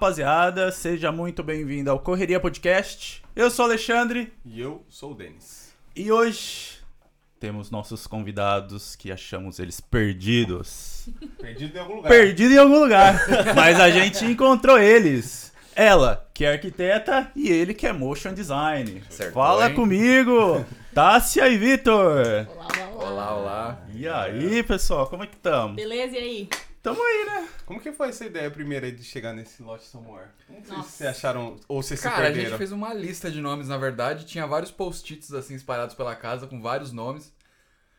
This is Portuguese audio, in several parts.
rapaziada, seja muito bem-vindo ao Correria Podcast. Eu sou o Alexandre E eu sou o Denis. e hoje temos nossos convidados que achamos eles perdidos. Perdido em algum lugar. Perdidos em algum lugar, mas a gente encontrou eles. Ela, que é arquiteta, e ele que é motion design. Acertou, Fala hein? comigo, Tássia e Vitor. Olá, olá, olá. Olá, olá. E aí, pessoal, como é que tamo? Beleza, e aí? Tamo aí, né? Como que foi essa ideia primeira aí de chegar nesse Lost Somewhere? Como que vocês se acharam, ou vocês Cara, se a perderam? gente fez uma lista de nomes, na verdade. Tinha vários post-its assim espalhados pela casa com vários nomes.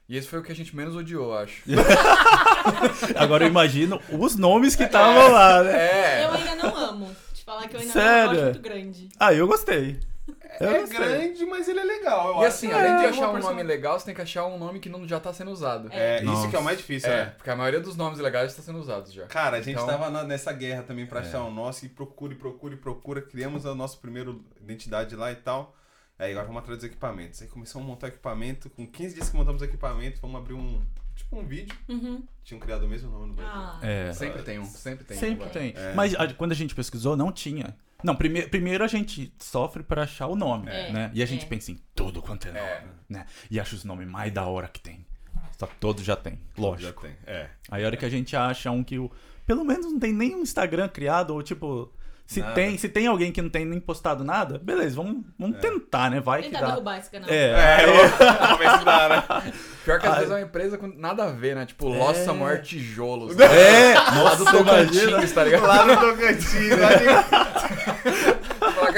E esse foi o que a gente menos odiou, acho. Agora eu imagino os nomes que estavam lá, né? É. Eu ainda não amo. Te falar que eu ainda Sério? não acho muito grande. Ah, eu gostei. É grande, mas ele é legal. Eu E acho. assim, É, além de uma achar um nome legal, você tem que achar um nome que não já tá sendo usado. É, isso Nossa. que é o mais difícil, É, é. porque a maioria dos nomes legais está sendo usados já. Cara, a gente Então- tava na- nessa guerra também pra É. achar o nosso e procura, e procura, e procura. Criamos a nossa primeira identidade lá e tal. Aí agora vamos atrás dos equipamentos. Aí começamos a montar o equipamento. Com 15 dias que montamos o equipamento, vamos abrir um. Tipo um vídeo. Uhum. Tinham criado o mesmo nome no Brasil. Ah, É. Sempre tem um, sempre tem um. Sempre agora. tem. É. Mas a- quando a gente pesquisou, não tinha. Não, prime primeiro a gente sofre pra achar o nome, É. né? E a gente É. pensa em tudo quanto é nome, É. né? E acha os nomes mais da hora que tem. Só que todos já tem, Já lógico. tem. É. Aí a hora que a gente acha um que o, pelo menos não tem nenhum Instagram criado, ou tipo, se Nada. tem, se tem alguém que não tem nem postado nada, beleza, vamos, vamos tentar, né? Vai que tentar dá. derrubar esse canal. É, É, vamos ver se dá, né? Pior que às Ah, vezes é uma empresa com nada a ver, né? Tipo, Lost É. Samuel Tijolos. É, Lá do nossa. Tocantins, tá ligado? Lá no Tocantins, lá de...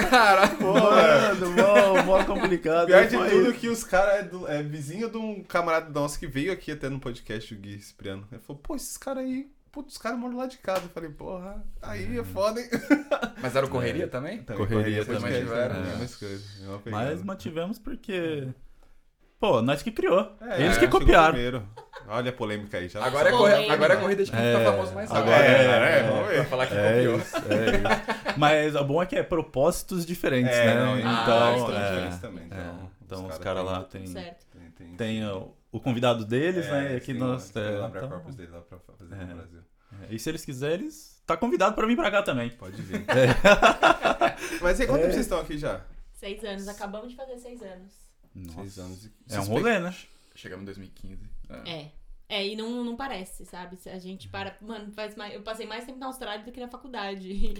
Cara. Mano, mó, mó complicado. Pior de tudo que os caras é, do- é vizinho de um camarada nosso que veio aqui até no podcast, o Gui Cipriano. Ele falou, pô, esses caras aí, putz, os caras moram lá de casa. Eu falei, porra, aí é foda, hein? Mas era o Correria também? Também Correria podcast, também tiveram, né? é. Mesma pegada. Mas mantivemos porque. Pô, nós que criou. É, Eles que chegou copiaram. primeiro. Olha a polêmica aí. Já Agora é, Polêmica. corre... agora é corrida de quem É, fica famoso mais agora é, é, é, vamos ver. Pra falar que É copiou. isso, é isso. Mas o bom é que é propósitos diferentes, É, né? não, então, têm é, diferença também, então, é. os Então os cara caras tem- lá tem, Certo. Tem, tem, tem o, o convidado deles, né? E aqui nós. tem É, então, Corpus dele lá pra fazer É. no Brasil. é, e se eles quiserem, eles. Tá convidado pra vir pra cá também. Pode vir. Mas e quanto tempo vocês estão aqui já? Seis anos. Acabamos de fazer seis anos. Nossa. Seis anos. e- É um rolê, né? Chegamos em 2015. É. É. É, e não, não parece, sabe? Se A gente para. Mano, faz mais, eu passei mais tempo na Austrália do que na faculdade.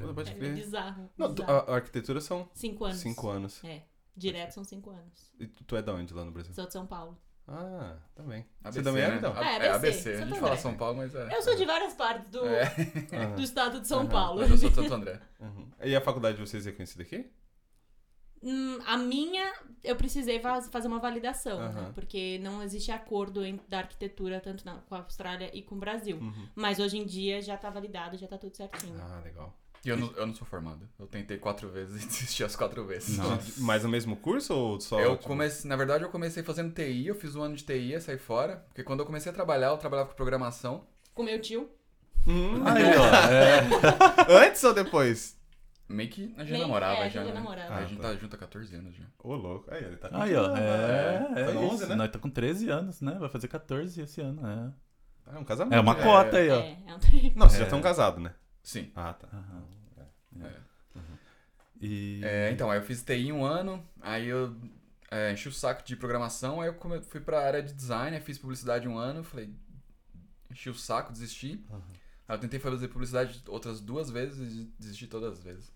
Pô, Pode É crer. bizarro. Não, bizarro. a, a arquitetura são Cinco anos. cinco anos. É. Direto são cinco anos. E tu, tu é da onde lá no Brasil? Sou de São Paulo. Ah, também. ABC, Você também é, né? então? É, É, ABC, ABC. A gente fala. São Paulo, mas é. Eu sou de várias partes do, É, do estado de São Aham. Paulo. mas eu sou de Santo André. uhum. E a faculdade de vocês é conhecida aqui? Hum, a minha, eu precisei faz- fazer uma validação, né? Aham. Porque não existe acordo em- da arquitetura tanto na- com a Austrália e com o Brasil. Uhum. Mas hoje em dia já tá validado, já tá tudo certinho. Ah, legal. E eu não, eu não sou formado. Eu tentei quatro vezes e desisti as quatro vezes. Nossa. Mas no mesmo curso ou só? Eu tipo- comecei, na verdade, eu comecei fazendo TI, eu fiz um ano de TI, aí saí fora. Porque quando eu comecei a trabalhar, eu trabalhava com programação. Com meu tio. Hum. Aí, ó. É. Antes ou depois? Meio que a gente Meio- namorava é, a já. gente né? namorava. a Ah, gente tá. tá junto há 14 anos já. Ô, louco. Aí, ele tá Aí, ó. É, É, é, foi no isso. 11, né? Nós tá com 13 anos, né? Vai fazer 14 esse ano. É, Ah, é um casamento. é uma né? cota aí, ó. É, é um tre- Não, vocês É. já estão casados, né? Sim. Ah, tá. Aham. É. E. É, então, aí eu fiz TI um ano, aí eu é, enchi o saco de programação, aí eu come- fui pra área de design, aí fiz publicidade um ano, falei, enchi o saco, desisti. Aí eu tentei fazer publicidade outras duas vezes e desisti todas as vezes.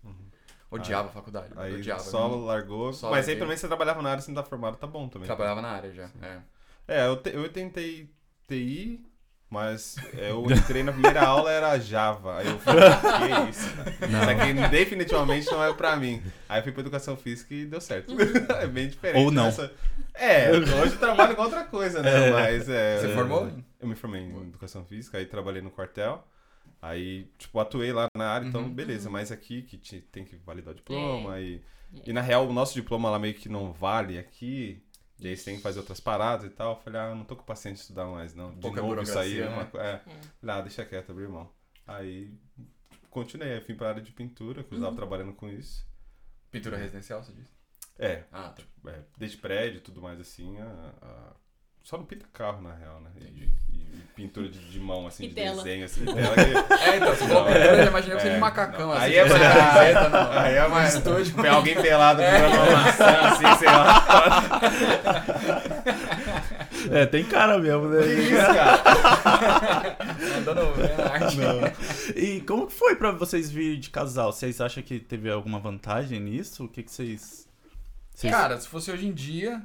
Odiava a faculdade, Aí odiava. só não- largou. Só Mas aí larguei. pelo menos você trabalhava na área, você não tá formado, tá bom também. Trabalhava na área já, é. É, eu, te- eu tentei TI, mas é, eu entrei na primeira aula, era Java. Aí eu falei, que isso? Isso aqui definitivamente não é pra mim. Aí eu fui pra educação física e deu certo. é bem diferente. Ou não. Essa- É, hoje eu trabalho com outra coisa, né? É. Mas é. Você formou? Eu me formei em educação física, aí trabalhei no quartel. Aí, tipo, atuei lá na área, então Uhum. beleza. Mas aqui que te- tem que validar o diploma e... É. E na real, o nosso diploma lá meio que não vale aqui. E aí você tem que fazer outras paradas e tal. Eu falei, ah, não tô com paciência de estudar mais, não. De Pouca novo isso aí. É uma... né? co- é. É. Falei, ah, deixa quieto, abrir mão. Aí continuei, aí fui pra área de pintura, que eu estava Uhum. trabalhando com isso. Pintura residencial, você disse? É, Ah, tá. é, desde prédio e tudo mais assim, a, a- só não pinta carro, na real, né? E, e- e pintura de, de mão, assim, E de tela. desenho, assim. Tela que... É, então, se for Não, pintura, eu já imaginei você é, de macacão, não. assim, Aí é mais- camiseta no- Aí é mais... estúdio. Tem alguém pelado comendo uma maçã, assim, sei lá. É, tem cara mesmo, né? Que isso, cara? Mandando ver na arte. E como que foi pra vocês vir de casal? Vocês acham que teve alguma vantagem nisso? O que que vocês... vocês... Cara, se fosse hoje em dia,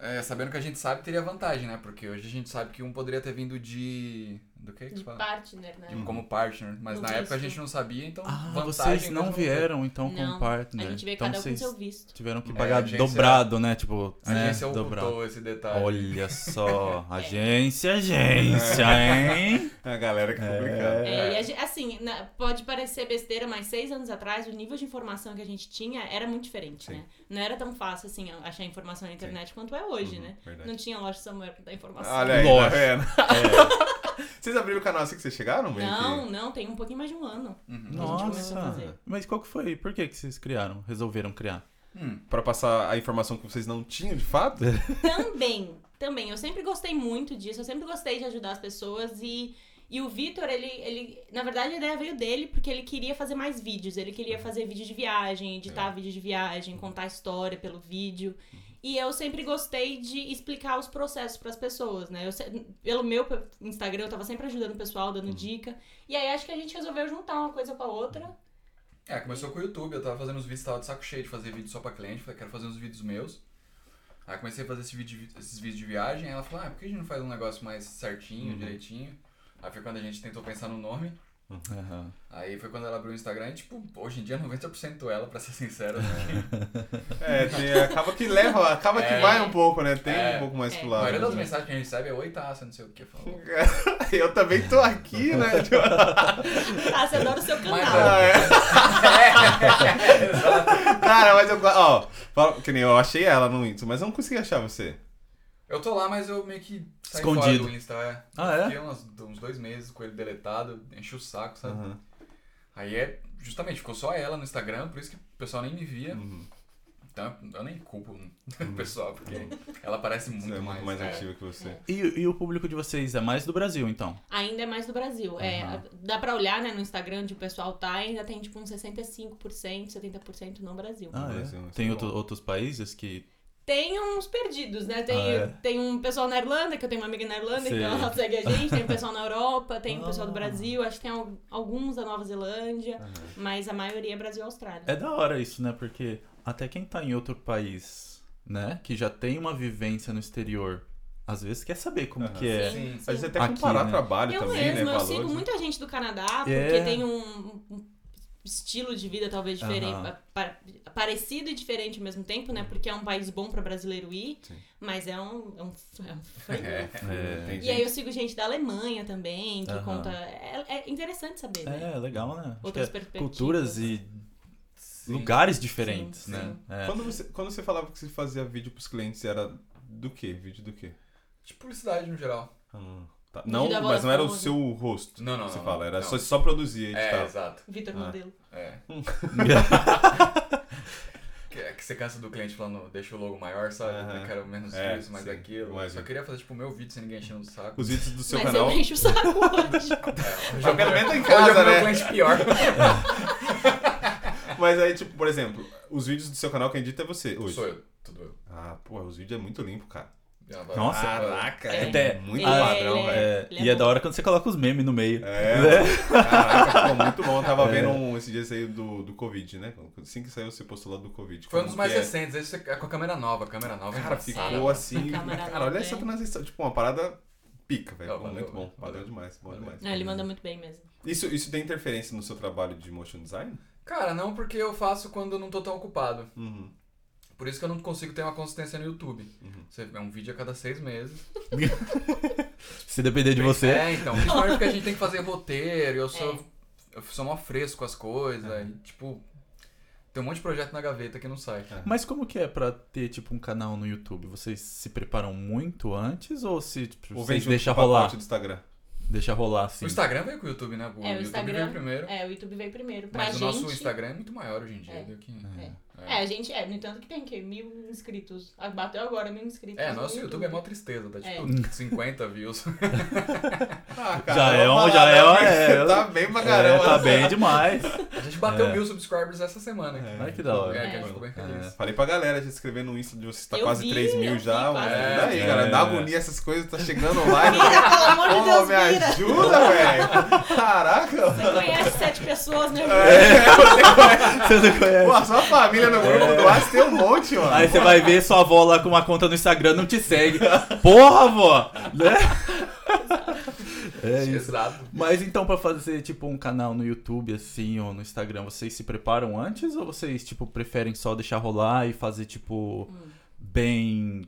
é, sabendo que a gente sabe, teria vantagem, né? Porque hoje a gente sabe que um poderia ter vindo de. Do que que De você fala? partner, né? De- como partner. Mas No na época a visto. gente não sabia, então Ah, vantagem vocês não vieram então com Não, partner. A gente veio então cada um com vocês seu visto. tiveram que É, pagar a agência- dobrado, né? Tipo, A né? agência dobrado. ocultou esse detalhe. Olha só, agência, agência, hein? É a galera que é complicada. É, e assim, na- pode parecer besteira, mas seis anos atrás o nível de informação que a gente tinha era muito diferente, Sim. né? Não era tão fácil assim achar informação na internet quanto é hoje, Uhum, né? verdade. Não tinha loja Samuel pra dar informação. Olha aí, tá Lógico. vendo? Vocês abriram o canal assim que vocês chegaram? meio que? Não, não, tem um pouquinho mais de um ano. Uhum. começou a Nossa. fazer. Mas qual que foi? Por que que vocês criaram? Resolveram criar? Hum. Pra passar a informação que vocês não tinham de fato? Também, também. Eu sempre gostei muito disso, eu sempre gostei de ajudar as pessoas e, e o Vitor, ele, ele. Na verdade, a ideia veio dele porque ele queria fazer mais vídeos. Ele queria fazer vídeo de viagem, editar vídeo de viagem, contar história pelo vídeo. E eu sempre gostei de explicar os processos pras pessoas, né? Eu pelo meu Instagram, eu tava sempre ajudando o pessoal, dando dica. E aí acho que a gente resolveu juntar uma coisa com a outra. É, começou com o YouTube, eu tava fazendo uns vídeos, tava de saco cheio de fazer vídeo só pra cliente, falei, quero fazer uns vídeos meus. Aí comecei a fazer esse vídeo, de- esses vídeos de viagem, aí ela falou, ah, por que a gente não faz um negócio mais certinho, direitinho? Aí foi quando a gente tentou pensar no nome, Aham. aí foi quando ela abriu o Instagram e, tipo, hoje em dia 90% ela, pra ser sincero. né? É, tem- acaba que leva, acaba que É. vai um pouco, né? Tem É. um pouco mais É. pro A lado. maioria das né? mensagens que a gente recebe é oi, Tassa, não sei o que, falou. Eu também tô aqui, né? Tipo, Ah, você adora o seu canal. Mas, ah, é. Cara, mas eu. Ó, fala- que nem eu achei ela no Insta, mas eu não consegui achar você. Eu tô lá, mas eu meio que saí Escondido. fora do Insta, é. Ah, é? Fiquei uns, uns dois meses com ele deletado, enchi o saco, sabe? Aham. Aí é, justamente, ficou só ela no Instagram, por isso que o pessoal nem me via. Uhum. Então eu nem culpo o pessoal, porque ela parece Você muito é mais. muito mais é. ativa que você. E, e o público de vocês é mais do Brasil, então? Ainda é mais do Brasil. É, Aham. dá pra olhar, né, no Instagram onde o pessoal tá, ainda tem tipo uns 65%, 70% no Brasil. Ah, é? Brasil, isso Tem é outro- outros países que... Tem uns perdidos, né? Tem, Ah, é? tem um pessoal na Irlanda, que eu tenho uma amiga na Irlanda, Sei. então ela segue a gente, tem um pessoal na Europa, tem um pessoal do Ah. Brasil, acho que tem al- alguns da Nova Zelândia, mas a maioria é Brasil e Austrália. É da hora isso, né? Porque até quem tá em outro país, né? Que já tem uma vivência no exterior, às vezes quer saber como Aham. que é. Sim. Às vezes até Aqui, comparar né? trabalho Eu também, mesmo, né? eu Valores, sigo né? muita gente do Canadá, porque É. tem um, um estilo de vida talvez diferente, Aham. pa- parecido e diferente ao mesmo tempo, né? Porque é um país bom pra brasileiro ir, Sim. mas é um, é um, é um. É. É. Tem E aí eu sigo gente da Alemanha também, que Aham. conta. É, é interessante saber, né? É, legal, né? Outras que é perspectivas. culturas e Sim. lugares diferentes, Sim, né? sim. É. Quando, você, quando você falava que você fazia vídeo pros clientes, era do quê? Vídeo do quê? De publicidade no geral. Ah, tá. Não, mas não era o seu rosto. Não, não, Você não, fala, era não. só, só produzir e É, exato. Vitor Ah. Modelo. É. Que, que você cansa do cliente falando, deixa o logo maior, sabe? Aham. Eu quero menos É, isso, mais sim, aquilo. imagino. Só queria fazer, tipo, o meu vídeo sem ninguém enchendo o saco. Os vídeos do seu mas canal. eu encho o saco hoje. É, Mas pelo menos em Hoje casa, é o meu né? cliente pior. Mas aí, tipo, por exemplo, os vídeos do seu canal quem edita é você hoje. Sou eu, tudo eu. Ah, pô, os vídeos é muito limpo, cara. Nossa. Caraca, É. é, Até- muito Ele é- padrão, é- velho. É, e é da hora quando você coloca os memes no meio. É, caraca, ficou muito bom. Eu tava É. vendo um, esse dia saiu do, do Covid, né? Assim que saiu, você postou lá do Covid. Foi um dos mais é? recentes, esse é com a câmera nova. A câmera nova é Cara, ficou assim. Cara, olha essa transição. Tipo, uma parada pica, velho. Valeu, muito bom. valeu. Valeu demais, bom Valeu. demais. Não, ele manda muito bem mesmo. Isso, isso tem interferência no seu trabalho de motion design? Cara, não porque eu faço quando eu não tô tão ocupado. Uhum. Por isso que eu não consigo ter uma consistência no YouTube. Uhum. Você é um vídeo a cada seis meses. Se depender de você. É, então. Principalmente porque a gente tem que fazer roteiro. e Eu sou, É. eu sou mó fresco com as coisas. E, tipo, tem um monte de projeto na gaveta que não sai. Mas como que é pra ter, tipo, um canal no YouTube? Vocês se preparam muito antes ou se tipo, Ou vem vocês deixam rolar? do Instagram? Deixa rolar assim. O Instagram veio com o YouTube, né? O É, o YouTube Instagram- veio primeiro. É, o YouTube veio primeiro. Pra Mas gente. o nosso Instagram é muito maior hoje em dia É. do que. É. É, a gente é, no entanto que tem que mil inscritos. Ah, Bateu agora mil inscritos. É, no nosso YouTube é mó tristeza, tá tipo 50 views. Ah, Já é um- já é um- né? é. Tá bem pra É, caramba. tá bem demais. A gente bateu É. mil subscribers essa semana. aqui. Olha que da hora. É, que a gente É. ficou bem feliz. É. Falei pra galera de se inscrever no Insta de vocês, tá Eu quase vi, 3 mil já. quase. É. cara. Na É. agonia essas coisas, tá chegando lá. Vira, pelo amor de Pô, Deus, me vira. ajuda, velho. Caraca. Você conhece sete pessoas, né? É, você conhece. Você não conhece? Pô, a sua família no grupo do tem um monte, mano. Aí você vai ver sua avó lá com uma conta no Instagram não te segue. Porra, avó! Né? É isso. Exato. Mas então, pra fazer, tipo, um canal no YouTube, assim, ou no Instagram, vocês se preparam antes ou vocês, tipo, preferem só deixar rolar e fazer, tipo, bem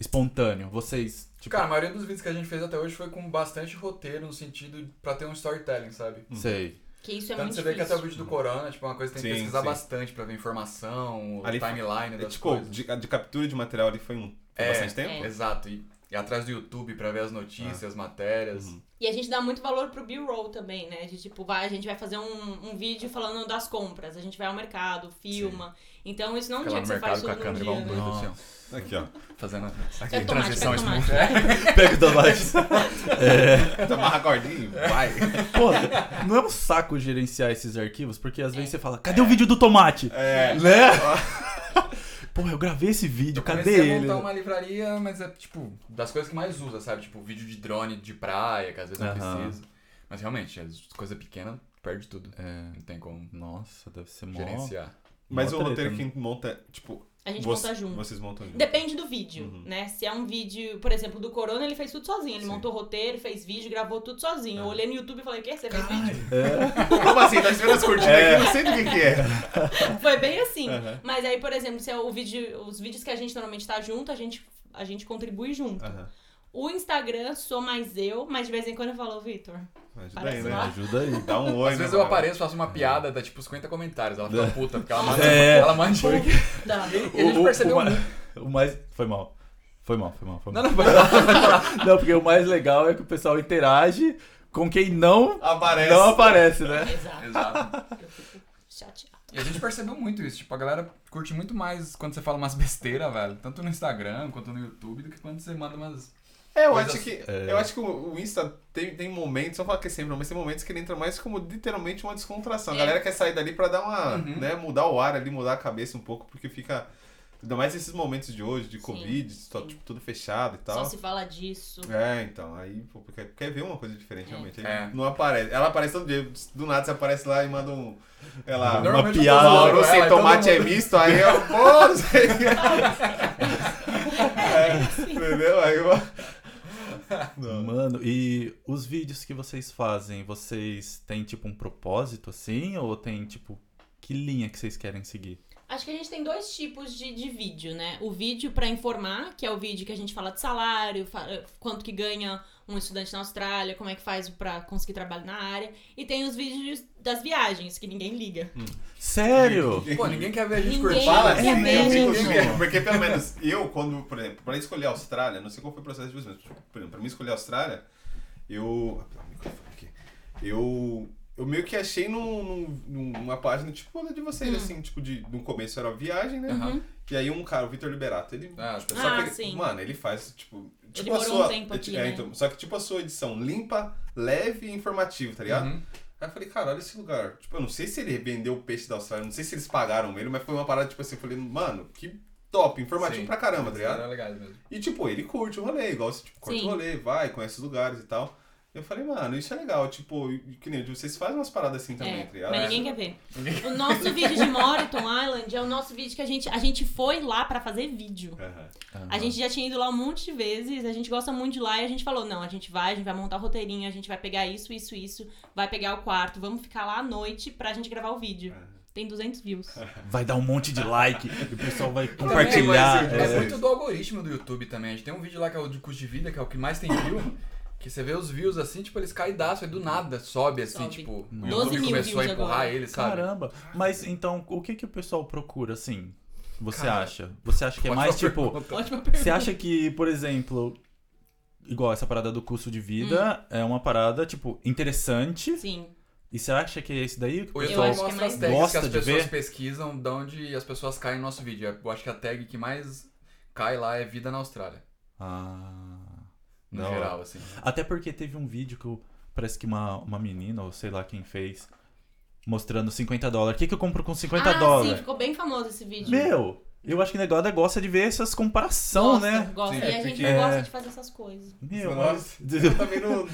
espontâneo? Vocês, tipo, Cara, a maioria dos vídeos que a gente fez até hoje foi com bastante roteiro, no sentido pra ter um storytelling, sabe? sei. Que isso é Tanto muito você vê que até difícil. o vídeo do Corona, tipo, é uma coisa que tem que Sim, pesquisar sim. bastante pra ver informação, o Ali foi- timeline É, das tipo, coisas. de, de captura de material ali foi um foi É, bastante tempo? é. Exato. E, e atrás do YouTube pra ver as notícias, Ah. as matérias. Uhum. E a gente dá muito valor pro B-roll também, né? De tipo, vai, a gente vai fazer um, um vídeo falando das compras, a gente vai ao mercado, filma. Então isso não é um dia que você faz mercado com a tudo câmera num igual um dia, né? assim, ó. Aqui, ó. Fazendo É tomate, transição pega tomate. Pega o tomate. É. Cordinha e vai. Pô, não é um saco gerenciar esses arquivos, porque às vezes você fala, cadê o vídeo do tomate? É. Né? Porra, eu gravei esse vídeo, Eu cadê ele? montar uma livraria, mas é tipo, das coisas que mais usa, sabe? Tipo, vídeo de drone de praia, que às vezes não precisa. Mas realmente, as coisas pequenas perde tudo. É, Não tem como nossa, deve ser mó... gerenciar. Mas mó o roteiro treta, né? monta, tipo, A gente você- monta junto. vocês montam junto. Depende do vídeo, Uhum. né? Se é um vídeo, por exemplo, do Corona, ele fez tudo sozinho. Ele Sim. montou roteiro, fez vídeo, gravou tudo sozinho. Eu Ah. olhei no YouTube e falei, o que? Você fez vídeo? Como assim? Tá esperando as cortinas aqui? Não sei do que que é. Foi bem assim. Aham. Mas aí, por exemplo, se é o vídeo, os vídeos que a gente normalmente tá junto, a gente, a gente contribui junto. Aham. O Instagram sou mais eu, mas de vez em quando eu falo, Vitor, Ajuda aí, né? lá. Ajuda aí. Dá um oi, Às né, vezes eu mano? apareço, faço uma piada, dá tipo 50 comentários. Ela fica puta, porque ela manda. É. ela manda dá. E a gente percebeu o, ma- muito. o mais... Foi mal. Foi mal, foi mal, foi Não, mal. não, vai lá. Não, porque o mais legal é que o pessoal interage com quem não, Aparece. não aparece, né? Exato. Exato. Eu fico chateada. E a gente percebeu muito isso. Tipo, a galera curte muito mais quando você fala umas besteiras, velho. Tanto no Instagram quanto no YouTube, do que quando você manda umas. É, eu Coisas- acho que, é. eu acho que o, o Insta tem, tem momentos, não falar que é sempre, não, mas tem momentos que ele entra mais como literalmente uma descontração. A É. galera quer sair dali pra dar uma, Uhum. né, mudar o ar ali, mudar a cabeça um pouco, porque fica, ainda mais esses momentos de hoje, de Sim, Covid, sim. tipo, tudo fechado e tal. Só se fala disso. É, então, aí pô, quer, quer ver uma coisa diferente, É. realmente. Aí É. Não aparece. Ela aparece todo dia, do nada você aparece lá e manda um. Ela. Normalmente piada. ela, sem e todo tomate é misto, aí eu, pô, não sei. é, entendeu? Aí eu. Mano, e os vídeos que vocês fazem, vocês têm tipo um propósito assim? Ou tem tipo, que linha que vocês querem seguir? Acho que a gente tem dois tipos de, de vídeo, né? O vídeo pra informar, que é o vídeo que a gente fala de salário, fa- quanto que ganha um estudante na Austrália, como é que faz pra conseguir trabalho na área. E tem os vídeos das viagens, que ninguém liga. Sério? Pô, ninguém quer ver a gente Ninguém curtir. Fala quer assim, ver, gente. fico- porque pelo menos eu, quando, por exemplo, pra escolher a Austrália, não sei qual foi o processo de vocês, mas, por exemplo, pra mim escolher a Austrália, eu. Ah, o microfone aqui. Eu. Eu meio que achei num, num- numa página tipo de vocês, Hum. assim, tipo, de, no começo era a viagem, né? Aham. E aí um cara, o Vitor Liberato, ele. Ah, tipo, tá. só Ah, que ele, sim. Mano, ele faz, tipo. Tipo morou a um sua. tempo aqui, é, né? então, só que tipo a sua edição limpa, leve e informativa, tá ligado? Uhum. Aí eu falei, cara, olha esse lugar. Tipo, eu não sei se ele vendeu o peixe da Austrália, não sei se eles pagaram ele, mas foi uma parada, tipo assim, eu falei, mano, que top, informativo Sim. pra caramba, tá ligado? Era legal mesmo. E tipo, ele curte o rolê, igual você tipo, curte Sim. o rolê, vai, conhece os lugares e tal. Eu falei, mano, isso é legal, tipo, que nem vocês fazem umas paradas assim também, É, tá ligado? mas ninguém quer ver. O nosso vídeo de Morton Island é o nosso vídeo que a gente, a gente foi lá pra fazer vídeo. Aham. A gente já tinha ido lá um monte de vezes, a gente gosta muito de lá e a gente falou, não, a gente vai, a gente vai montar o roteirinho, a gente vai pegar isso, isso, isso, vai pegar o quarto, vamos ficar lá à noite pra gente gravar o vídeo. Tem 200 views. Vai dar um monte de like, e o pessoal vai Também, compartilhar. mas, É, é. muito do algoritmo do YouTube também. A gente tem um vídeo lá que é o de custo de vida, que é o que mais tem view. Que você vê os views assim, tipo, eles caidaço, aí do nada sobe assim, Sobe. tipo, o 12 YouTube começou a empurrar agora. eles, sabe? Caramba. Mas então, o que que o pessoal procura assim? Você Cara, acha? Você acha que é mais tipo. Você acha que, por exemplo, igual essa parada do custo de vida, Hum. é uma parada, tipo, interessante. Sim. E você acha que é esse daí que o O Eu YouTube acho que é mostra as tags que Gosta as de pessoas ver? pesquisam de onde as pessoas caem no nosso vídeo. Eu acho que a tag que mais cai lá é vida na Austrália. Ah. No Da geral, assim. Até porque teve um vídeo que eu- parece que uma, uma menina, ou sei lá quem fez, mostrando 50 dólares. O que, que eu compro com 50 ah, sim, dólares? ficou bem famoso esse vídeo. Meu, eu acho que o negócio gosta de ver essas comparação, gosta, né? Gosta. Sim, e a é gente não gosta É. de fazer essas coisas. Meu, Nossa, eu também não.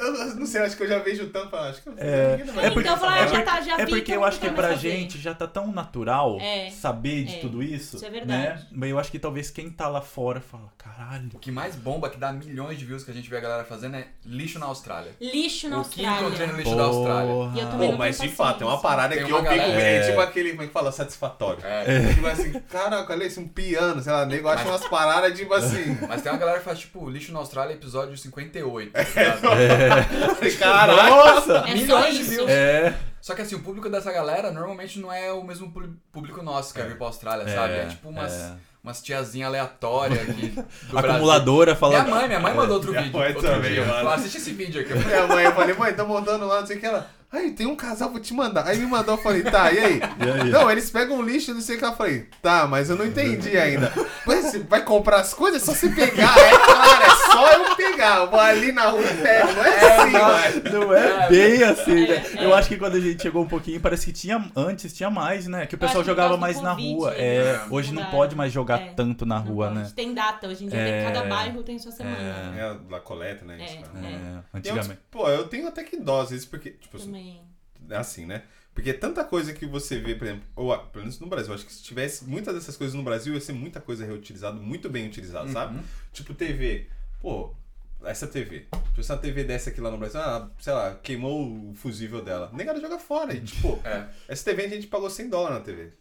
Eu não sei, acho que eu já vejo tanto. Acho que eu É, ninguém é porque, Então, falar, é já porque- tá- já é porque então eu acho que pra gente já tá tão natural É, saber de é. tudo isso. Isso é verdade. Né? Mas eu acho que talvez quem tá lá fora fala, caralho. O que mais bomba, que dá milhões de views que a gente vê a galera fazendo é lixo na Austrália. Lixo na o que encontrei Austrália. no lixo da Austrália. Porra. E eu também Pô, mas de fato, é uma parada que eu fico. É É. tipo aquele, como é que fala? Satisfatório. É. Tipo assim, caraca, olha isso, um piano, sei lá, nego acha umas paradas tipo assim. Mas tem uma galera que faz, tipo, lixo na Austrália, episódio 58. tá É. Caralho! Nossa! É Milhões só de views. É. Só que assim, o público dessa galera normalmente não é o mesmo público nosso que quer vir pra Austrália, É, sabe? É tipo umas, é. umas tiazinhas aleatórias aqui. Acumuladora falando. Minha mãe, minha mãe mandou outro Minha vídeo. mãe outro também, vídeo. mano. Falou, assiste esse vídeo aqui. Minha mãe, eu falei, mãe, tô montando lá, não sei o que ela. Aí, tem um casal, vou te mandar. Aí me mandou, eu falei, tá, e aí? E aí? Não, eles pegam um lixo, não sei o que. Eu falei, tá, mas eu não entendi ainda. Você vai comprar as coisas, é só você pegar. É claro, é só eu pegar. Eu vou ali na rua e pego. Não é assim, mano. Não é bem assim, né? É, Eu acho que quando a gente chegou um pouquinho, parece que tinha antes, tinha mais, né? Que o pessoal jogava mais na Covid, rua. né? É, hoje não pode mais jogar É, tanto na Não rua, pode. né? Tem data hoje em dia, É. tem- cada bairro tem sua semana. É. É, lá coleta, né? É, isso, cara. é. É, E eu, antigamente. pô, eu tenho até que dó, às vezes, porque, tipo, Também. é assim, né? Porque tanta coisa que você vê, por exemplo, ou pelo menos no Brasil, acho que se tivesse muitas dessas coisas no Brasil, ia ser muita coisa reutilizada, muito bem utilizada, sabe? Uhum. Tipo TV. Pô, essa TV. Tipo, se uma TV dessa aqui lá no Brasil, ah, sei lá, queimou o fusível dela. Negado joga fora. E, tipo, É. essa TV a gente pagou 100 dólares na TV. tá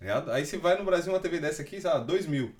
ligado? Aí você vai no Brasil uma TV dessa aqui, sei lá, 2 mil.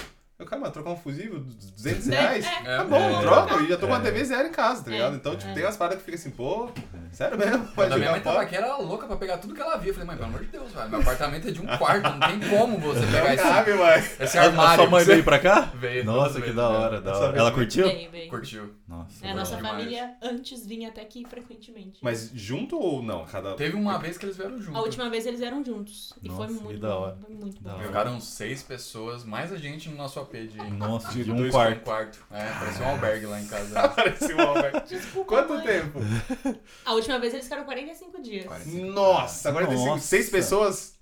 Eu, cara, mas trocar um fusível, 200 reais? É, é. Tá bom, É. troca. E já tô com uma É. TV zero em casa, tá ligado? É. Então, tipo, É. tem umas paradas que fica assim, pô, sério mesmo? A minha mãe tava aqui, era louca pra pegar tudo que ela via. Eu falei, mãe, pelo amor de Deus, velho, meu apartamento é de um quarto, não tem como você pegar esse, cabe, mas... esse A- a armário. sua mãe veio pra cá? Veio, Nossa, que da né? hora, da hora. Ela curtiu? Bem, bem. Curtiu. Nossa. É, a nossa demais. família antes vinha até aqui frequentemente. Mas junto ou não? Cada... Teve uma vez que eles vieram juntos. A última vez eles eram juntos. E Nossa, foi que muito da hora. Foi muito Da bom. hora. Jogaram seis pessoas, mais a gente no nosso De, Nossa, De de um dois um quarto. quarto. É, parecia um albergue lá em casa. Parecia um Albert. Desculpa, Quanto mãe. tempo? A última vez eles ficaram 45 dias. 45. Nossa, agora tem cinco, Nossa. seis pessoas?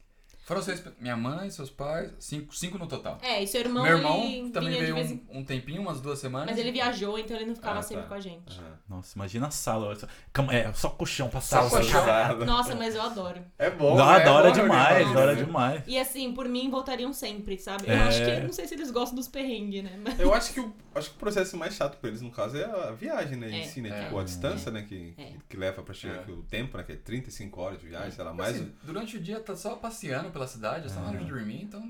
Foram seis. Minha mãe, seus pais, cinco, cinco no total. É, e seu irmão, Meu irmão ele também vinha de veio vez em... um, um tempinho, umas duas semanas. Mas ele viajou, então ele não ficava Ah, sempre tá. com a gente. Nossa, imagina a sala. Cama- É, só colchão pra Só sala. colchão. fechado. Nossa, mas eu adoro. É bom, Dá, né? da hora É bom demais, né? demais. E assim, por mim, voltariam sempre, sabe? Eu É. acho que, não sei se eles gostam dos perrengues, né? Mas... Eu acho que, o, acho que o processo mais chato pra eles, no caso, é a viagem, né? Em É. si, né? É. Tipo, a distância, né? Que, É. que leva pra chegar É. aqui, o tempo, né? Que é 35 horas de viagem, sei lá, mais. Assim, durante o dia tá só passeando pela cidade, já tá na hora de dormir, então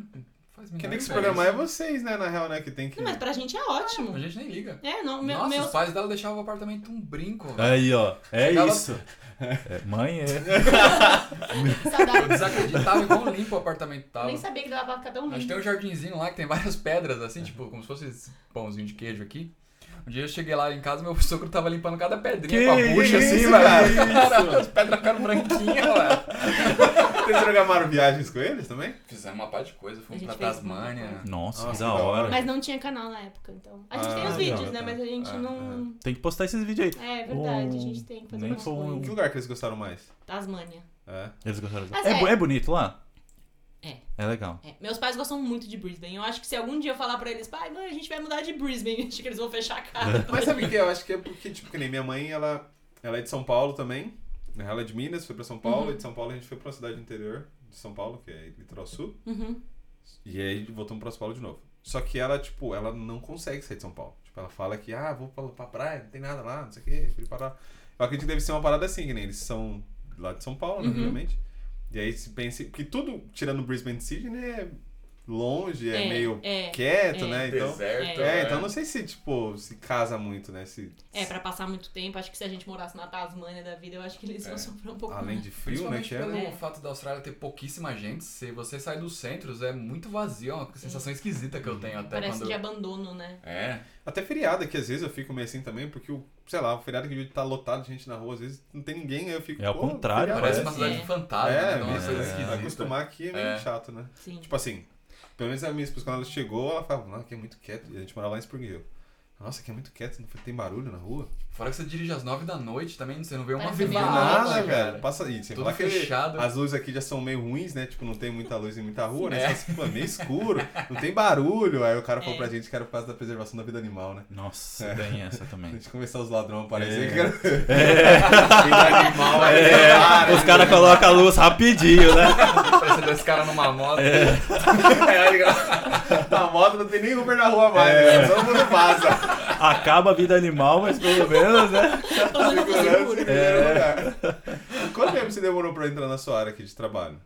faz Quem tem que se programar é vocês, né? Na real, né? Que tem que. Não, mas pra gente é ótimo. A gente nem liga. É, não, meu, Nossa, meus... os pais dela deixavam o apartamento um brinco. velho. Aí, ó. É Chegava- isso. É, mãe, é. Eu Saudade. desacreditava em quão limpo o apartamento tava. nem sabia que dava pra ficar tão A gente tem um jardinzinho lá que tem várias pedras, assim, tipo, como se fosse esse pãozinho de queijo aqui. Um dia eu cheguei lá em casa meu sogro tava limpando cada pedrinha Que com a bucha, assim, isso, velho. cara? Caralho, as pedras ficaram branquinhas, velho. Vocês programaram viagens com eles também? Fizemos uma parte de coisa, fomos pra Tasmânia. Nossa, que da hora. Mas não tinha canal na época, então. A gente Ah, tem os tá, vídeos, né? Mas a gente Ah, não. Tem que postar esses vídeos aí. É verdade, a gente tem que fazer nem umas foi um- Que lugar que eles gostaram mais? Tasmânia. É. Eles gostaram. É, é. bo- é bonito lá? É. É legal. É, meus pais gostam muito de Brisbane. Eu acho que se algum dia eu falar pra eles, pai, mãe, a gente vai mudar de Brisbane, acho que eles vão fechar a cara. Mas sabe o que? Eu acho que é porque, tipo, que nem minha mãe, ela, ela é de São Paulo também. Né? Ela é de Minas, foi pra São Paulo. Uhum. E de São Paulo a gente foi pra uma cidade interior de São Paulo, que é Litoral Sul. Uhum. E aí voltamos pra São Paulo de novo. Só que ela, tipo, ela não consegue sair de São Paulo. Tipo, ela fala que, ah, vou pra, pra praia, não tem nada lá, não sei o quê, fui parar. Eu acredito que deve ser uma parada assim, que nem eles são lá de São Paulo, né, Uhum. obviamente. E aí se pensa. Porque tudo, tirando Brisbane City, né? Longe, é, É, meio é, quieto, é. né? Então, Deserto. é, então não sei se, tipo, se casa muito, né? Se, É, pra passar muito tempo, acho que se a gente morasse na Tasmânia da vida, eu acho que eles iam É. sofrer um pouco além mais. de frio, né? Que é, pelo É. fato da Austrália ter pouquíssima gente, se você sai dos centros, é muito vazio, é uma sensação esquisita que eu tenho até Parece quando... de abandono, né? É, Até feriado, que às vezes eu fico meio assim também, porque, o, sei lá, o feriado que tá lotado de gente na rua, às vezes não tem ninguém, aí eu fico. É ao contrário, feriado, parece é. uma cidade É. de fantasma, É, né? Uma coisa é, esquisita. acostumar aqui é meio É. chato, né? Sim. Tipo assim, pelo menos a minha esposa, quando ela chegou, ela falava, não, aqui é muito quieto. E a gente morava lá em Spring Hill. Nossa, aqui é muito quieto, não tem barulho na rua. Fora que você dirige às nove da noite também, você não vê uma Parece avenida nada, Nada, cara. velho. Passa aí. Sem Tudo fechado. as luzes aqui já são meio ruins, né? Tipo, não tem muita luz em muita rua, né? É. Só assim, pô, é meio escuro, não tem barulho. Aí o cara falou É. pra gente que era por causa da preservação da vida animal, né? Nossa, É. tem essa A também. gente começou os ladrões a aparecer É. que era vida animal. É, cara, os caras colocam a luz rapidinho, né? Parece dois caras numa moto. É, aí, Na moto não tem nem Uber na rua mais, né? Todo mundo passa. Acaba a vida animal, mas pelo menos, né? Segurança primeiro lugar. Quanto tempo você demorou pra entrar na sua área aqui de trabalho?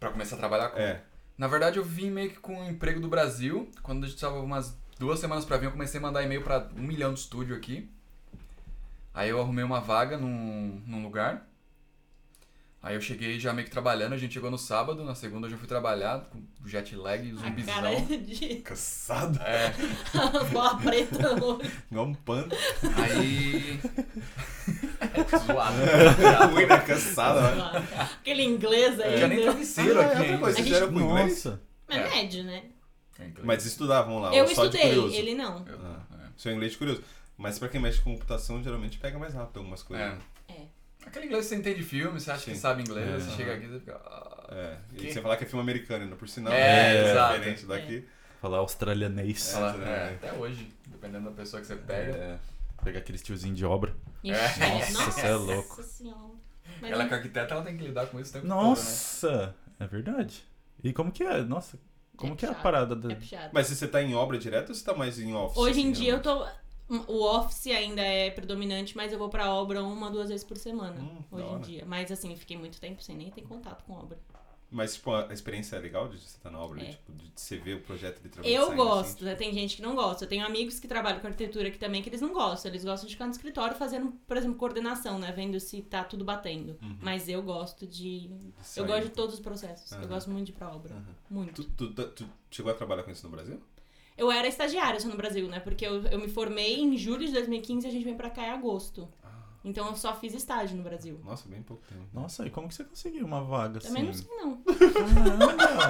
Pra começar a trabalhar com. É. Na verdade, eu vim meio que com um emprego do Brasil. Quando a gente tava umas duas semanas pra vir, eu comecei a mandar e-mail pra um milhão de estúdio aqui. Aí eu arrumei uma vaga num, num lugar. Aí eu cheguei já meio que trabalhando, a gente chegou no sábado, na segunda eu já fui trabalhar, com jet lag, A zumbizão. cara de Cansado. É, bola preta no olho. Igual um panda. aí. Zoado. Ruim, né? Cansado. né? Aquele inglês aí. Já nem né? travesseiro Ah, aqui é outra ainda. coisa, A vocês gente- eram com inglês? Nossa. Mas É. médio, né? É. Mas estudavam lá, Eu estudei, ele não. Eu- Ah. é. Seu inglês curioso. Mas pra quem mexe com computação, geralmente pega mais rápido algumas coisas. É. né? Aquele inglês que você entende filme, você acha que Sim. sabe inglês, É. você chega aqui e você fica. ah. É. E Que? sem falar que é filme americano, ainda por sinal. É, é exato. diferente daqui. Falar australianês. É, é, até hoje, dependendo da pessoa que você pega. É, pegar aqueles tiozinhos de obra. Ixi, É. Nossa, você é louco. Mas Ela não- que é arquiteta, ela tem que lidar com isso o tempo Nossa, é verdade. E como que é? Nossa, como É que é a parada da... É. Mas se você tá em obra direto ou você tá mais em office? Hoje em assim, dia eu geralmente? tô. O office ainda é predominante, mas eu vou pra obra uma, duas vezes por semana. Hum, hoje em dia. Mas assim, fiquei muito tempo sem nem ter contato com obra. Mas, tipo, a experiência é legal de você estar na obra, É. de, tipo, de você ver o projeto literalmente Eu saindo, gosto, assim, né? Tem gente que não gosta. Eu tenho amigos que trabalham com arquitetura aqui também que eles não gostam. Eles gostam de ficar no escritório fazendo, por exemplo, coordenação, né? Vendo se tá tudo batendo. Uhum. Mas eu gosto de. de Eu gosto de todos os processos. Eu Aham. gosto muito de ir pra obra. Aham. Muito. Tu, tu- tu chegou a trabalhar com isso no Brasil? Eu era estagiária só no Brasil, né? Porque eu, eu me formei em julho de 2015 e a gente veio pra cá em agosto. Ah. Então eu só fiz estágio no Brasil. Nossa, bem pouco tempo. Nossa, e como que você conseguiu uma vaga assim? Também não sei, não.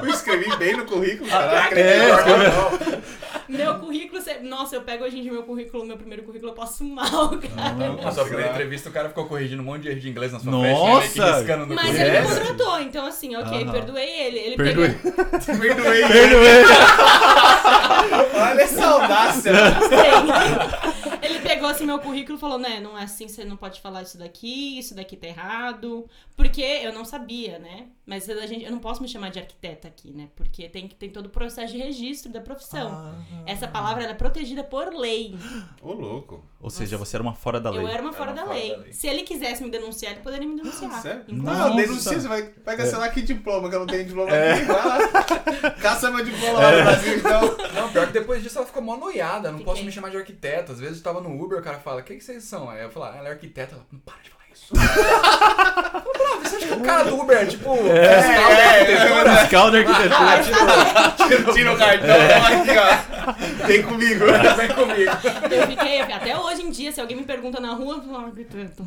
Eu escrevi bem no currículo, Ah, caraca. é, Meu currículo, você- nossa, eu pego hoje em dia meu currículo, meu primeiro currículo, eu passo mal, cara. Na sua primeira Será? entrevista, o cara ficou corrigindo um monte de erro de inglês na sua Nossa! frente, que riscando no Mas currículo. ele me contratou, então assim, ok, perdoei ele. Ele Perdoei. pegou. Perdoei. Perdoei. Olha essa audácia. Sim. Ele pegou assim meu currículo e falou, né, não é assim, você não pode falar isso daqui, isso daqui tá errado. Porque eu não sabia, né? Mas a gente, eu não posso me chamar de arquiteta aqui, né? Porque tem que tem todo o processo de registro da profissão. Ah. Essa palavra ela é protegida por lei. Ô, louco. Ou seja, você era uma fora da lei. Eu era uma Era fora, uma da, fora lei. da lei. Se ele quisesse me denunciar, ele poderia me denunciar. Sério? Nossa. Não, denuncia, você vai, vai cancelar que diploma, que eu não tenho diploma aqui. Vai lá. Caça meu diploma lá no Brasil, então. Não, pior que depois disso ela ficou mó noiada. Não Fiquei. posso me chamar de arquiteta. Às vezes eu tava no Uber, o cara fala, o que, vocês são? Aí eu falo, ah, ela é arquiteta. Ela, não para de falar isso. Brother, você acha que o cara do Uber é tipo fiscal da é, arquitetura? Fiscal da arquitetura. Ah, tipo, Tira o cartão, aqui, ó. Vem comigo. vem comigo. Eu fiquei, até hoje em dia, se alguém me pergunta na rua, eu falo, "Ah, arquiteto."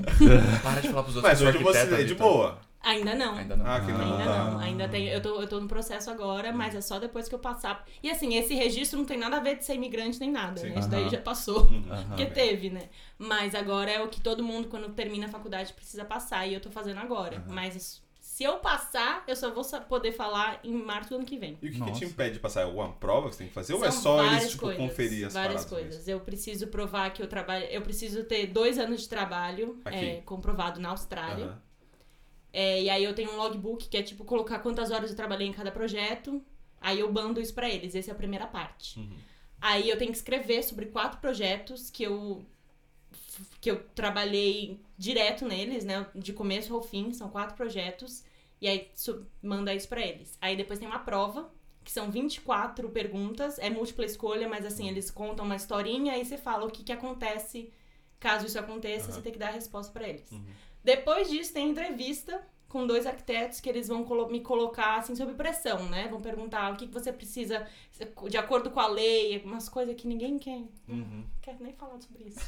Para de falar pros outros Mas que eu hoje você é de Vitor. boa. Ainda não. Ainda não. Ah, que não. Ainda tá. não, ainda tem. Eu tô, eu tô no processo agora, mas é só depois que eu passar. E assim, esse registro não tem nada a ver de ser imigrante nem nada, Sim. né? Isso daí já passou. Uhum. Porque teve, né? Mas agora é o que todo mundo, quando termina a faculdade, precisa passar. E eu tô fazendo agora. Mas isso- se eu passar, eu só vou poder falar em março do ano que vem. E o que, que te impede de passar? É alguma prova que você tem que fazer? Ou é São só várias eles, tipo, coisas, conferir as Várias paradas coisas. Eu preciso provar que eu trabalho. Eu preciso ter dois anos de trabalho é, comprovado na mesmo? Austrália. É, e aí eu tenho um logbook que é tipo colocar quantas horas eu trabalhei em cada projeto. Aí eu bando isso pra eles. Essa é a primeira parte. Uhum. Aí eu tenho que escrever sobre quatro projetos que eu que eu trabalhei direto neles, né, de começo ao fim, são quatro projetos. E aí manda isso pra eles. Aí depois tem uma prova que são 24 perguntas, é múltipla escolha, mas assim, eles contam uma historinha e você fala o que, que acontece caso isso aconteça, você tem que dar a resposta pra eles. Depois disso, tem entrevista com dois arquitetos que eles vão me colocar assim sob pressão, né? Vão perguntar o que, que você precisa de acordo com a lei, umas coisas que ninguém quer, Uhum. quer nem falar sobre isso.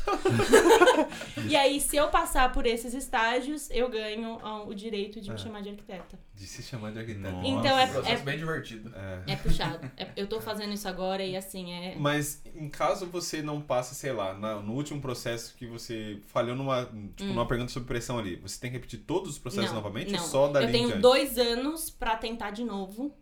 e aí, se eu passar por esses estágios, eu ganho ah, o direito de me É. chamar de arquiteta. De se chamar de arquiteto. Nossa. Então Um é, processo é, bem divertido. É. é puxado. É- eu tô fazendo isso agora e assim, é. Mas em caso você não passe, sei lá, na- no último processo que você falhou numa, tipo, numa pergunta sobre pressão ali, você tem que repetir todos os processos Hum. Não, novamente não. ou só dali eu tenho dois anos pra tentar de novo.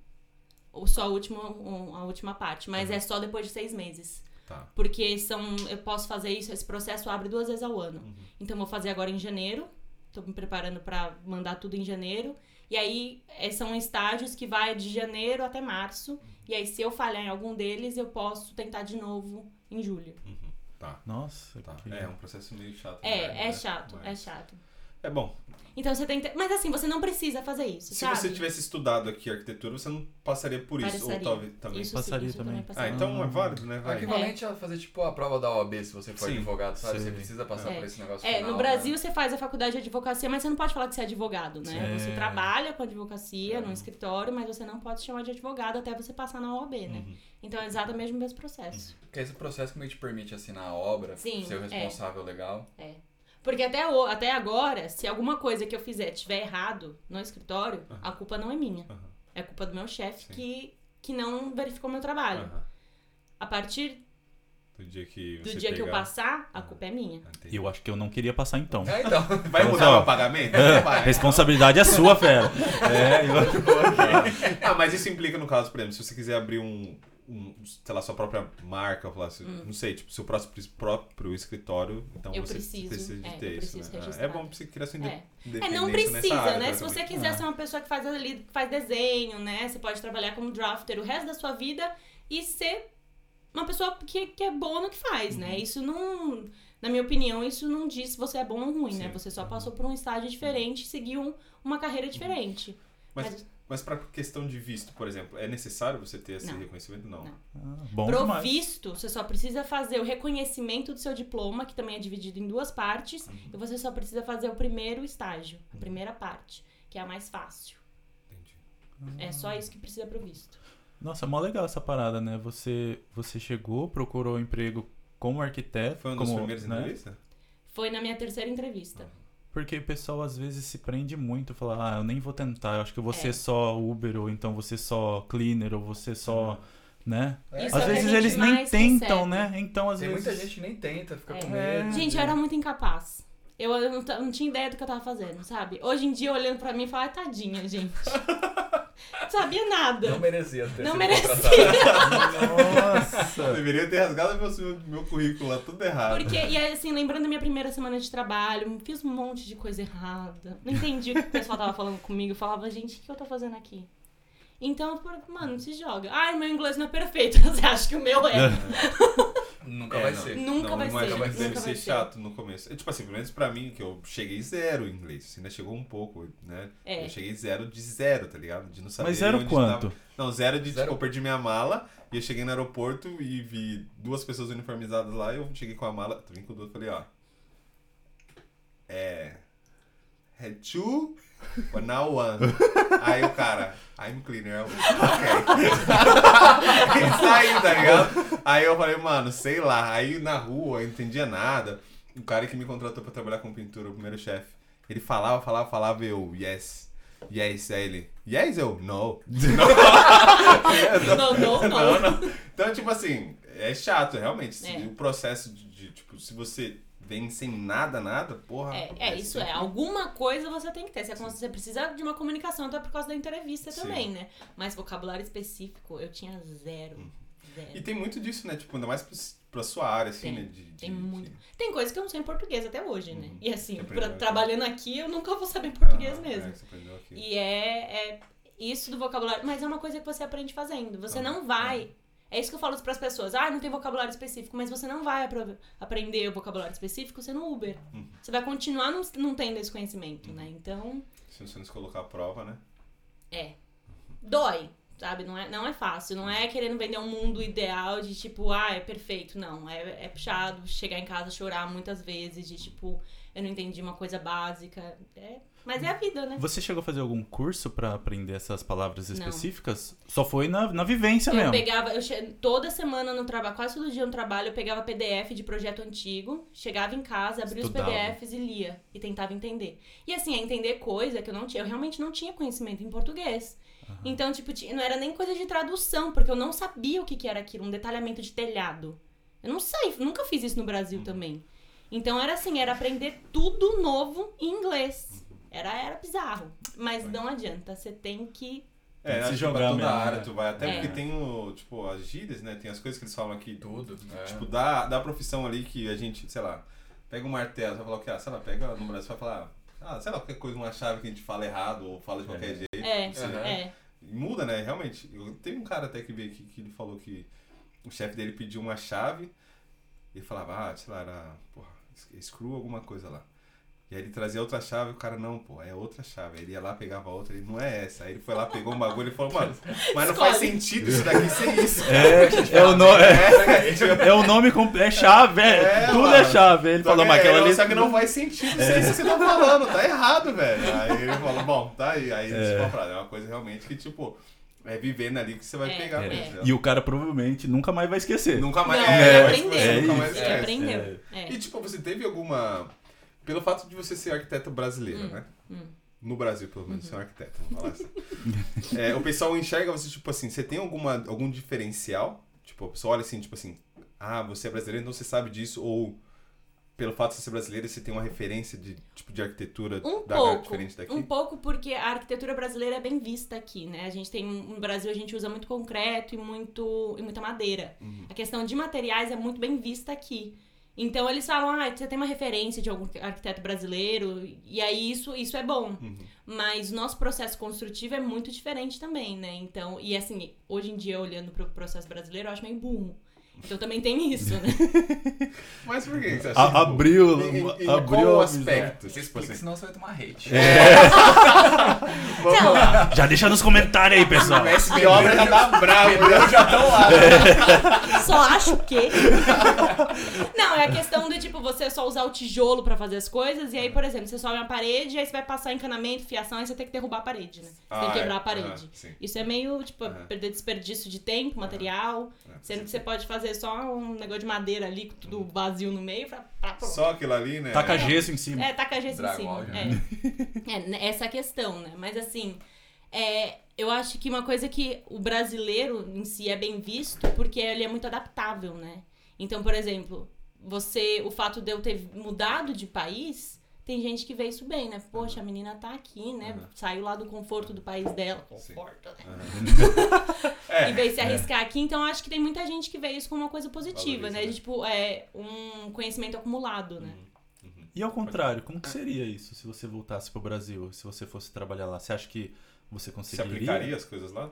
Ou só a última, a última parte. Mas Uhum. é só depois de seis meses. Tá. Porque são. Eu posso fazer isso, esse processo abre duas vezes ao ano. Uhum. Então eu vou fazer agora em janeiro. Tô me preparando pra mandar tudo em janeiro. E aí é, são estágios que vai de janeiro até março. E aí, se eu falhar em algum deles, eu posso tentar de novo em julho. Tá. Nossa, Tá. que- É um processo meio chato. É, é né? chato, é Mas- chato. É bom. Então você tem que. Mas assim, você não precisa fazer isso, Se sabe? você tivesse estudado aqui arquitetura, você não passaria por isso. Ou Passaria. talvez também. Isso Passaria sim, isso também. também Ah, passaria. então é válido, né? É Vai. equivalente a fazer tipo a prova da OAB se você for Sim. advogado, sabe? Sim. Você precisa passar É. por esse negócio É, final, no né? Brasil você faz a faculdade de advocacia, mas você não pode falar que você é advogado, né? É. Você trabalha com advocacia É. num escritório, mas você não pode se chamar de advogado até você passar na OAB, né? Uhum. Então é exatamente o mesmo processo. Porque esse processo que meio te permite assinar a obra, Sim, ser o é. responsável legal. Porque até, o- até agora, se alguma coisa que eu fizer tiver errado no escritório, a culpa não é minha. Aham. É culpa do meu chefe que, que não verificou meu trabalho. A partir Do dia que do dia que eu pegar- passar, a culpa é minha. Entendi. Eu acho que eu não queria passar então. É, então. Vai Então, mudar o pagamento? É, Vai. responsabilidade é sua, fera. É, eu... Ah, mas isso implica, no caso, por exemplo, se você quiser abrir um, um, sei lá, sua própria marca, assim, não sei, tipo, seu próximo, próprio escritório, então Hum. Eu você preciso, precisa de é, ter isso, né? registrar. É bom você criar sua É. É, não precisa, área, né? Se você quiser Ah. ser uma pessoa que faz ali, faz desenho, né? Você pode trabalhar como drafter o resto da sua vida e ser uma pessoa que, que é boa no que faz, Uhum. né? Isso não. Na minha opinião, isso não diz se você é bom ou ruim, né? Sim. Você só Uhum. passou por um estágio diferente e seguiu um- uma carreira diferente. Mas, mas pra questão de visto, por exemplo, é necessário você ter esse Não. reconhecimento? Não. Não. Ah, bom Pro demais. visto, você só precisa fazer o reconhecimento do seu diploma, que também é dividido em duas partes, Uhum. e você só precisa fazer o primeiro estágio, a primeira parte, que é a mais fácil. Entendi. É só isso que precisa pro visto. Nossa, é mó legal essa parada, né? Você, você chegou, procurou emprego como arquiteto. Foi um dos como, primeiros né? entrevistas? Foi na minha terceira entrevista. Porque o pessoal às vezes se prende muito, fala, ah, eu nem vou tentar, eu acho que eu vou É. só Uber, ou então você só cleaner, ou você só, né? É, Isso às é vezes eles nem tentam, recebe. né? Então às Tem vezes. muita gente que nem tenta, fica É. com medo. Gente, eu era muito incapaz. Eu, eu não, não tinha ideia do que eu tava fazendo, sabe? Hoje em dia, olhando pra mim, eu falo, ai, tadinha, gente. não sabia nada. Não merecia ter Não sido merecia. contratado. Nossa! Deveria ter rasgado meu, meu currículo lá, tudo errado. Porque, e assim, lembrando da minha primeira semana de trabalho, fiz um monte de coisa errada. Não entendi o que o pessoal tava falando comigo. Eu falava, gente, o que eu tô fazendo aqui? Então, mano, se joga. Ai, meu inglês não é perfeito. Você acha que o meu é? Nunca É, vai não. ser. Nunca não, vai ser. Mas nunca deve vai ser ser. chato no começo. É, Tipo assim, pelo menos pra mim, que eu cheguei zero em inglês. Você ainda chegou um pouco, né? É. Eu cheguei zero de zero, tá ligado? De não saber Mas zero onde quanto? tava. Não, zero de, Zero. tipo, eu perdi minha mala e eu cheguei no aeroporto e vi duas pessoas uniformizadas lá e eu cheguei com a mala, vim com o Dudu e falei, ó. É. É two, but now one. Aí o cara, I'm cleaner. Eu, ok. e saí, tá ligado? Aí eu falei, mano, sei lá. Aí na rua, eu não entendia nada. O cara que me contratou pra trabalhar com pintura, o primeiro chefe, ele falava, falava, falava, eu, yes. Yes, aí ele, yes, eu, no. Não, não, não. Então, tipo assim, é chato, realmente. É. O processo de, de, tipo, se você vem sem nada, nada, porra. É, é, isso é. Alguma coisa você tem que ter. Você, você precisa de uma comunicação, até por causa da entrevista Sim. também, né? Mas vocabulário específico, eu tinha zero. Zero. E tem muito disso, né? Tipo, ainda mais pra, sua área, assim, Tem, né? De, tem de- muito. de- Tem coisas que eu não sei em português até hoje, né? Uhum. E assim, pra- trabalhando aqui, eu nunca vou saber português Ah, mesmo. É, você aprendeu aqui. E é, é isso do vocabulário. Mas é uma coisa que você aprende fazendo. Você Ah, não vai. É isso que eu falo pras pessoas. Ah, não tem vocabulário específico. Mas você não vai aprender o vocabulário específico sendo Uber. Uhum. Você vai continuar não, não tendo esse conhecimento, né? Então, Se você não se colocar à prova, né? é. Dói. sabe? Não é, não é fácil. Não é querendo vender um mundo ideal de tipo, ah, é perfeito. Não, é, é puxado. Chegar em casa chorar muitas vezes de tipo, eu não entendi uma coisa básica. É, mas é a vida, né? Você chegou a fazer algum curso pra aprender essas palavras específicas? Só foi na, na vivência Eu mesmo. pegava, eu che... toda semana no trabalho, quase todo dia no trabalho, eu pegava PDF de projeto antigo, chegava em casa, abria Estudava. os PDFs e lia e tentava entender. E assim, é entender coisa que eu não tinha, eu realmente não tinha conhecimento em português. Então, tipo, ti- não era nem coisa de tradução, porque eu não sabia o que, que era aquilo, um detalhamento de telhado. Eu não sei, nunca fiz isso no Brasil também. Então era assim, era aprender tudo novo em inglês. Era, era bizarro. Mas não adianta, você tem que. É, se jogar toda mesmo, área né? tu vai. Até É. porque tem o, tipo, as gírias, né? Tem as coisas que eles falam aqui. Tudo. É. Tipo, da, da profissão ali que a gente, sei lá, pega um martelo, você vai falar o que? Ah, sei lá, pega no Brasil, vai falar, ah, sei lá, qualquer coisa, uma chave que a gente fala errado ou fala de qualquer jeito. É, Aham. é. E muda, né? Realmente. Eu, teve um cara até que veio aqui que ele falou que o chefe dele pediu uma chave e ele falava, ah, sei lá, era, porra, screw alguma coisa lá. E aí ele trazia outra chave e o cara, não, pô, é outra chave. Aí ele ia lá, pegava outra, ele, não é essa. Aí ele foi lá, pegou um bagulho e falou, mano, mas não faz Escolhe. sentido isso daqui ser isso. É, é o, no, é, é o nome completo. É chave, é, É, tudo mano. é chave. Aí Ele Só falou, mas é, aquela ali. só que não faz sentido ser isso que você tá falando, tá errado, velho. Aí ele falou, bom, tá aí. Aí ele É. é. falou, é uma coisa realmente que, tipo, é vivendo ali que você vai É, pegar é. mesmo. E o cara provavelmente nunca mais vai esquecer. Nunca mais. Não, é, ele é, aprendeu. você nunca É mais isso. Ele esquece. aprendeu. É. E tipo, você teve alguma. Pelo fato de você ser arquiteto brasileiro, Hum, né? hum. No Brasil, pelo menos, você é um arquiteto, vamos falar assim. É, o pessoal enxerga você, tipo assim, você tem alguma, algum diferencial? Tipo, a pessoa olha assim, tipo assim, ah, você é brasileiro, então você sabe disso, ou pelo fato de você ser brasileiro, você tem uma referência de tipo de arquitetura Um da pouco. diferente daqui? Um pouco porque a arquitetura brasileira é bem vista aqui, né? A gente tem no Brasil a gente usa muito concreto e muito e muita madeira. Uhum. A questão de materiais é muito bem vista aqui. Então eles falam, ah, você tem uma referência de algum arquiteto brasileiro, e aí isso, isso é bom. Uhum. Mas o nosso processo construtivo é muito diferente também, né? Então, e assim, hoje em dia, olhando pro processo brasileiro, eu acho meio burro. Então também tem isso, né? Mas por que você acha A- que- abriu, Em, em, em abriu qual a aspecto? Você Tipo explica, senão você vai tomar hate. vamos lá. Já deixa nos comentários aí, pessoal. O mestre de obra já tá bravo, né? já estão lá. Só acho que. Não, é a questão do tipo, você só usar o tijolo pra fazer as coisas, e aí, por exemplo, você sobe uma parede, aí você vai passar encanamento, fiação, aí você tem que derrubar a parede, né? Você tem Ah, que quebrar é. a parede. Sim. Isso é meio, tipo, Aham. perder desperdício de tempo, material. É, Sendo sim. que você pode fazer só um negócio de madeira ali, com tudo vazio no meio, pra, pra. Só aquilo ali, né? Taca gesso em cima. É, taca gesso em Drywall, cima. É. É, né, essa é a questão, né? Mas assim, é, eu acho que uma coisa que o brasileiro em si é bem visto porque ele é muito adaptável, né? Então, por exemplo, você, o fato de eu ter mudado de país, tem gente que vê isso bem, né? Poxa, a menina tá aqui, né? Uhum. Saiu lá do conforto do país dela. Conforto, né? É. Em vez de se arriscar aqui, então eu acho que tem muita gente que vê isso como uma coisa positiva, Valoriza, né? né? De, tipo, é um conhecimento acumulado, né? E ao contrário, como que seria isso se você voltasse pro Brasil, se você fosse trabalhar lá? Você acha que você Você conseguiria? aplicaria as coisas lá?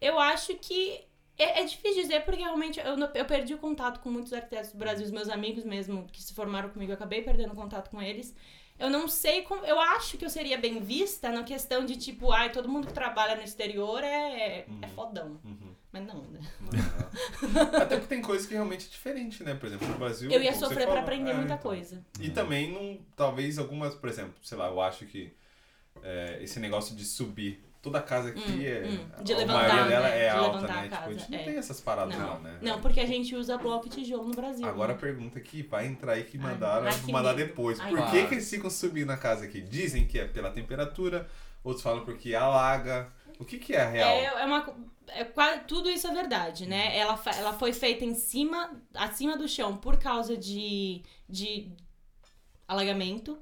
Eu acho que é, é difícil dizer porque realmente eu, eu perdi o contato com muitos arquitetos do Brasil, os meus amigos mesmo que se formaram comigo, eu acabei perdendo contato com eles. Eu não sei como. Eu acho que eu seria bem vista na questão de tipo, ai, todo mundo que trabalha no exterior é, é Uhum. fodão. Uhum. Mas não, né? Até porque tem coisa que realmente é diferente, né? Por exemplo, no Brasil. Eu ia sofrer pra falou, aprender é, muita então. coisa. E também, não, talvez algumas, por exemplo, sei lá, eu acho que é, esse negócio de subir. Toda casa aqui Hum, é. hum. De a levantar, dela né? é De alta, né? a Tipo, a gente não é. tem essas paradas, não, Não, né? não, porque a gente usa bloco e tijolo no Brasil. Agora a né? pergunta que vai entrar aí que mandaram, ai, mandar depois. Ai, Por que que, eles ficam subindo na casa aqui? Dizem que é pela temperatura, outros falam porque alaga. O que, que é a real? É, é uma. É, tudo isso é verdade, né? Ela, fa- ela foi feita em cima, acima do chão por causa de, de alagamento.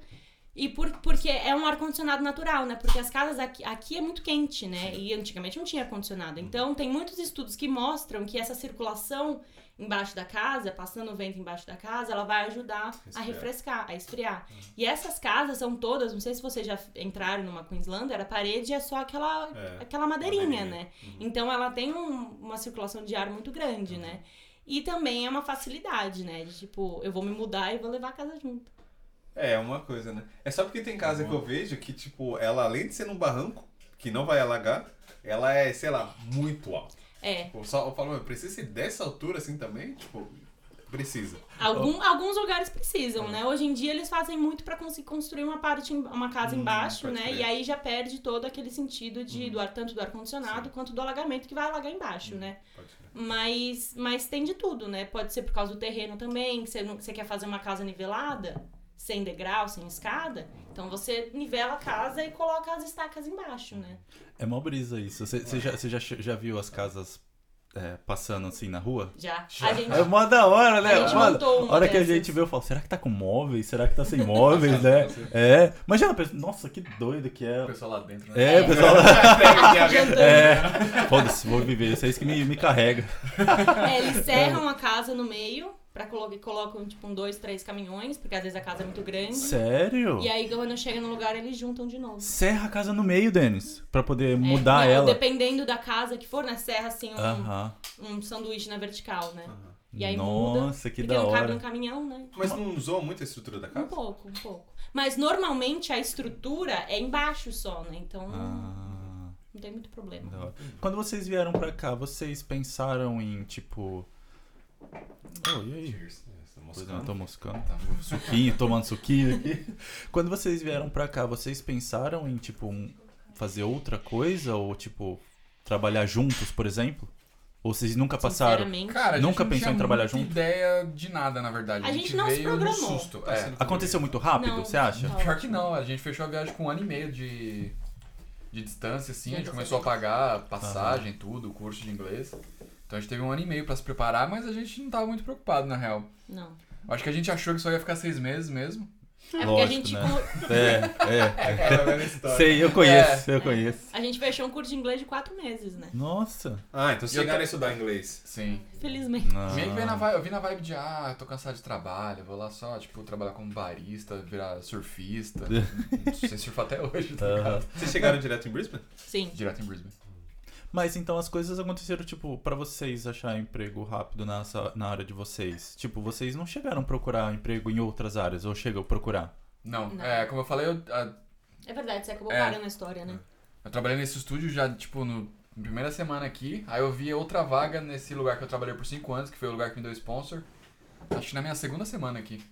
E por, porque é um ar-condicionado natural, né? Porque as casas aqui, aqui é muito quente, né? E antigamente não tinha ar-condicionado. Então, tem muitos estudos que mostram que essa circulação embaixo da casa, passando o vento embaixo da casa, ela vai ajudar a Resfriar. refrescar, a esfriar. E essas casas são todas, não sei se vocês já entraram numa Queenslander, a parede é só aquela, É, aquela madeirinha, madeirinha. né? Então ela tem um- uma circulação de ar muito grande, né? E também é uma facilidade, né? De tipo, eu vou me mudar e vou levar a casa junto. É, uma coisa, né? É só porque tem casa que eu vejo que, tipo, ela além de ser num barranco, que não vai alagar, ela é, sei lá, muito alta. É. Tipo, só, eu falo, "Meu, precisa ser dessa altura assim também? Tipo, precisa. Algum, alguns lugares precisam, né? Hoje em dia eles fazem muito pra conseguir construir uma parte, em- uma casa Hum, embaixo, né? crer. E aí já perde todo aquele sentido de do ar, tanto do ar condicionado quanto do alagamento que vai alagar embaixo, né? Pode ser. Mas, mas tem de tudo, né? Pode ser por causa do terreno também, que você, não, que você quer fazer uma casa nivelada, sem degrau, sem escada. Então você nivela a casa e coloca as estacas embaixo, né? É mó brisa isso. Você, já, já, já viu as casas é, passando assim na rua? Já. Já. A gente, É mó da hora, né? A gente Mano, uma hora que a gente vê, eu falo, será que tá com móveis? Será que tá sem móveis, né? É. Imagina, pensa, nossa, que doido que é. O pessoal lá dentro, né? É, pessoal. Jantando. É. Foda-se, vou viver. Isso é isso que me, me carrega. É, eles serram a casa no meio, pra colo colocam tipo um, dois, três caminhões, porque às vezes a casa é muito grande. Sério? E aí quando chega no lugar eles juntam de novo. Serra a casa no meio, Denis. Pra poder É, mudar não, ela. Dependendo da casa que for, na serra, assim, um, Aham. um sanduíche na vertical, né? E aí muda. Nossa, que porque da não cabe hora. um caminhão, né? Mas não zoa muito a estrutura da Um casa? pouco, um pouco. Mas normalmente a estrutura é embaixo só, né? Então Ah, não tem muito problema. hora. Quando vocês vieram pra cá, vocês pensaram em, tipo... Oh, e aí? Cheers. Pois é, eu moscando. tô moscando. Tá. Suquinho, tomando suquinho aqui. Quando vocês vieram pra cá, vocês pensaram em, tipo, um- fazer outra coisa? Ou, tipo, trabalhar juntos, por exemplo? Ou vocês nunca passaram? Cara, a gente Nunca não pensou em trabalhar junto? ideia de nada, na verdade. A gente não se veio no programou. susto. Tá é. Aconteceu muito rápido, Não. você acha? Não. Pior que não, a gente fechou a viagem com um ano e meio de, de distância, assim. A gente Gente, começou a pagar passagem, tudo, o curso de inglês. Então a gente teve um ano e meio pra se preparar, mas a gente não tava muito preocupado, na real. Não. Acho que a gente achou que só ia ficar seis meses mesmo. É porque a Lógico, gente, né? É, é. É, a velha história. Sei, eu conheço, eu conheço. a gente fechou um curso de inglês de quatro meses, né? Nossa. Ah, então eu chegaram a estudar inglês. Sim. Felizmente. Meio que veio na vibe, eu vi na vibe de, ah, tô cansado de trabalho, vou lá só, tipo, trabalhar como barista, virar surfista. não sei surfar até hoje, tá ligado? Vocês chegaram direto em Brisbane? Sim. Direto em Brisbane. Mas então as coisas aconteceram, tipo, pra vocês achar emprego rápido nessa, na área de vocês. Tipo, vocês não chegaram a procurar emprego em outras áreas, ou chegam a procurar? Não, Não. é, como eu falei, eu, a- É verdade, você acabou É. parando a história, né? eu trabalhei nesse estúdio já, tipo, no, na primeira semana aqui, aí eu vi outra vaga nesse lugar que eu trabalhei por 5 anos, que foi o lugar que me deu sponsor, acho que na minha segunda semana aqui.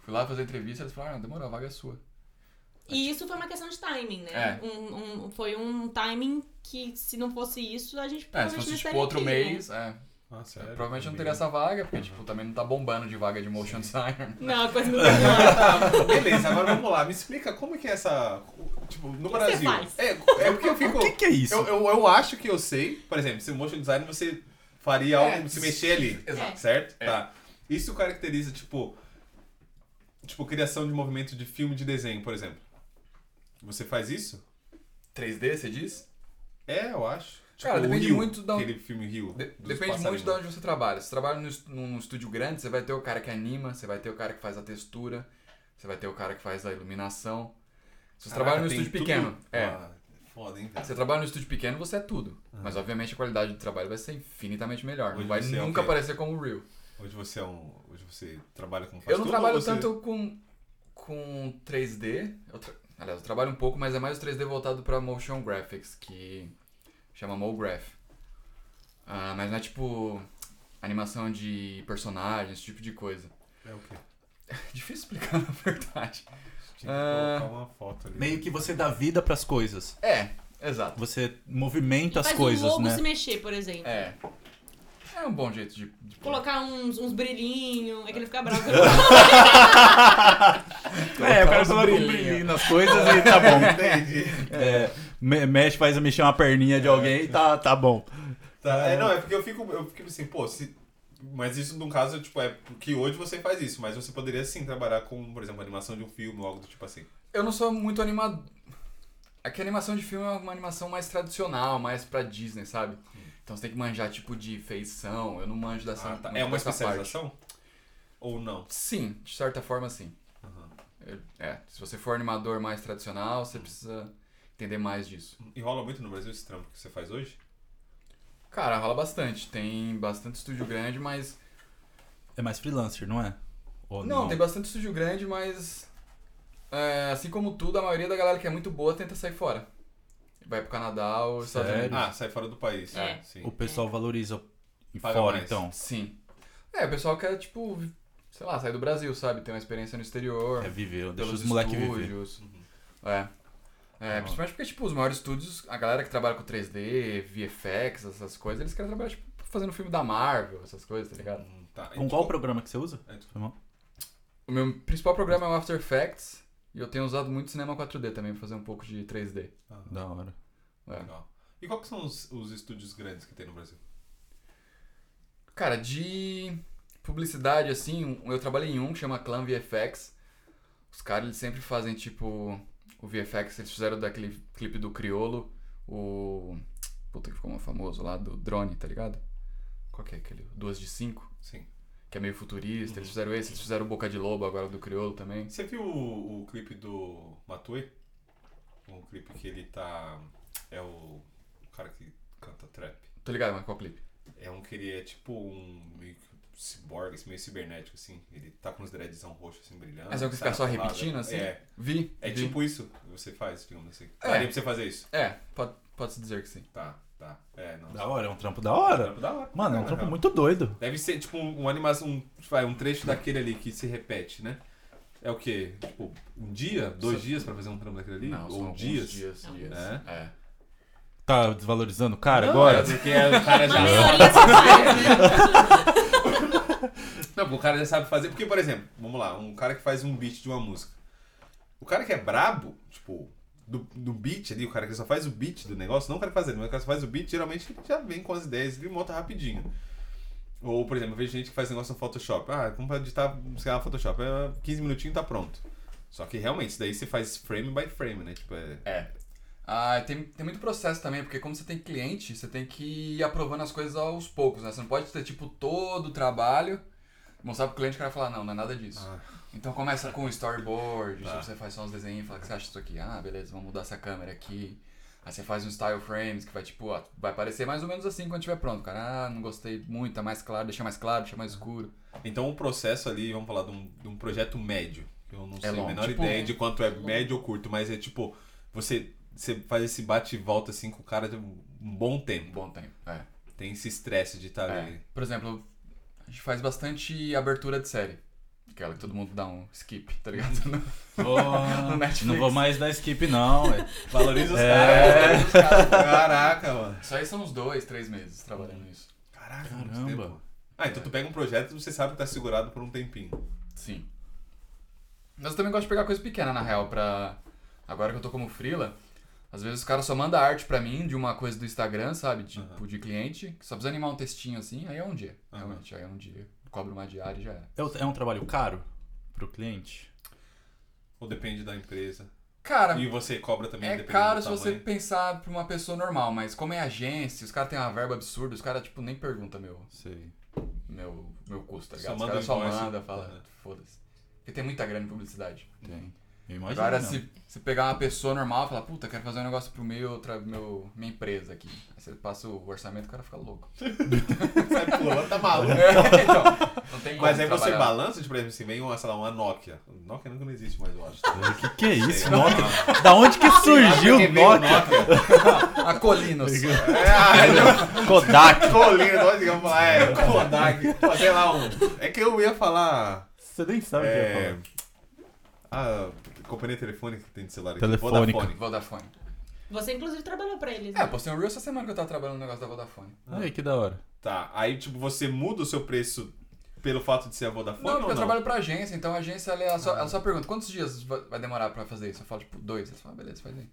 Fui lá fazer entrevista, eles falaram, ah, demorou, a vaga é sua. E isso foi uma questão de timing, né? É. Um, um- foi um timing que, se não fosse isso, a gente É, se provavelmente fosse, não tipo, outro aqui, mês, é, Ah, sério? provavelmente eu não teria essa vaga, porque, tipo, também não tá bombando de vaga de motion designer. Né? Não, a coisa não. Tá, beleza, agora vamos lá. Me explica como que é essa. Tipo, no que Brasil. você faz? É, é porque eu fico. O que, que é isso? Eu, eu, eu acho que eu sei, por exemplo, se o motion design você faria É, algo, se mexer ali. Exato. Certo? É. Tá. Isso caracteriza, tipo. Tipo, criação de movimento de filme de desenho, por exemplo. Você faz isso? 3D, você diz? É, eu acho. Tipo, Cara, depende Rio, muito da- Aquele filme Rio. De- depende muito de onde você trabalha. Se você trabalha num est- num estúdio grande, você vai ter o cara que anima, você vai ter o cara que faz a textura, você vai ter o cara que faz a iluminação. Se você Caraca, trabalha num estúdio tudo? pequeno, é. Ah, foda, hein, cara? Você trabalha num estúdio pequeno, você é tudo. Mas obviamente a qualidade do trabalho vai ser infinitamente melhor. Hoje não vai é nunca parecer como o Real. Hoje você é um. Hoje você trabalha com Eu não trabalho você... tanto com, com 3D. Eu tra- Aliás, eu trabalho um pouco, mas é mais o 3D voltado pra motion graphics, que chama MoGraph. Ah, mas não é tipo animação de personagens, esse tipo de coisa. É o quê? Difícil explicar, na verdade. Tinha que Ah. colocar uma foto ali. Meio que você dá vida pras coisas. É, exato. Você movimenta as Faz coisas, um logo né? se mexer, por exemplo. É. É um bom jeito de. de- Colocar uns, uns brilhinhos, é que ele fica bravo. É, o cara uns coloca um brilhinho nas coisas e tá bom. Entendi. É, me- mexe, faz mexer uma perninha de alguém e tá, tá bom. Tá, é, não, é porque eu fico, eu fico assim, pô, se. Mas isso, no caso, tipo, é porque hoje você faz isso, mas você poderia sim trabalhar com, por exemplo, animação de um filme ou algo do tipo assim. Eu não sou muito animado. É que a animação de filme é uma animação mais tradicional, mais pra Disney, sabe? Então você tem que manjar tipo de feição. Eu não manjo dessa. Ah, tá. É uma dessa parte. especialização? Ou não? Sim, de certa forma sim. Eu- É, se você for animador mais tradicional, você precisa entender mais disso. E rola muito no Brasil esse trampo que você faz hoje? Cara, rola bastante. Tem bastante estúdio grande, mas. É mais freelancer, não é? Ou Não, tem bastante estúdio grande, mas. é, assim como tudo, a maioria da galera que é muito boa tenta sair fora. Vai pro Canadá ou Estados Sério? Unidos. Ah, sai fora do país. É. Sim. O pessoal valoriza em Paga fora, mais. então. Sim. É, o pessoal quer, tipo, sei lá, sair do Brasil, sabe? Ter uma experiência no exterior. É viver, deixa os moleques viver. Uhum. É. É, Ah. principalmente porque, tipo, os maiores estúdios, a galera que trabalha com 3D, VFX, essas coisas, eles querem trabalhar, tipo, fazendo filme da Marvel, essas coisas, tá ligado? Hum, Tá. E, Com tipo, qual programa que você usa? É, tipo? O meu principal programa é o After Effects, e eu tenho usado muito cinema 4D também pra fazer um pouco de 3D. ah, Da hora. É. Legal. E qual que são os, os estúdios grandes que tem no Brasil? Cara, de publicidade, assim, eu trabalhei em um que chama Clan VFX. Os caras, eles sempre fazem, tipo, o VFX, eles fizeram daquele clipe do Criolo, o... Puta, que ficou mais famoso lá, do drone, tá ligado? Qual que é aquele? Duas de cinco, Sim. Que é meio futurista. Eles Uhum. fizeram esse, eles fizeram o Boca de Lobo agora do Criolo também. Você viu o, o clipe do Matue? Um clipe que ele tá. É o, o cara que canta trap. Tô ligado, mas qual clipe? É um que ele é tipo um meio cyborg, assim, meio cibernético, assim. Ele tá com uns dreadzão roxo, assim, brilhando. Mas é o que fica só repetindo, assim? É. Vi. É vi. tipo isso que você faz, digamos assim. É. Daria pra você fazer isso. É, pode, pode-se dizer que sim. Tá, tá. É, não. Da hora, é um trampo da hora. Trampo da hora. Mano, é um na trampo real. muito doido. Deve ser tipo um, um animação, um, vai, um trecho daquele ali que se repete, né? É o quê? Tipo, um dia, dois Só- dias pra fazer um trampo daquele ali? Não, Ou dias? dias, dias. É? É. Tá desvalorizando o cara Não, agora? é porque o cara já faz, né? Não, o cara já sabe fazer. Porque, por exemplo, vamos lá, um cara que faz um beat de uma música. O cara que é brabo, tipo, do, do beat ali, o cara que só faz o beat do negócio, não o cara que faz ele, mas o cara que faz o beat, geralmente ele já vem com as ideias e monta rapidinho. Ou, por exemplo, eu vejo gente que faz negócio no Photoshop. Ah, como pra editar, sei lá, Photoshop? É 15 minutinhos tá pronto. Só que realmente, isso daí você faz frame by frame, né? Tipo, é. É. Ah, tem, tem muito processo também, porque como você tem cliente, você tem que ir aprovando as coisas aos poucos, né? Você não pode ter, tipo, todo o trabalho, mostrar pro cliente que vai falar, não, não é nada disso. Ah, Então começa com o storyboard, Tá. tipo, você faz só uns desenhos, fala o que você acha disso aqui. Ah, beleza, vamos mudar essa câmera aqui. Aí você faz um style frames que vai, tipo, ó, vai parecer mais ou menos assim quando estiver pronto. Cara, ah, não gostei muito, tá mais claro, deixa mais claro, deixa mais escuro. Então o processo ali, vamos falar de um, de um projeto médio. Eu não sei longo, a menor tipo- ideia de quanto é médio ou curto, mas é tipo, você, você faz esse bate e volta assim com o cara de um bom Um tempo. bom tempo, é. Tem esse estresse de estar É. ali. Por exemplo, a gente faz bastante abertura de série. Aquela que todo mundo dá um skip, tá ligado? Ó, No Netflix. não vou mais dar skip, não. ué. Valoriza os É. caras. Caraca, mano. Isso aí são uns dois, três meses trabalhando nisso. Caraca, Caramba. tempo. Ah, então tu pega um projeto e você sabe que tá segurado por um tempinho. Sim. Mas eu também gosto de pegar coisa pequena, na real, pra. Agora que eu tô como freela, às vezes os caras só mandam arte pra mim de uma coisa do Instagram, sabe? Tipo, Aham. de cliente, que só precisa animar um textinho assim, aí é um dia. Aham. Realmente, aí é um dia. Cobro uma diária e já é. É o- É um trabalho caro pro cliente? Ou depende da empresa. Cara, E você cobra também é dependendo caro do se você pensar pra uma pessoa normal, mas como é agência, os caras têm uma verba absurda, os caras, tipo, nem perguntam meu, Sei. meu, meu custo, tá Só ligado? Os manda caras só mandam, fala, Uhum. foda-se. Porque tem muita grana em publicidade. Tem. Eu imagino. Agora, se, se pegar uma pessoa normal e falar, puta, quero fazer um negócio pro meu, outra, meu, minha empresa aqui. Aí você passa o orçamento, o cara fica louco. Sai pulando, tá maluco. É, então, não tem Mas aí você trabalhar. balança, tipo, por exemplo, assim, vem uma, sei lá, uma Nokia. Nokia nunca não existe mais, eu acho. O que, que é isso? Sei Nokia? lá. Da onde que surgiu veio Nokia? A Colinos. É, ah, não. Kodak? Colina, nós digamos falar, é, Kodak. Sei lá, um. É que eu ia falar. Você nem sabe o que é É. falar. A companhia telefônica que tem de celular aqui. Telefônica. Vodafone. Vodafone. Você, inclusive, trabalhou pra eles. É, né? eu postei um Reel essa semana que eu tava trabalhando no negócio da Vodafone. Aí, que da hora. Tá, aí tipo, você muda o seu preço pelo fato de ser a Vodafone Não, ou porque eu não? trabalho pra agência, então a agência ela só, ela só pergunta quantos dias vai demorar pra fazer isso? Eu falo, tipo, dois. Você fala, beleza, faz aí.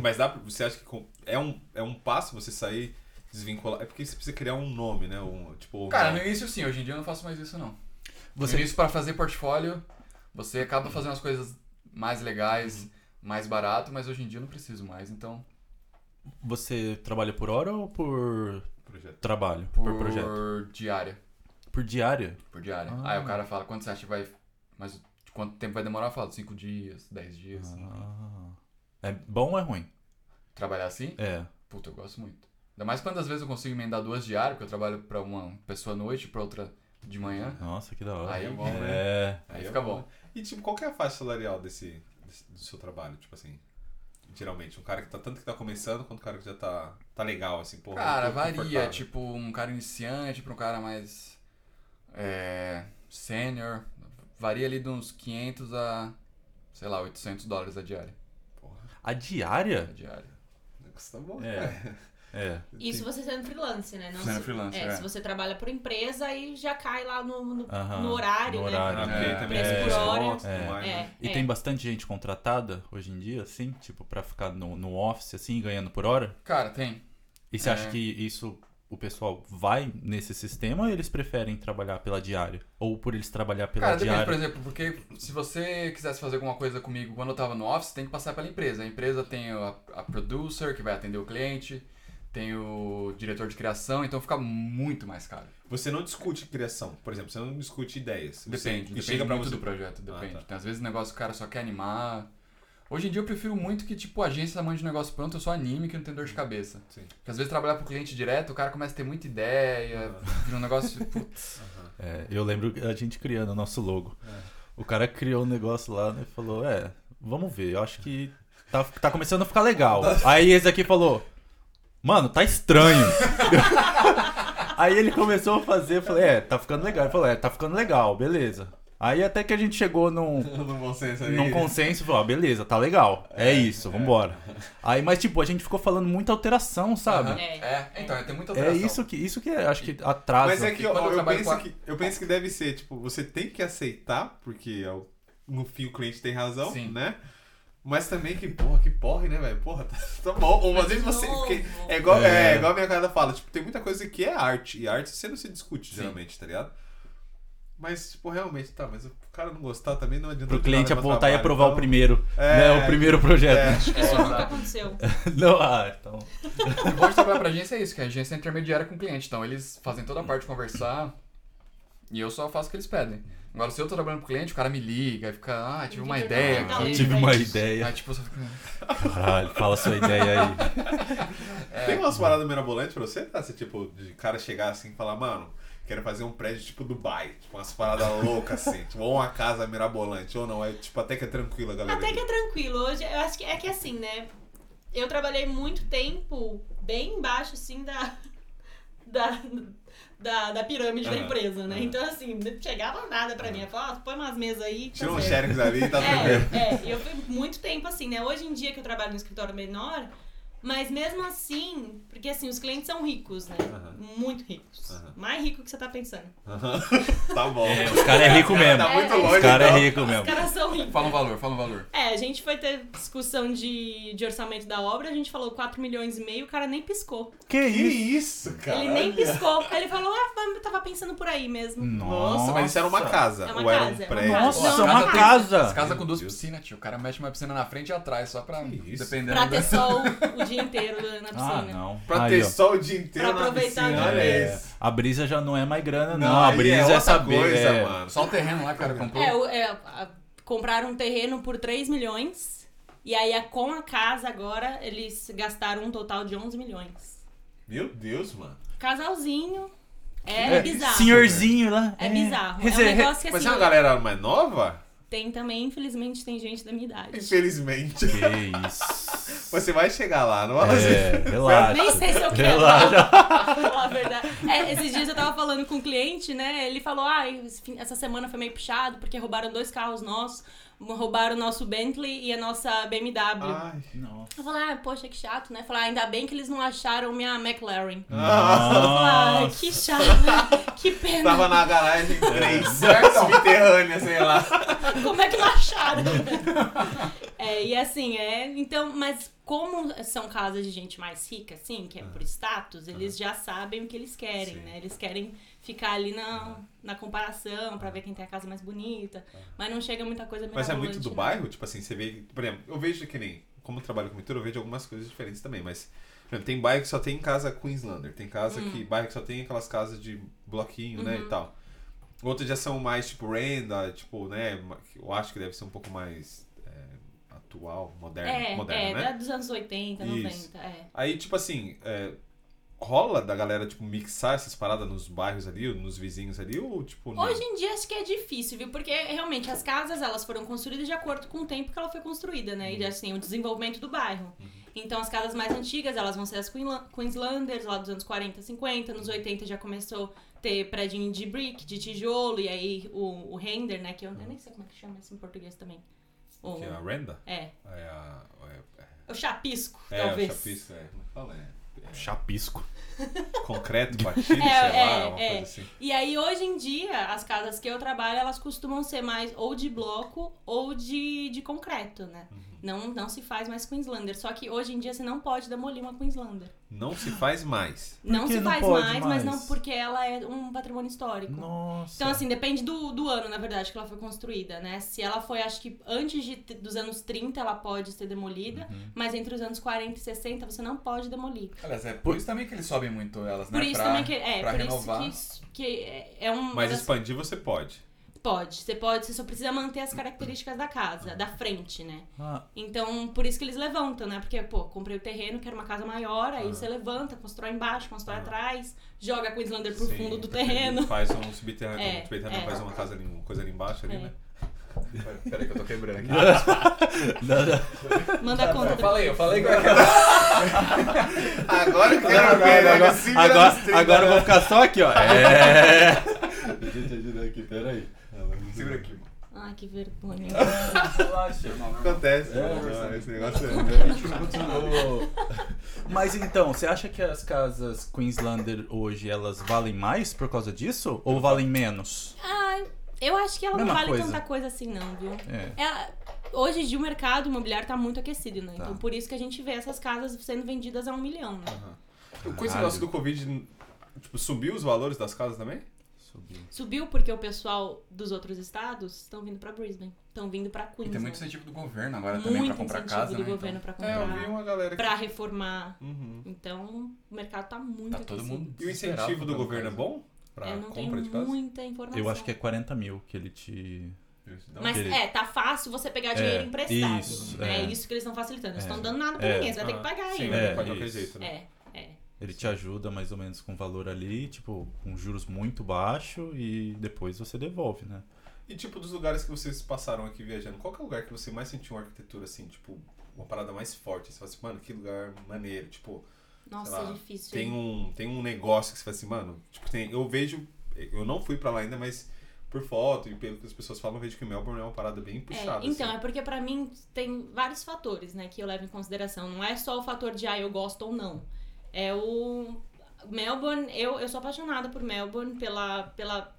Mas dá pra, você acha que é um, é um passo você sair, desvincular? É porque você precisa criar um nome, né? Um, tipo, Cara, no início sim, hoje em dia eu não faço mais isso não. Você- No início, pra fazer portfólio, você acaba fazendo as coisas mais legais, mais barato, mas hoje em dia eu não preciso mais, então. Você trabalha por hora ou por projeto. trabalho? Por, Por, projeto? diária. Por diária? Por diária. Ah. Aí o cara fala, quanto você acha que vai. Mas quanto tempo vai demorar? Eu falo, 5 dias, 10 dias. Ah. É bom ou é ruim? Trabalhar assim? É. Puta, eu gosto muito. Ainda mais quando às vezes eu consigo emendar duas diárias, porque eu trabalho pra uma pessoa à noite, pra outra de manhã. Nossa, que da hora. Aí é bom, É. Aí fica bom. E tipo, qual que é a faixa salarial desse, desse- do seu trabalho? Tipo assim. geralmente? Um cara que tá tanto que tá começando quanto um cara que já tá, tá legal, assim, porra. Cara, varia. Tipo, um cara iniciante pra um cara mais. É. Sênior. Varia ali de uns 500 a. Sei lá, 800 dólares a diária. A A diária? diária. Custa bom, É. é. É. Isso você sendo freelance, né? Não Sendo se- freelancer, é, é. Se você trabalha por empresa, aí já cai lá no, no, Aham, no horário, no né? horário, Ah, né? É, também preço tem por hora. e É. né? É, E é. tem bastante gente contratada hoje em dia, assim, tipo, pra ficar no, no office, assim, ganhando por hora? Cara, tem. E você É. acha que isso, o pessoal vai nesse sistema ou eles preferem trabalhar pela diária? Ou por eles trabalhar pela Cara, depende, diária? por exemplo, porque se você quisesse fazer alguma coisa comigo quando eu tava no office, tem que passar pela empresa. A empresa tem a, a producer, que vai atender o cliente, tem o diretor de criação, então fica muito mais caro. Você não discute criação, por exemplo, você não discute ideias. Você- Depende, que depende chega pra muito você do projeto, depende. Ah, tá. Tem, às vezes o negócio o cara só quer animar. Hoje em dia eu prefiro muito que, tipo, a agência mande um negócio pronto, eu só anime que não tem dor de cabeça. Sim. Porque às vezes trabalhar pro cliente direto, o cara começa a ter muita ideia, vira um negócio, putz. É, eu lembro a gente criando o nosso logo. É. O cara criou um negócio lá, né? e Falou, é, vamos ver, eu acho que tá, tá começando a ficar legal. Aí esse aqui falou, mano, tá estranho. Aí ele começou a fazer, eu falei, é, tá ficando legal. Ele falou, é, tá ficando legal, beleza. Aí até que a gente chegou num, num consenso falou, ah, beleza, tá legal. É, isso, vambora. Aí, mas tipo, a gente ficou falando muita alteração, sabe? É. É, então, tem muita É alteração. isso que, isso que é, acho que atrasa. Mas é que E eu, eu penso a- que eu penso que deve ser, tipo, você tem que aceitar, porque é no fim o cliente tem razão, Sim. né? Mas também que, porra, que porre, né, velho? Porra, tá, tá bom. Ou às vezes você. é igual, É. é. igual a minha cara fala, tipo, tem muita coisa que é arte. E arte você não se discute, Sim. geralmente, tá ligado? Mas, tipo, realmente, tá, mas o cara não gostar também não adianta. Pro de cliente nada, é meu voltar e trabalho, aprovar o então- primeiro. É, né, o primeiro projeto. É. Isso É, nunca exato. aconteceu. Não, ah, então. O bom de trabalhar pra agência é isso, que a agência é intermediária com o cliente. Então eles fazem toda a parte de conversar e eu só faço o que eles pedem. Agora, se eu tô trabalhando pro cliente, o cara me liga e fica, ah, tive uma ideia não, aqui. Tive uma ideia. Aí, tipo, eu só fico... Caralho, fala sua ideia aí. É, Tem umas paradas mirabolantes pra você, tá? Você, tipo, de cara chegar assim e falar, mano, quero fazer um prédio tipo Dubai. Tipo, umas paradas loucas assim. Tipo, ou uma casa mirabolante, ou não. É, tipo, até que é tranquilo galera. Até que é tranquilo. Hoje, eu acho que é que assim, né? Eu trabalhei muito tempo bem embaixo, assim, da. Da, da, da pirâmide da Aham, empresa, né? aham. Então, assim, não chegava nada pra mim. Eu falava, ah, põe umas mesas aí. tá Tira um certo. xerox ali e tá tranquilo. É, é, e eu fui muito tempo assim, né? Hoje em dia que eu trabalho no escritório menor, mas mesmo assim, porque assim, os clientes são ricos, né? Aham. Muito ricos. Aham. Mais rico que você tá pensando. tá bom. Os caras é rico mesmo. Tá muito É, longe, Os caras é então. rico Os mesmo. caras são ricos. Fala um valor, fala um valor. É, a gente foi ter discussão de, de orçamento da obra, a gente falou 4 milhões e meio, o cara nem piscou. Que isso? cara? Ele nem piscou. Aí ele falou, ah, eu tava pensando por aí mesmo. Nossa, mas isso era uma casa. É uma ou era casa, um é uma prédio? casa. Nossa, uma não, casa. As casas com duas piscinas, tio. O cara mexe uma piscina na frente e atrás, só pra. Dependendo Pra da- ter sol o dia inteiro na Ah, piscina. não. Pra Aí, ter ó. sol o dia inteiro Pra na aproveitar piscina. o Olha dia. É, isso. a brisa já não é mais grana, não. Não, a aí brisa é é, outra saber. coisa, é, mano. Só o terreno lá, cara, comprou. É, o- é, a- compraram um terreno por 3 milhões. E aí, a- com a casa agora, eles gastaram um total de 11 milhões. Meu Deus, mano. Casalzinho. É, bizarro. Senhorzinho lá. É bizarro. É um negócio que Mas assim. é uma galera mais nova? Tem também, infelizmente, tem gente da minha idade. Infelizmente. Que isso. Você vai chegar lá, não vai É, relaxa. Nem sei se eu quero. Relaxa. Pra falar a verdade. É, esses dias eu tava falando com um cliente, né? Ele falou: ah, essa semana foi meio puxado porque roubaram dois carros nossos. Roubaram o nosso Bentley e a nossa BMW. Ai. Nossa. Eu falei, ah, poxa, que chato, né? Falar, ainda bem que eles não acharam minha McLaren. Ah, Ai, que chato. que pena. tava na garagem 3, Certo. subterrânea, sei lá. Como é que não acharam? é, e assim, é. Então, mas como são casas de gente mais rica, assim, que é por status, eles já sabem o que eles querem, Sim. né? Eles querem ficar ali na, na comparação pra ver quem tem a casa mais bonita. Mas não chega muita coisa Mas é muito do não. bairro? Tipo assim, você vê. Por exemplo, eu vejo que nem. Como eu trabalho com pintura, eu vejo algumas coisas diferentes também. Mas, por exemplo, tem bairro que só tem casa Queenslander. Tem casa Hum. que. Bairro que só tem aquelas casas de bloquinho, né? Uhum. E tal. Outros já são mais tipo renda, tipo, né? Eu acho que deve ser um pouco mais atual, moderno. É, moderno, é, né? da- dos anos 80, Isso. 90, é. Aí, tipo assim, é, rola da galera, tipo, mixar essas paradas nos bairros ali, nos vizinhos ali, ou tipo. não? Hoje em dia acho que é difícil, viu? Porque realmente as casas elas foram construídas de acordo com o tempo que ela foi construída, né? E assim, o desenvolvimento do bairro. Então as casas mais antigas, elas vão ser as Queenslanders, lá dos anos 40, 50. Nos 80 já começou a ter prédio de brick, de tijolo, e aí o, o render, né? Que eu, eu nem sei como é que chama isso em português também. O, Que é a renda? é, É a. É, o chapisco, é, talvez. o chapisco, é. Como é fala? É, Chapisco. é concreto batido, É, sei lá, é, uma é. coisa assim. E aí, hoje em dia, as casas que eu trabalho, elas costumam ser mais ou de bloco ou de, de concreto, né? Uhum. Não, não se faz mais Queenslander. Só que hoje em dia você não pode demolir uma Queenslander. Não se faz mais. Não se não faz mais, mais? mas não porque ela é um patrimônio histórico. Nossa. Então, assim, depende do, do ano, na verdade, que ela foi construída, né? Se ela foi, acho que antes de, dos anos 30, ela pode ser demolida, Uhum. mas entre os anos 40 e 60 você não pode demolir. Aliás, é por isso também que eles sobem muito elas, né? Por isso pra, também que. É, por renovar. isso que, que é- é um. Mas das- expandir você pode. Pode, você pode, você só precisa manter as características da casa, da frente, né? Ah, Então, por isso que eles levantam, né? Porque, pô, comprei o terreno, quero uma casa maior, aí Ah. você levanta, constrói embaixo, constrói Ah. atrás, joga a Queenslander pro Sim, fundo do terreno. Faz um subterrâneo, É, um subterrâneo é. faz uma casa ali, uma coisa ali embaixo ali, É. né? Peraí que eu tô quebrando aqui. não, não. Manda conta. Eu falei, eu falei que eu ia Agora eu quero Agora, ver, agora, agora, agora eu vou ficar só aqui, ó. É. Deixa eu te ajudar aqui, peraí. Segura aqui, mano. Ai, que vergonha. Relaxa. Acontece, É, não, esse negócio é... Mas então, você acha que as casas Queenslander hoje elas valem mais por causa disso? Ou valem menos? Ai, eu acho que ela Mesma não vale coisa. tanta coisa assim, não, viu? É. Ela- hoje em dia o mercado imobiliário tá muito aquecido, né? Tá. Então por isso que a gente vê essas casas sendo vendidas a um milhão, né? Com esse negócio do Covid, tipo, subiu os valores das casas também? Subiu. Subiu porque o pessoal dos outros estados estão vindo pra Brisbane, estão vindo pra E Queensland. tem muito incentivo do governo agora também pra Muito comprar incentivo casa, do né? governo pra É, eu comprar, vi uma galera que... pra reformar. Uhum. Então, o mercado tá muito Tá todo mundo E o incentivo do governo é bom? Pra Eu não tenho compra de casa? muita informação. Eu acho que é 40 mil que ele te. Dá Mas é, tá fácil você pegar É, dinheiro emprestado. isso, é. é. isso que eles estão facilitando. Eles É. estão dando nada pra É. ninguém, você vai ter que Ah, pagar Sim, ainda. É, ter que pagar de qualquer isso. jeito, né? É, é. Ele te ajuda mais ou menos com valor ali, tipo, com juros muito baixo e depois você devolve, né? E tipo, dos lugares que vocês passaram aqui viajando, qual que é o lugar que você mais sentiu uma arquitetura assim, tipo, uma parada mais forte? Você fala assim, mano, que lugar maneiro, tipo, Nossa, lá, é difícil. tem um, tem um negócio que você fala assim, mano, tipo, tem, eu vejo, eu não fui pra lá ainda, mas por foto e pelo que as pessoas falam, eu vejo que Melbourne é uma parada bem puxada. É, então, assim. é porque pra mim tem vários fatores, né, que eu levo em consideração. Não é só o fator de, ah, eu gosto ou não. É o... Melbourne, eu, eu sou apaixonada por Melbourne, pela... pela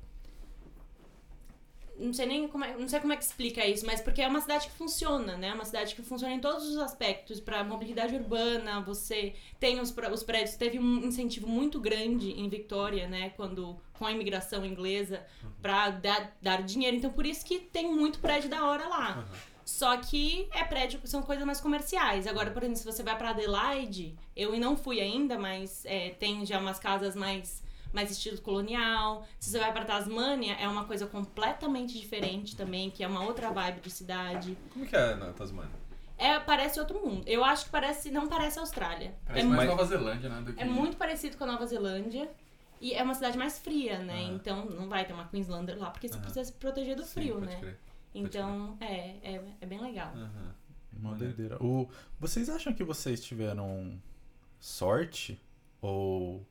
não sei nem como é, não sei como é que explica isso, mas porque é uma cidade que funciona, né? Uma cidade que funciona em todos os aspectos, para mobilidade urbana, você tem os, os prédios, teve um incentivo muito grande em Victoria, né, quando com a imigração inglesa para dar, dar dinheiro, então por isso que tem muito prédio da hora lá. Só que é prédio, são coisas mais comerciais. Agora, por exemplo, se você vai pra Adelaide, eu não fui ainda, mas é, tem já umas casas mais, mais estilo colonial. Se você vai pra Tasmânia, é uma coisa completamente diferente também, que é uma outra vibe de cidade. Como que é na Tasmania? É, parece outro mundo. Eu acho que parece, não parece Austrália. Parece é, mais mu- Nova Zelândia, né? Do que... é muito parecido com a Nova Zelândia. E é uma cidade mais fria, né? Então não vai ter uma Queenslander lá, porque você Aham. precisa se proteger do Sim, frio, pode né? crer. Então, é, é, é bem legal. Aham. Uma doideira. O, vocês acham que vocês tiveram sorte? Ou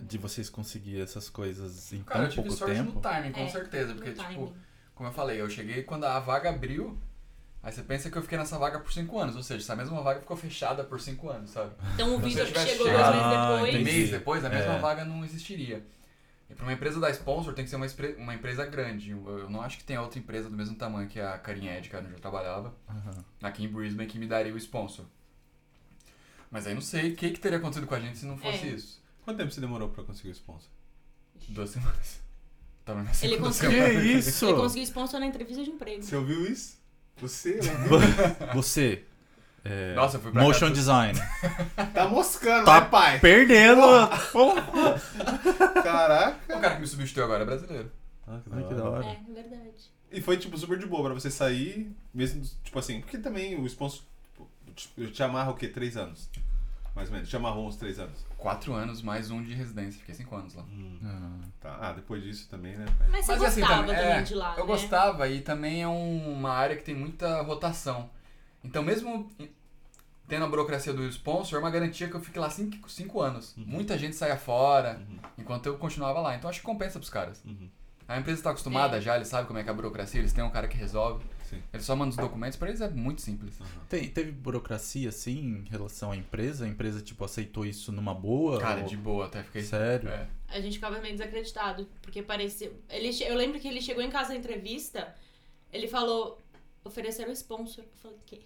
de vocês conseguir essas coisas em Cara, tão eu tive pouco sorte tempo? no timing, com É, certeza. Porque, tipo, timing. como eu falei, eu cheguei quando a vaga abriu. Aí você pensa que eu fiquei nessa vaga por 5 anos. Ou seja, essa mesma vaga ficou fechada por 5 anos, sabe? Então o Vitor chegou dois meses Ah, depois. Um mês depois, a mesma É. vaga não existiria. E pra uma empresa da sponsor tem que ser uma, uma empresa grande. Eu, eu não acho que tenha outra empresa do mesmo tamanho que a Carin Ed, que era onde eu trabalhava, Aham. aqui em Brisbane, que me daria o sponsor. Mas aí não sei o que, que teria acontecido com a gente se não fosse É. isso. Quanto tempo você demorou pra conseguir o sponsor? Duas semanas. Tava na Ele conseguiu- semana. Que isso? Ele conseguiu sponsor na entrevista de emprego. Você ouviu isso? Você Você. É, Nossa, eu fui pra Motion design. tá moscando, Tá né, pai? Perdendo! Caraca. O cara que me substituiu agora é brasileiro. Ah, que da hora. É, é verdade. E foi, tipo, super de boa pra você sair, mesmo, tipo assim, porque também o sponsor, tipo, te amarra o quê? Três anos? mais ou menos. Já amarrou uns três anos. Quatro anos mais um de residência. Fiquei cinco anos lá. Ah. Tá. Ah, depois disso também, né? Mas você Mas, assim, gostava também- também é, de lá, Eu né? gostava e também é um- uma área que tem muita rotação. Então, mesmo tendo a burocracia do sponsor, é uma garantia que eu fique lá cinco, cinco anos. Uhum. Muita gente saia fora, enquanto eu continuava lá. Então, acho que compensa pros caras. Uhum. A empresa está acostumada É. já, eles sabem como é que é a burocracia, eles têm um cara que resolve. Sim. Eles só mandam os documentos, pra eles é muito simples. Tem, teve burocracia, assim, em relação à empresa? A empresa, tipo, aceitou isso numa boa? Cara, ou- de boa, até fiquei. Sério? É. A gente ficava meio desacreditado, porque parecia. Ele, che- eu lembro que ele chegou em casa da entrevista, ele falou. Ofereceram sponsor. Eu falei, o quê?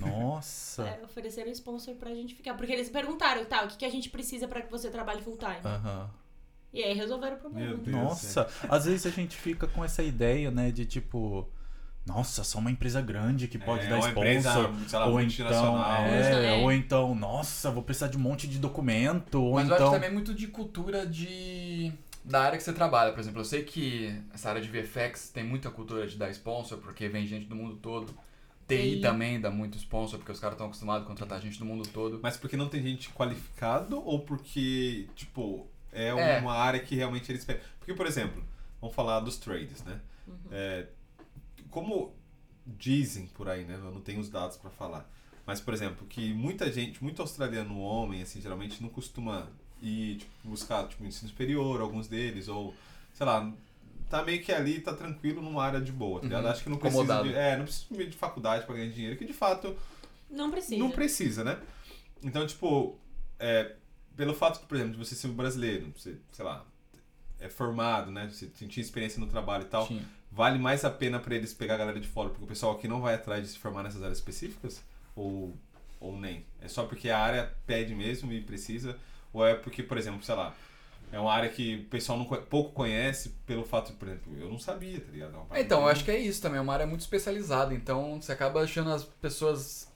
Nossa. É, ofereceram sponsor pra gente ficar. Porque eles perguntaram, tá, o que, que a gente precisa pra que você trabalhe full time? Aham. E aí resolveram o problema. Deus. Nossa, às vezes a gente fica com essa ideia, né, de tipo, nossa, só uma empresa grande que pode É, dar sponsor. empresa, sei lá, ou então, é, É. ou então, nossa, vou precisar de um monte de documento, ou Mas eu então acho também muito de cultura de da área que você trabalha. Por exemplo, eu sei que essa área de VFX tem muita cultura de dar sponsor, porque vem gente do mundo todo. TI TI. também dá muito sponsor, porque os caras estão acostumados a contratar gente do mundo todo. Mas porque não tem gente qualificado ou porque, tipo, é, É. uma área que realmente eles pegam? Porque, por exemplo, vamos falar dos trades, né? É, como dizem por aí, né? Eu não tenho os dados pra falar. Mas, por exemplo, que muita gente, muito australiano homem, assim, geralmente não costuma ir tipo, buscar tipo, ensino superior, alguns deles, ou, sei lá, tá meio que ali, tá tranquilo numa área de boa, tá ligado? Uhum. Acho que não precisa de, é, não precisa de faculdade pra ganhar dinheiro, que de fato Não precisa. não precisa, né? Então, tipo, é, pelo fato, por exemplo, de você ser um brasileiro, você, sei lá, é formado, né? Você tinha experiência no trabalho e tal, Tinha. vale mais a pena pra eles pegar a galera de fora, porque o pessoal aqui não vai atrás de se formar nessas áreas específicas? Ou, ou nem? É só porque a área pede mesmo e precisa? Ou é porque, por exemplo, sei lá, é uma área que o pessoal não, co- pouco conhece pelo fato, por exemplo, eu não sabia, tá ligado? É Então, eu acho que é isso também, é uma área muito especializada, então você acaba achando as pessoas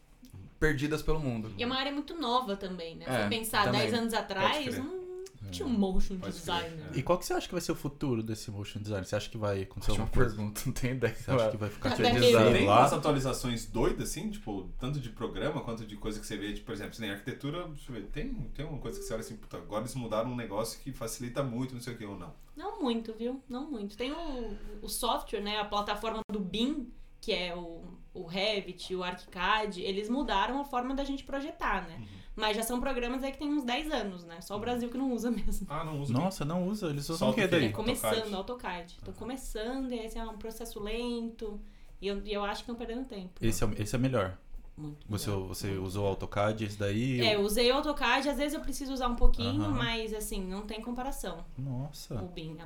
perdidas pelo mundo. E é uma área muito nova também, né? É, Se pensar também. 10 anos atrás, não tinha um motion Pode designer. crer, E qual que você acha que vai ser o futuro desse motion design? Você acha que vai acontecer Ótima alguma coisa? pergunta, não tenho ideia. Você acha que vai ficar sei Tem lá? umas atualizações doidas, assim, tipo, tanto de programa quanto de coisa que você vê, tipo, por exemplo, em arquitetura, deixa eu ver, tem, tem uma coisa que você olha assim, puta, agora eles mudaram um negócio que facilita muito, não sei o que, ou não. Não muito, viu? Não muito. Tem o, o software, né? A plataforma do BIM, que é o, o Revit, o ArchiCAD, eles mudaram a forma da gente projetar, né? Mas já são programas aí que tem uns 10 anos, né? Só o Brasil que não usa mesmo. Ah, não uso. Nossa, não usa, eles usam Só o que daí? É começando, AutoCAD. AutoCAD. Estão começando, e esse é um processo lento. E eu, e eu acho que estão perdendo tempo. Esse é, o- esse é melhor. Muito. Você, melhor. você usou o AutoCAD, esse daí? É, eu usei o AutoCAD, às vezes eu preciso usar um pouquinho, mas assim, não tem comparação. Nossa. O BIM.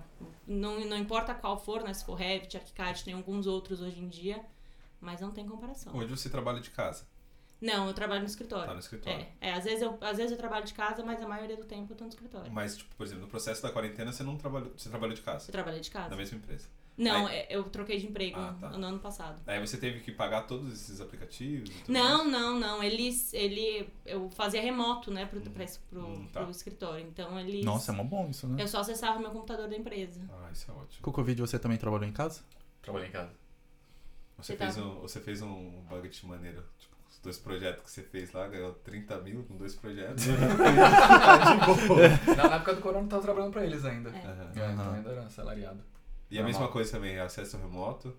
Não, não importa qual for, né? Se for Revit, ArchiCAD, tem alguns outros hoje em dia, mas não tem comparação. Hoje você trabalha de casa, Não, eu trabalho no escritório. tá no escritório. É, é às, vezes eu, às vezes eu trabalho de casa, mas a maioria do tempo eu tô no escritório. Mas, tipo, por exemplo, no processo da quarentena você não trabalhou, você trabalhou de casa, Você trabalha de casa? na mesma empresa. Não, é, eu troquei de emprego Ah, tá. no ano passado. Aí você teve que pagar todos esses aplicativos tudo Não, mais? não, não. Eles. Ele, eu fazia remoto, né, pro, pra, esse- pro, Hum, tá. pro escritório. Então eles. Nossa, é mó bom isso, né? Eu só acessava o meu computador da empresa. Ah, isso é ótimo. Com o Covid você também trabalhou em casa? Trabalhei em casa. Você Você fez, tá- um, você fez um budget maneiro. Tipo, dois projetos que você fez lá, ganhou 30 mil com dois projetos. Na, na época do corona eu tava trabalhando pra eles ainda. É. Aham. É, então ainda era salariado. E a Normal. mesma coisa também, acesso remoto.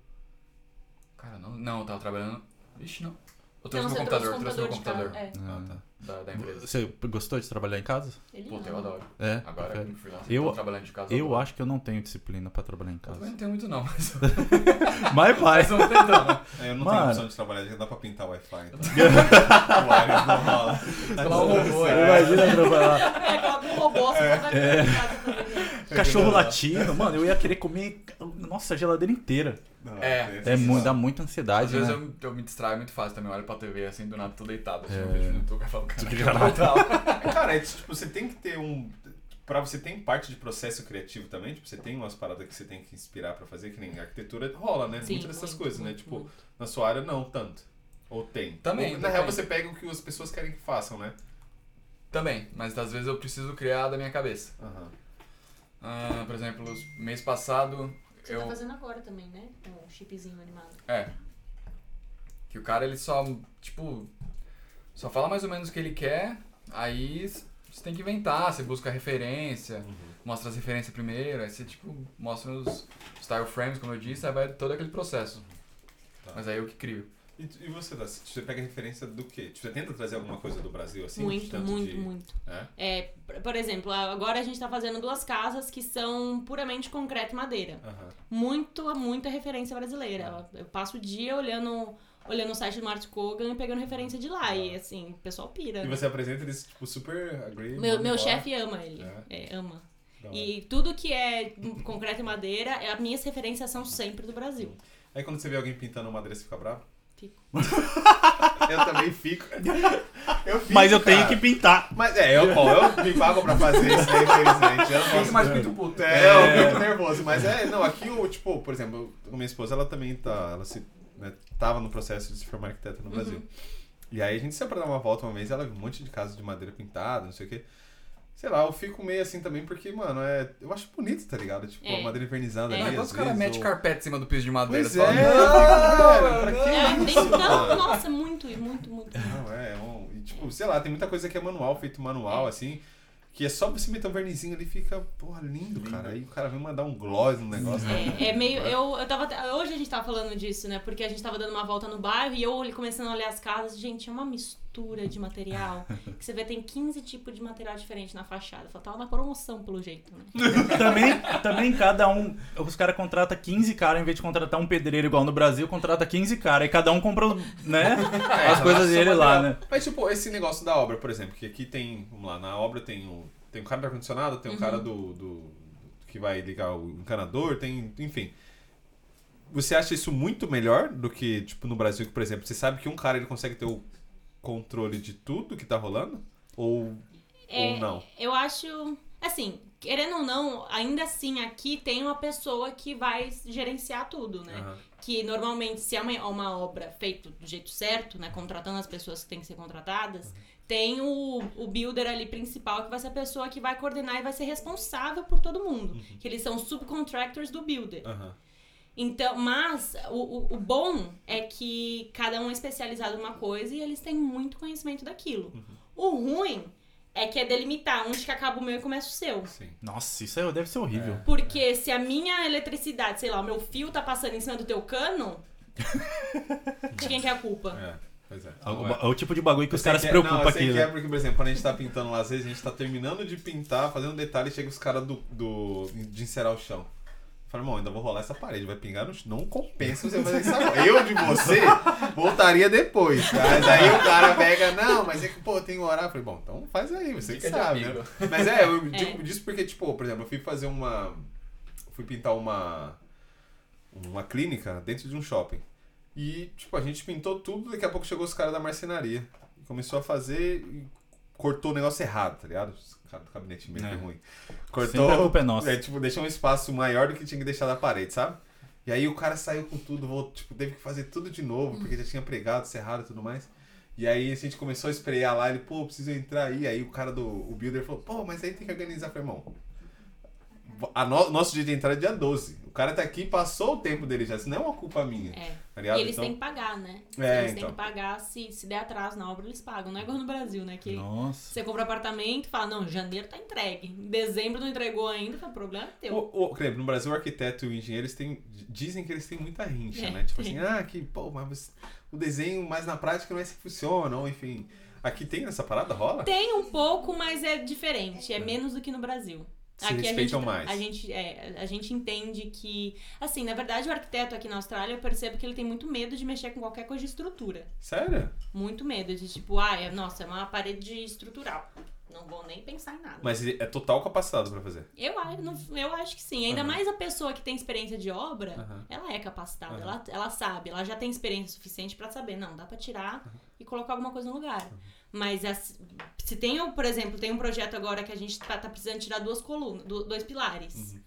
Cara, não, não, eu tava trabalhando. Ixi, não. Eu trouxe Não, trouxe computador, o trouxe meu computador de computador casa. É, Ah, tá. da, da empresa. Você gostou de trabalhar em casa? ele Puta, eu adoro. É? Agora como freelancer, Eu- trabalhando de casa. Eu adoro. acho que eu não tenho disciplina pra trabalhar em Eu também casa. não tenho muito não, mas, Mas vai. mas eu vou tentando. É, eu não Mano. tenho opção de trabalhar, já dá pra pintar o Wi-Fi. Então. o wireless não rola. Falar um robô, é. Imagina trabalhar. É, coloca um robô, você vai ficar em casa. Cachorro latindo, mano, eu ia querer comer, nossa, a geladeira inteira. Não, É. É muito, dá muita Às ansiedade, vezes né? eu, eu me distraio muito fácil também, eu olho pra TV assim, do nada tô deitado, assim, É. eu vejo no YouTube e falo, cara, brutal. Cara, é, tipo, você tem que ter um. Pra você tem parte de processo criativo também, tipo, você tem umas paradas que você tem que inspirar pra fazer, que nem arquitetura rola, né? Sim, Muitas dessas muito, coisas, né? muito, Tipo, muito. na sua área não tanto. Ou tem. Também, Ou, na real você pega o que as pessoas querem que façam, né? Também, mas às vezes eu preciso criar da minha cabeça. Aham. Ah, por exemplo, mês passado, Você eu... tá fazendo agora também, né? Com o chipzinho animado. É. Que o cara, ele só, tipo, só fala mais ou menos o que ele quer, Aí você tem que inventar, você busca referência, mostra as referências primeiro, aí você tipo mostra os style frames, como eu disse, aí vai todo aquele processo. Tá. Mas aí eu que crio. E, e você? Você pega referência do quê? Tipo, você tenta trazer alguma coisa do Brasil assim? muito, muito, de- muito. É? É, por- exemplo, agora a gente tá fazendo duas casas que são puramente concreto e madeira. Aham. Muito, muita referência brasileira. Eu passo o dia olhando, olhando o site do Martin Kogan e pegando referência de lá. E assim, o pessoal pira. E né? você apresenta eles, tipo, super agree. Meu, meu chefe ama ele. É? É, ama. E tudo que é concreto e madeira, é- as minhas referências são sempre do Brasil. Aí quando você vê alguém pintando madeira, você fica bravo? Fico. eu também fico. Eu fico, Mas eu tenho cara. que pintar. Mas é, eu, bom, eu me pago pra fazer isso aí, infelizmente. Eu posso- mais muito puto. É, eu fico nervoso. Mas é, não, aqui o, tipo, por exemplo, minha esposa, ela também tá, ela se, né, tava no processo de se formar arquiteta no Brasil. E aí a gente sempre dar uma volta uma vez, ela viu um monte de casa de madeira pintada, não sei o quê. Sei lá, eu fico meio assim também porque, mano, é, eu acho bonito, tá ligado? Tipo, É. a madeira invernizada É. ali, Mas quando os caras metem ou- carpete em cima do piso de madeira, Pois você é, fala, cara, pra que É, isso, tem, não, mano? nossa, muito, muito, muito. Não, é, é um, e, tipo, sei lá, tem muita coisa que é manual, feito manual, assim, que é só você meter um vernizinho ali e fica, porra, lindo, cara. Aí o cara vem mandar um gloss no negócio. né? É, é meio. Eu, eu tava. até- Hoje a gente tava falando disso, né? Porque a gente tava dando uma volta no bairro e eu começando a olhar as casas. Gente, é uma mistura de material. Que você vê, tem 15 tipos de material diferente na fachada. Falei, tava na promoção, pelo jeito, né? Também, também cada um. Os caras contratam 15 caras, em vez de contratar um pedreiro igual no Brasil, contrata 15 caras. E cada um compra, né? É, as coisas dele lá, né? Mas, tipo, esse negócio da obra, por exemplo, que aqui tem, vamos lá, na obra tem o, tem o cara do ar-condicionado, tem o cara do, do- que vai ligar o encanador, tem, enfim. Você acha isso muito melhor do que, tipo, no Brasil, que, por exemplo, você sabe que um cara ele consegue ter o controle de tudo que tá rolando? Ou, É, ou não? Eu acho. Assim, querendo ou não, ainda assim aqui tem uma pessoa que vai gerenciar tudo, né? Aham. que normalmente se é uma, uma obra feita do jeito certo, né, contratando as pessoas que têm que ser contratadas, tem o, o builder ali principal que vai ser a pessoa que vai coordenar e vai ser responsável por todo mundo, que eles são subcontractors do builder. Aham. Então, mas o, o, o bom é que cada um é especializado numa coisa e eles têm muito conhecimento daquilo. O ruim é que é delimitar onde que acaba o meu e começa o seu. Sim. Nossa, isso aí deve ser horrível. Porque se a minha eletricidade, sei lá, o meu fio tá passando em cima do teu cano, de quem que é a culpa? É, pois é. É é. é o tipo de bagulho que os Eu sei caras se é- preocupam não, eu sei aqui. que é né? porque, por exemplo, quando a gente tá pintando lá, às vezes a gente tá terminando de pintar, fazendo um detalhe e chega os caras do, do, de encerar o chão. Fala, irmão, ainda vou rolar essa parede, vai pingar no chão. Não compensa você fazer isso agora. Eu de você voltaria depois. Mas aí o cara pega, não, mas é que, pô, tem horário. Eu falei, bom, então faz aí, você que sabe, né? Mas é, eu É. digo disso porque, tipo, por exemplo, eu fui fazer uma. Fui pintar uma. Uma clínica dentro de um shopping. E, tipo, a gente pintou tudo, daqui a pouco chegou os caras da marcenaria. E começou a fazer e cortou o negócio errado, tá ligado? Gabinete meio É. ruim. Sempre Cortou. a culpa é nossa. É, tipo, deixou um espaço maior do que tinha que deixar da parede, sabe? E aí o cara saiu com tudo, voltou, tipo, teve que fazer tudo de novo, porque já tinha pregado, cerrado e tudo mais. E aí a gente começou a esprear lá, ele, pô, preciso entrar aí. Aí o cara do o builder falou, pô, mas aí tem que organizar, falei, irmão. A no- nosso dia de entrada é dia 12. O cara tá aqui, passou o tempo dele já. Isso não é uma culpa minha. É. Tá? E eles Então- têm que pagar, né? É, eles então. têm que pagar, se, se der atraso na obra, eles pagam. Não é igual no Brasil, né? Que Nossa. você compra apartamento e fala, não, janeiro tá entregue. Em dezembro não entregou ainda, fala, problema é teu. O, o, no Brasil, o arquiteto e o engenheiro eles têm, dizem que eles têm muita rincha, É, né? Tipo assim, ah, que, pô, mas você- o desenho, mas na prática não é assim que funciona, ou enfim. Aqui tem essa parada? Rola? Tem um pouco, mas é diferente. É menos do que no Brasil. Se a gente, respeitam mais. A gente, é, a gente entende que. Assim, na verdade, o arquiteto aqui na Austrália, eu percebo que ele tem muito medo de mexer com qualquer coisa de estrutura. Sério? Muito medo. De tipo, ah, é, nossa, é uma parede estrutural. Não vou nem pensar em nada. Mas é total capacitado pra fazer. Eu, não- eu acho que sim. Ainda Aham. mais a pessoa que tem experiência de obra, Aham. ela é capacitada. Aham. Ela, ela sabe, ela já tem experiência suficiente pra saber. Não, dá pra tirar e colocar alguma coisa no lugar. Mas as- se tem, um- por exemplo, tem um projeto agora que a gente tá, tá precisando tirar duas colunas, do- dois pilares. Uhum.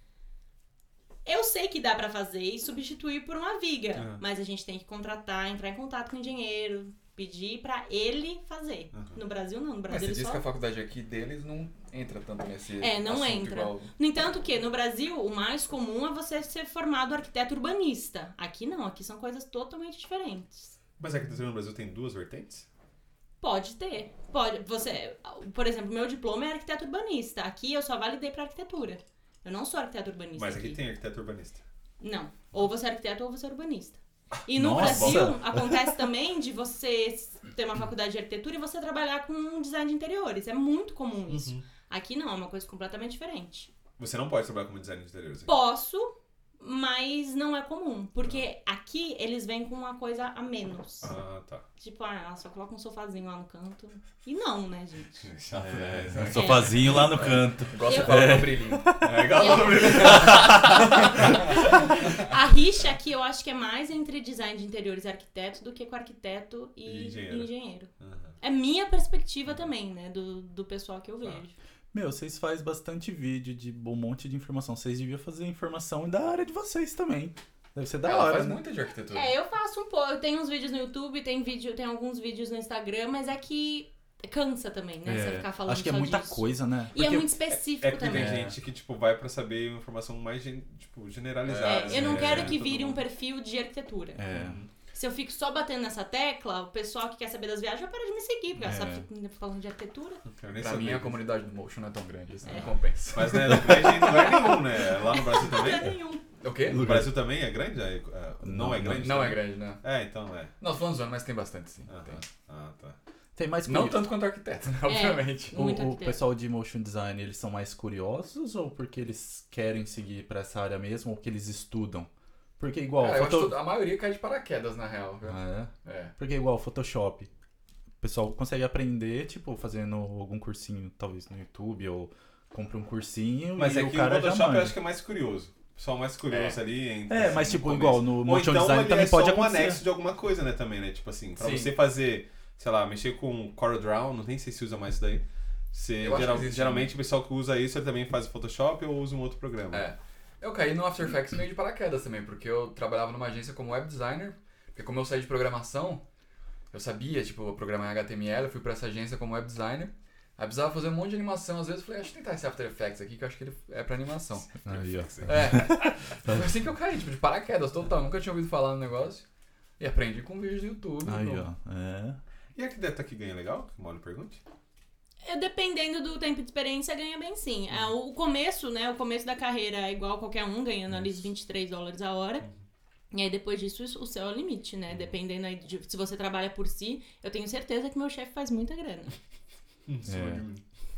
Eu sei que dá pra fazer e substituir por uma viga, Aham. mas a gente tem que contratar, entrar em contato com o engenheiro, pedir pra ele fazer. Aham. No Brasil não, no Mas Brasil você ele disse só que a faculdade aqui deles não entra tanto nesse É, não entra. igual- No entanto que no Brasil o mais comum é você ser formado arquiteto urbanista. Aqui não, aqui são coisas totalmente diferentes. Mas a arquitetura no Brasil tem duas vertentes? Pode ter. Pode. Você, por exemplo, meu diploma é arquiteto urbanista. Aqui eu só validei pra arquitetura. Eu não sou arquiteto urbanista. Mas aqui tem arquiteto urbanista. Não. Ou você é arquiteto ou você é urbanista. E no Nossa. Brasil, acontece também de você ter uma faculdade de arquitetura e você trabalhar com design de interiores. É muito comum isso. Aqui não, é uma coisa completamente diferente. Você não pode trabalhar como designer de interiores aqui. Posso, mas não é comum. Porque aqui eles vêm com uma coisa a menos. Ah, tá. Tipo, ah, só coloca um sofazinho lá no canto. E não, né, gente? É, né? um sofazinho lá no canto. Igual você Eu- fala com o brilhinho. É igual brilho. A rixa aqui eu acho que é mais entre design de interiores e arquiteto do que com arquiteto e, E engenheiro. e engenheiro. Aham. É minha perspectiva também, né? Do, do pessoal que eu Tá. vejo. Meu, vocês fazem bastante vídeo de um monte de informação. Vocês deviam fazer informação da área de vocês também. Deve ser da Ela hora, faz né? muita de arquitetura. É, eu faço um pouco. Eu tenho uns vídeos no YouTube, tem, vídeo, tem alguns vídeos no Instagram, mas é que cansa também, né? Você É, ficar falando Acho que é muita disso. coisa, né? E é muito específico É que também. tem gente que, tipo, vai pra saber informação mais, tipo, generalizada. É, eu não né? quero É, que vire um perfil de arquitetura. É. Se eu fico só batendo nessa tecla, o pessoal que quer saber das viagens vai parar de me seguir, porque É. sabe que falando de arquitetura. Não quero nem Pra mim, a comunidade do Motion não é tão grande, isso É. não compensa. Mas né, não é em lugar nenhum, né? Lá no Brasil Não também? é nenhum. O quê? No Brasil também é grande? É, é, não, Não, é grande? Não é também? grande, né? É, então é. Não, tô falando zoando, mas tem bastante, sim. Ah, Tem. tá. Ah, tá. Tem mais Não tanto quanto arquiteto, né? Obviamente. o, Muito o arquiteto. pessoal de motion design, eles são mais curiosos ou porque eles querem seguir pra essa área mesmo ou que eles estudam? Porque igual, Cara, eu foto- acho que a maioria cai de paraquedas, na real. Ah, é? É. Porque igual Photoshop. O pessoal consegue aprender, tipo, fazendo algum cursinho, talvez no YouTube, ou compra um cursinho Mas e é o que cara o Photoshop eu acho que é mais curioso. O pessoal mais curioso ali. Entre, É, mas assim, tipo, no igual no Ou motion então design também é pode só um acontecer. anexo de alguma coisa, né, também, né? Tipo assim, pra Sim. você fazer, sei lá, mexer com CorelDRAW, não tem se se usa mais isso daí. Você, geral- existe, geralmente o pessoal que usa isso, ele também faz Photoshop ou usa um outro programa. É. Eu caí no After Effects meio de paraquedas também, porque eu trabalhava numa agência como web designer, porque como eu saí de programação, eu sabia, tipo, programar em HTML, eu fui pra essa agência como web designer. Aí precisava fazer um monte de animação, às vezes eu falei, deixa eu tentar esse After Effects aqui, que eu acho que ele é pra animação. Aí, ó. É. Foi assim que eu caí, tipo, de paraquedas total. Nunca tinha ouvido falar no negócio. E aprendi com vídeos do YouTube. Aí, ó. É. E arquiteto aqui ganha legal? Que o Mauro pergunte. É, Dependendo do tempo de experiência, ganha bem sim. É, o começo, né? O começo da carreira é igual qualquer um, ganhando ali 23 dólares a hora. E aí depois disso, isso- o céu é o limite, né? Dependendo aí de se você trabalha por si, eu tenho certeza que meu chefe faz muita grana. É. Em cima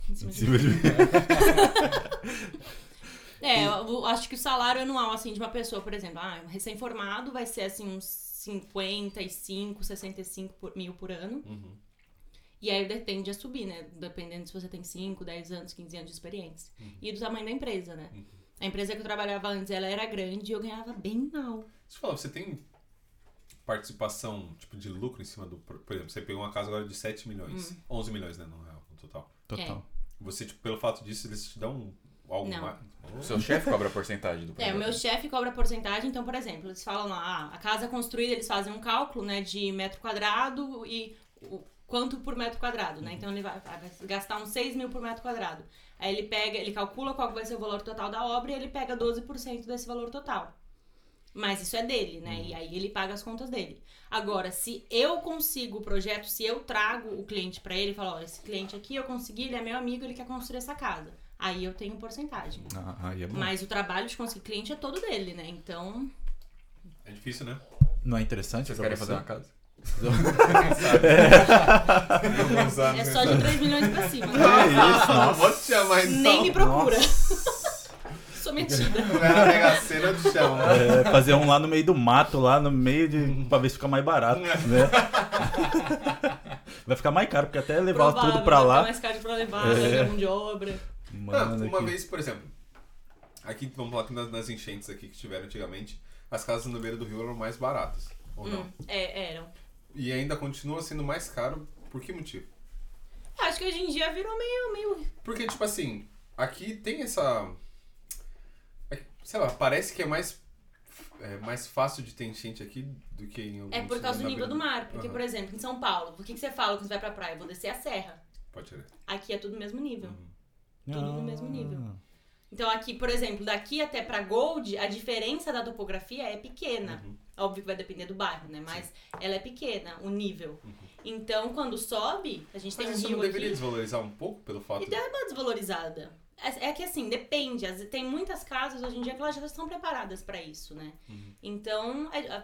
Em de cima de- É, eu acho que o salário anual, assim, de uma pessoa, por exemplo, ah, um recém-formado vai ser, assim, uns 55, 65 por- mil por ano. Uhum. E aí ele tende a subir, né? Dependendo se você tem 5, 10 anos, 15 anos de experiência. E do tamanho da empresa, né? A empresa que eu trabalhava antes, ela era grande e eu ganhava bem mal. Deixa eu falar, você tem participação, tipo, de lucro em cima do... Por exemplo, você pegou uma casa agora de 7 milhões. Hum. 11 milhões, né, no real, no total. Total. Você, tipo, pelo fato disso, eles te dão algo Não. mais... O seu chefe cobra a porcentagem do É, o projeto. meu chefe cobra porcentagem, então, por exemplo, eles falam lá, ah, a casa construída, eles fazem um cálculo, né, de metro quadrado e o quanto por metro quadrado, né? Então ele vai, vai gastar uns 6 mil por metro quadrado. Aí ele pega, ele calcula qual vai ser o valor total da obra e ele pega 12% desse valor total. Mas isso é dele, né? E aí ele paga as contas dele. Agora, se eu consigo o projeto, se eu trago o cliente pra ele e falo, ó, esse cliente aqui eu consegui, ele é meu amigo, ele quer construir essa casa. Aí eu tenho porcentagem. Ah, aí é bom. Mas o trabalho de conseguir cliente é todo dele, né? Então. É difícil, né? Não é interessante Vocês pra querem você? fazer uma casa? É só de 3 milhões pra cima. Que isso, Não vou te chamar então. Nem me procura. Sou metida. Não é na Mega Sena, eu te chamo. É, fazer um lá no meio do mato, lá no meio de. pra ver se fica mais barato, né? Vai ficar mais caro, porque até levar Provável, tudo pra vai ficar lá. mais caro pra levar, É. mão de obra. Ah, Mano, uma que- vez, por exemplo, aqui, vamos falar que nas, nas enchentes aqui que tiveram antigamente, as casas no beira do rio eram mais baratas, ou não? Hum, é, eram. E ainda continua sendo mais caro, por que motivo? Acho que hoje em dia virou meio. meio... Porque, tipo assim, aqui tem essa... é, Sei lá, parece que é mais, é mais fácil de ter enchente aqui do que em É por causa do nível beira do mar. Porque, Aham. por exemplo, em São Paulo, o que, que você fala quando você vai pra praia? Eu vou descer a serra. Pode ser. Aqui é tudo no mesmo nível. Uhum. tudo no mesmo Ah. nível. Então aqui, por exemplo, daqui até pra Gold, a diferença da topografia é pequena. Uhum. Óbvio que vai depender do bairro, né? Mas ela é pequena, o nível. Então, quando sobe, a gente Mas tem um isso rio não deveria aqui. desvalorizar um pouco pelo fato E dá uma desvalorizada. É é que assim, depende. Tem muitas casas hoje em dia que elas já estão preparadas pra isso, né? Uhum. Então, é-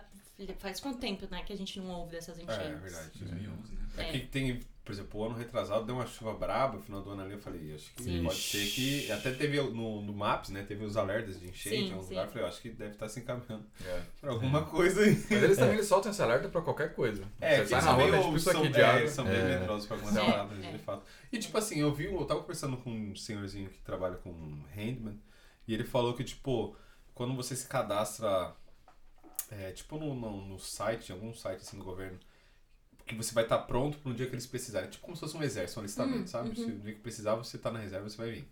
faz quanto tempo, né, que a gente não ouve dessas É, enchentes? é verdade. 2011, né? É que tem, por exemplo, o ano retrasado deu uma chuva braba, no final do ano ali eu falei, acho que Sim. pode ser que. Até teve no, no Maps, né? Teve os alertas de enchente em algum sim. lugar. Eu falei, eu acho que deve estar se encaminhando É. pra alguma coisa aí. Mas eles também eles soltam esse alerta pra qualquer coisa. É, Você sai eles na rua, é tipo isso aqui de é, água. são bem medrosos pra algumas É, paradas, é. de fato. E tipo assim, eu vi, eu tava conversando com um senhorzinho que trabalha com handman, e ele falou que, tipo, quando você se cadastra, é, tipo no, no, no site, em algum site assim do governo, que você vai estar pronto pro dia que eles precisarem. Tipo como se fosse um exército, um alistamento, Hum, sabe? uhum. Se no dia que precisar, você tá na reserva, você vai vir.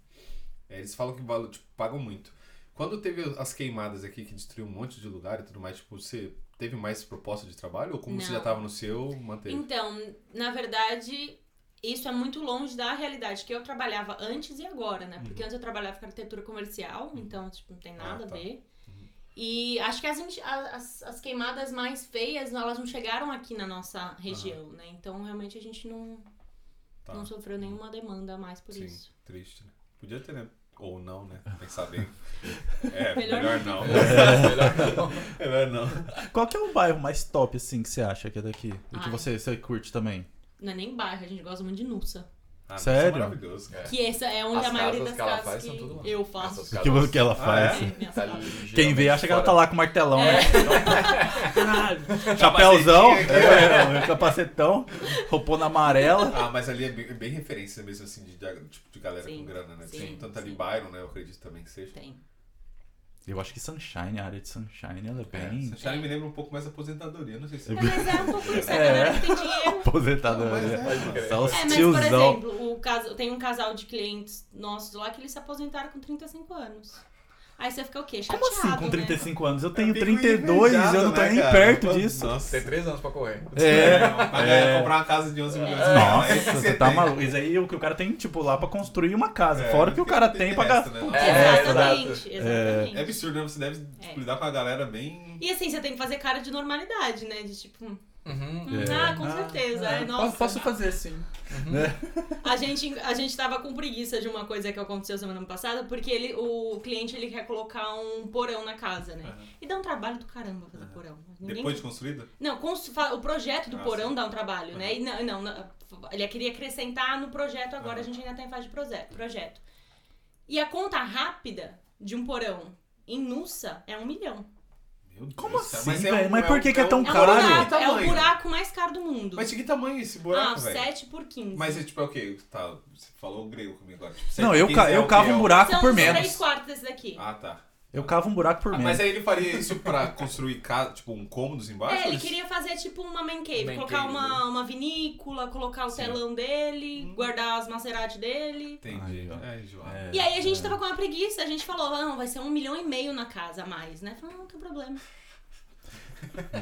É, eles falam que tipo, pagam muito. Quando teve as queimadas aqui que destruiu um monte de lugar e tudo mais, tipo, você teve mais proposta de trabalho? Ou como você Não. já tava no seu, manteve? Então, na verdade, isso é muito longe da realidade que eu trabalhava antes e agora, né? Porque antes eu trabalhava com arquitetura comercial, então, tipo, não tem nada Ah, tá. a ver. E acho que as, as, as queimadas mais feias, elas não chegaram aqui na nossa região, né? Então, realmente, a gente não, Tá. não sofreu nenhuma demanda mais por Sim, isso. triste, né? Podia ter, né? Ou não, né? Pensar bem. É, Melhor melhor, não. não. Melhor não. melhor não. Qual que é o bairro mais top, assim, que você acha que é daqui? E que você, você curte também? Não é nem bairro, a gente gosta muito de Nussa. Ah, mas Sério? Isso é maravilhoso. É. Que essa é onde As a maioria casas das que casas faz que eu faço. Essas Que, casas- que ela Ah, faz? é? É, Tá casas. Quem vê acha que ela tá lá com o martelão, É. né? Chapéuzão, é, capacetão, roupona amarela. Ah, mas ali é bem, é bem referência mesmo, assim, de, de- tipo, de galera Sim, com grana, né? sim, Tem tanto ali sim. Byron, né? Eu acredito também que seja. Tem. Eu acho que Sunshine, a área de Sunshine, ela é É, bem Sunshine me lembra um pouco mais aposentadoria, não sei se... É, mas é um pouco isso, a É. galera que tem dinheiro. apositada. Não, mas é. Só os É, mas por tiozão. exemplo, o caso, tem um casal de clientes nossos lá que eles se aposentaram com 35 anos. Aí você fica o quê? Chateado, Como assim com né? 35 anos? Eu tenho fico 32 e eu não tô invejado, nem né, cara? perto disso. Nossa. Tem três anos pra correr. É. Pra É. comprar uma casa de 11 milhões de Nossa, reais. você tá maluco. Isso aí é o que o cara tem, tipo, lá pra construir uma casa. É, Fora o que o cara tem pra resto, gastar. né? É, Exatamente, É. exatamente. É absurdo, né? Você deve É. lidar com a galera bem... E assim, você tem que fazer cara de normalidade, né? De tipo, hum, Uhum. ah, com certeza. É, é, nossa. Posso fazer sim. A gente, a gente tava com preguiça de uma coisa que aconteceu semana passada, porque ele, o cliente ele quer colocar um porão na casa, né? Aham. E dá um trabalho do caramba fazer porão. Ninguém Depois de construída? Não, o projeto do Ah, porão sim. dá um trabalho, né? E não, não, não, ele queria acrescentar no projeto agora, a gente ainda tá em fase de projeto, projeto. E a conta rápida de um porão em Nussa é um milhão. Deus Como assim, é um- velho? Mas por que que é um- tão É um Caro. buraco, é o buraco mais caro do mundo. Mas de que tamanho esse ah, buraco, velho? 7 por 15. Mas é tipo, é o quê? Tá, você falou grego comigo agora. Tipo, Não, eu, ca- 15 é eu cavo um buraco São por os menos. 3 quartos desse daqui. Ah, tá. Eu cavo um buraco por Ah, menos. mas aí ele faria isso pra construir casa, tipo, um cômodos embaixo? É, ele queria fazer tipo uma man cave, Man colocar cave, uma, né? uma vinícola, colocar o Sim. telão dele, Hum. guardar as Maserati dele. Entendi. Ai, ó. É. É, E aí a gente é. tava com uma preguiça, a gente falou, ah, não, vai ser um milhão e meio na casa a mais, né? Falou, não, não tem problema.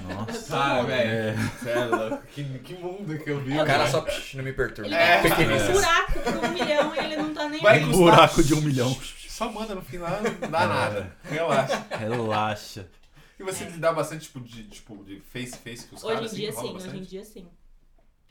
Nossa. Ah, É. velho. Sério, que, que mundo que eu vi. O cara só psh, não me perturba. Ele É. um buraco por um milhão e ele não tá nem Vai aí. Um buraco de um milhão. Só manda no final, não dá nada. Relaxa. Relaxa. E você lidar bastante, tipo, de, tipo, de face-face com os Hoje caras, em dia assim, sim, hoje em dia sim.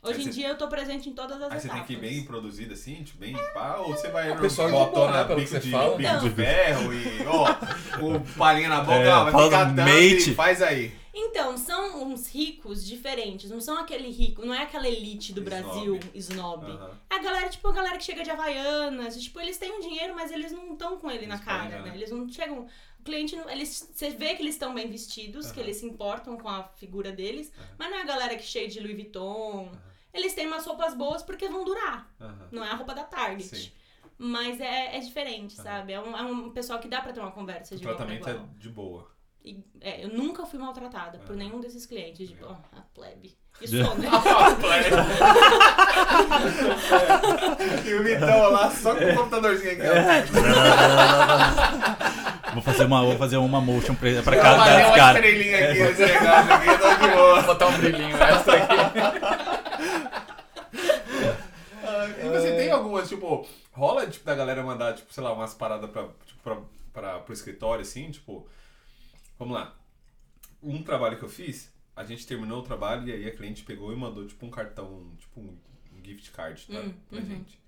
Hoje Aí em você- dia eu tô presente em todas as Aí você etapas. tem que ir bem produzido assim, tipo, bem pá, ou você vai O pessoal boa, né, que você de, fala. bico de ferro e, ó, com palhinha na boca, É, ó, vai fala ficar mate. e faz aí. Então, são uns ricos diferentes, não são aquele rico, não é aquela elite do Snob. Brasil snob. É a galera, tipo, a galera que chega de Havaianas, tipo, eles têm um dinheiro, mas eles não estão com ele na Eles cara, podem, né? né? Eles não chegam. O cliente, não- eles, você vê que eles estão bem vestidos, que Aham. eles se importam com a figura deles, Aham. mas não é a galera que cheia de Louis Vuitton. Eles têm umas roupas boas porque vão durar, Aham. não é a roupa da Target. Sim. Mas é, é diferente, Aham. sabe? É um, é um pessoal que dá pra ter uma conversa O de igual tratamento é igual. de boa. E, é, eu nunca fui maltratada por nenhum desses clientes. Tipo, ó, a plebe. E sou, né? e o Vitão lá só com o computadorzinho aqui, ó. Vou fazer uma, vou fazer uma motion pra, pra cada mandei das uma caras. estrelinha aqui nesse negócio aqui, tô de boa. Vou botar um brilhinho extra aqui. E você tem algumas, tipo, rola tipo, da galera mandar, tipo, sei lá, umas paradas pra, tipo, pra, pra, pro escritório, assim, tipo, vamos lá. um trabalho que eu fiz, a gente terminou o trabalho e aí a cliente pegou e mandou, tipo, um cartão, tipo, um, um gift card tá, Hum, pra uhum. gente.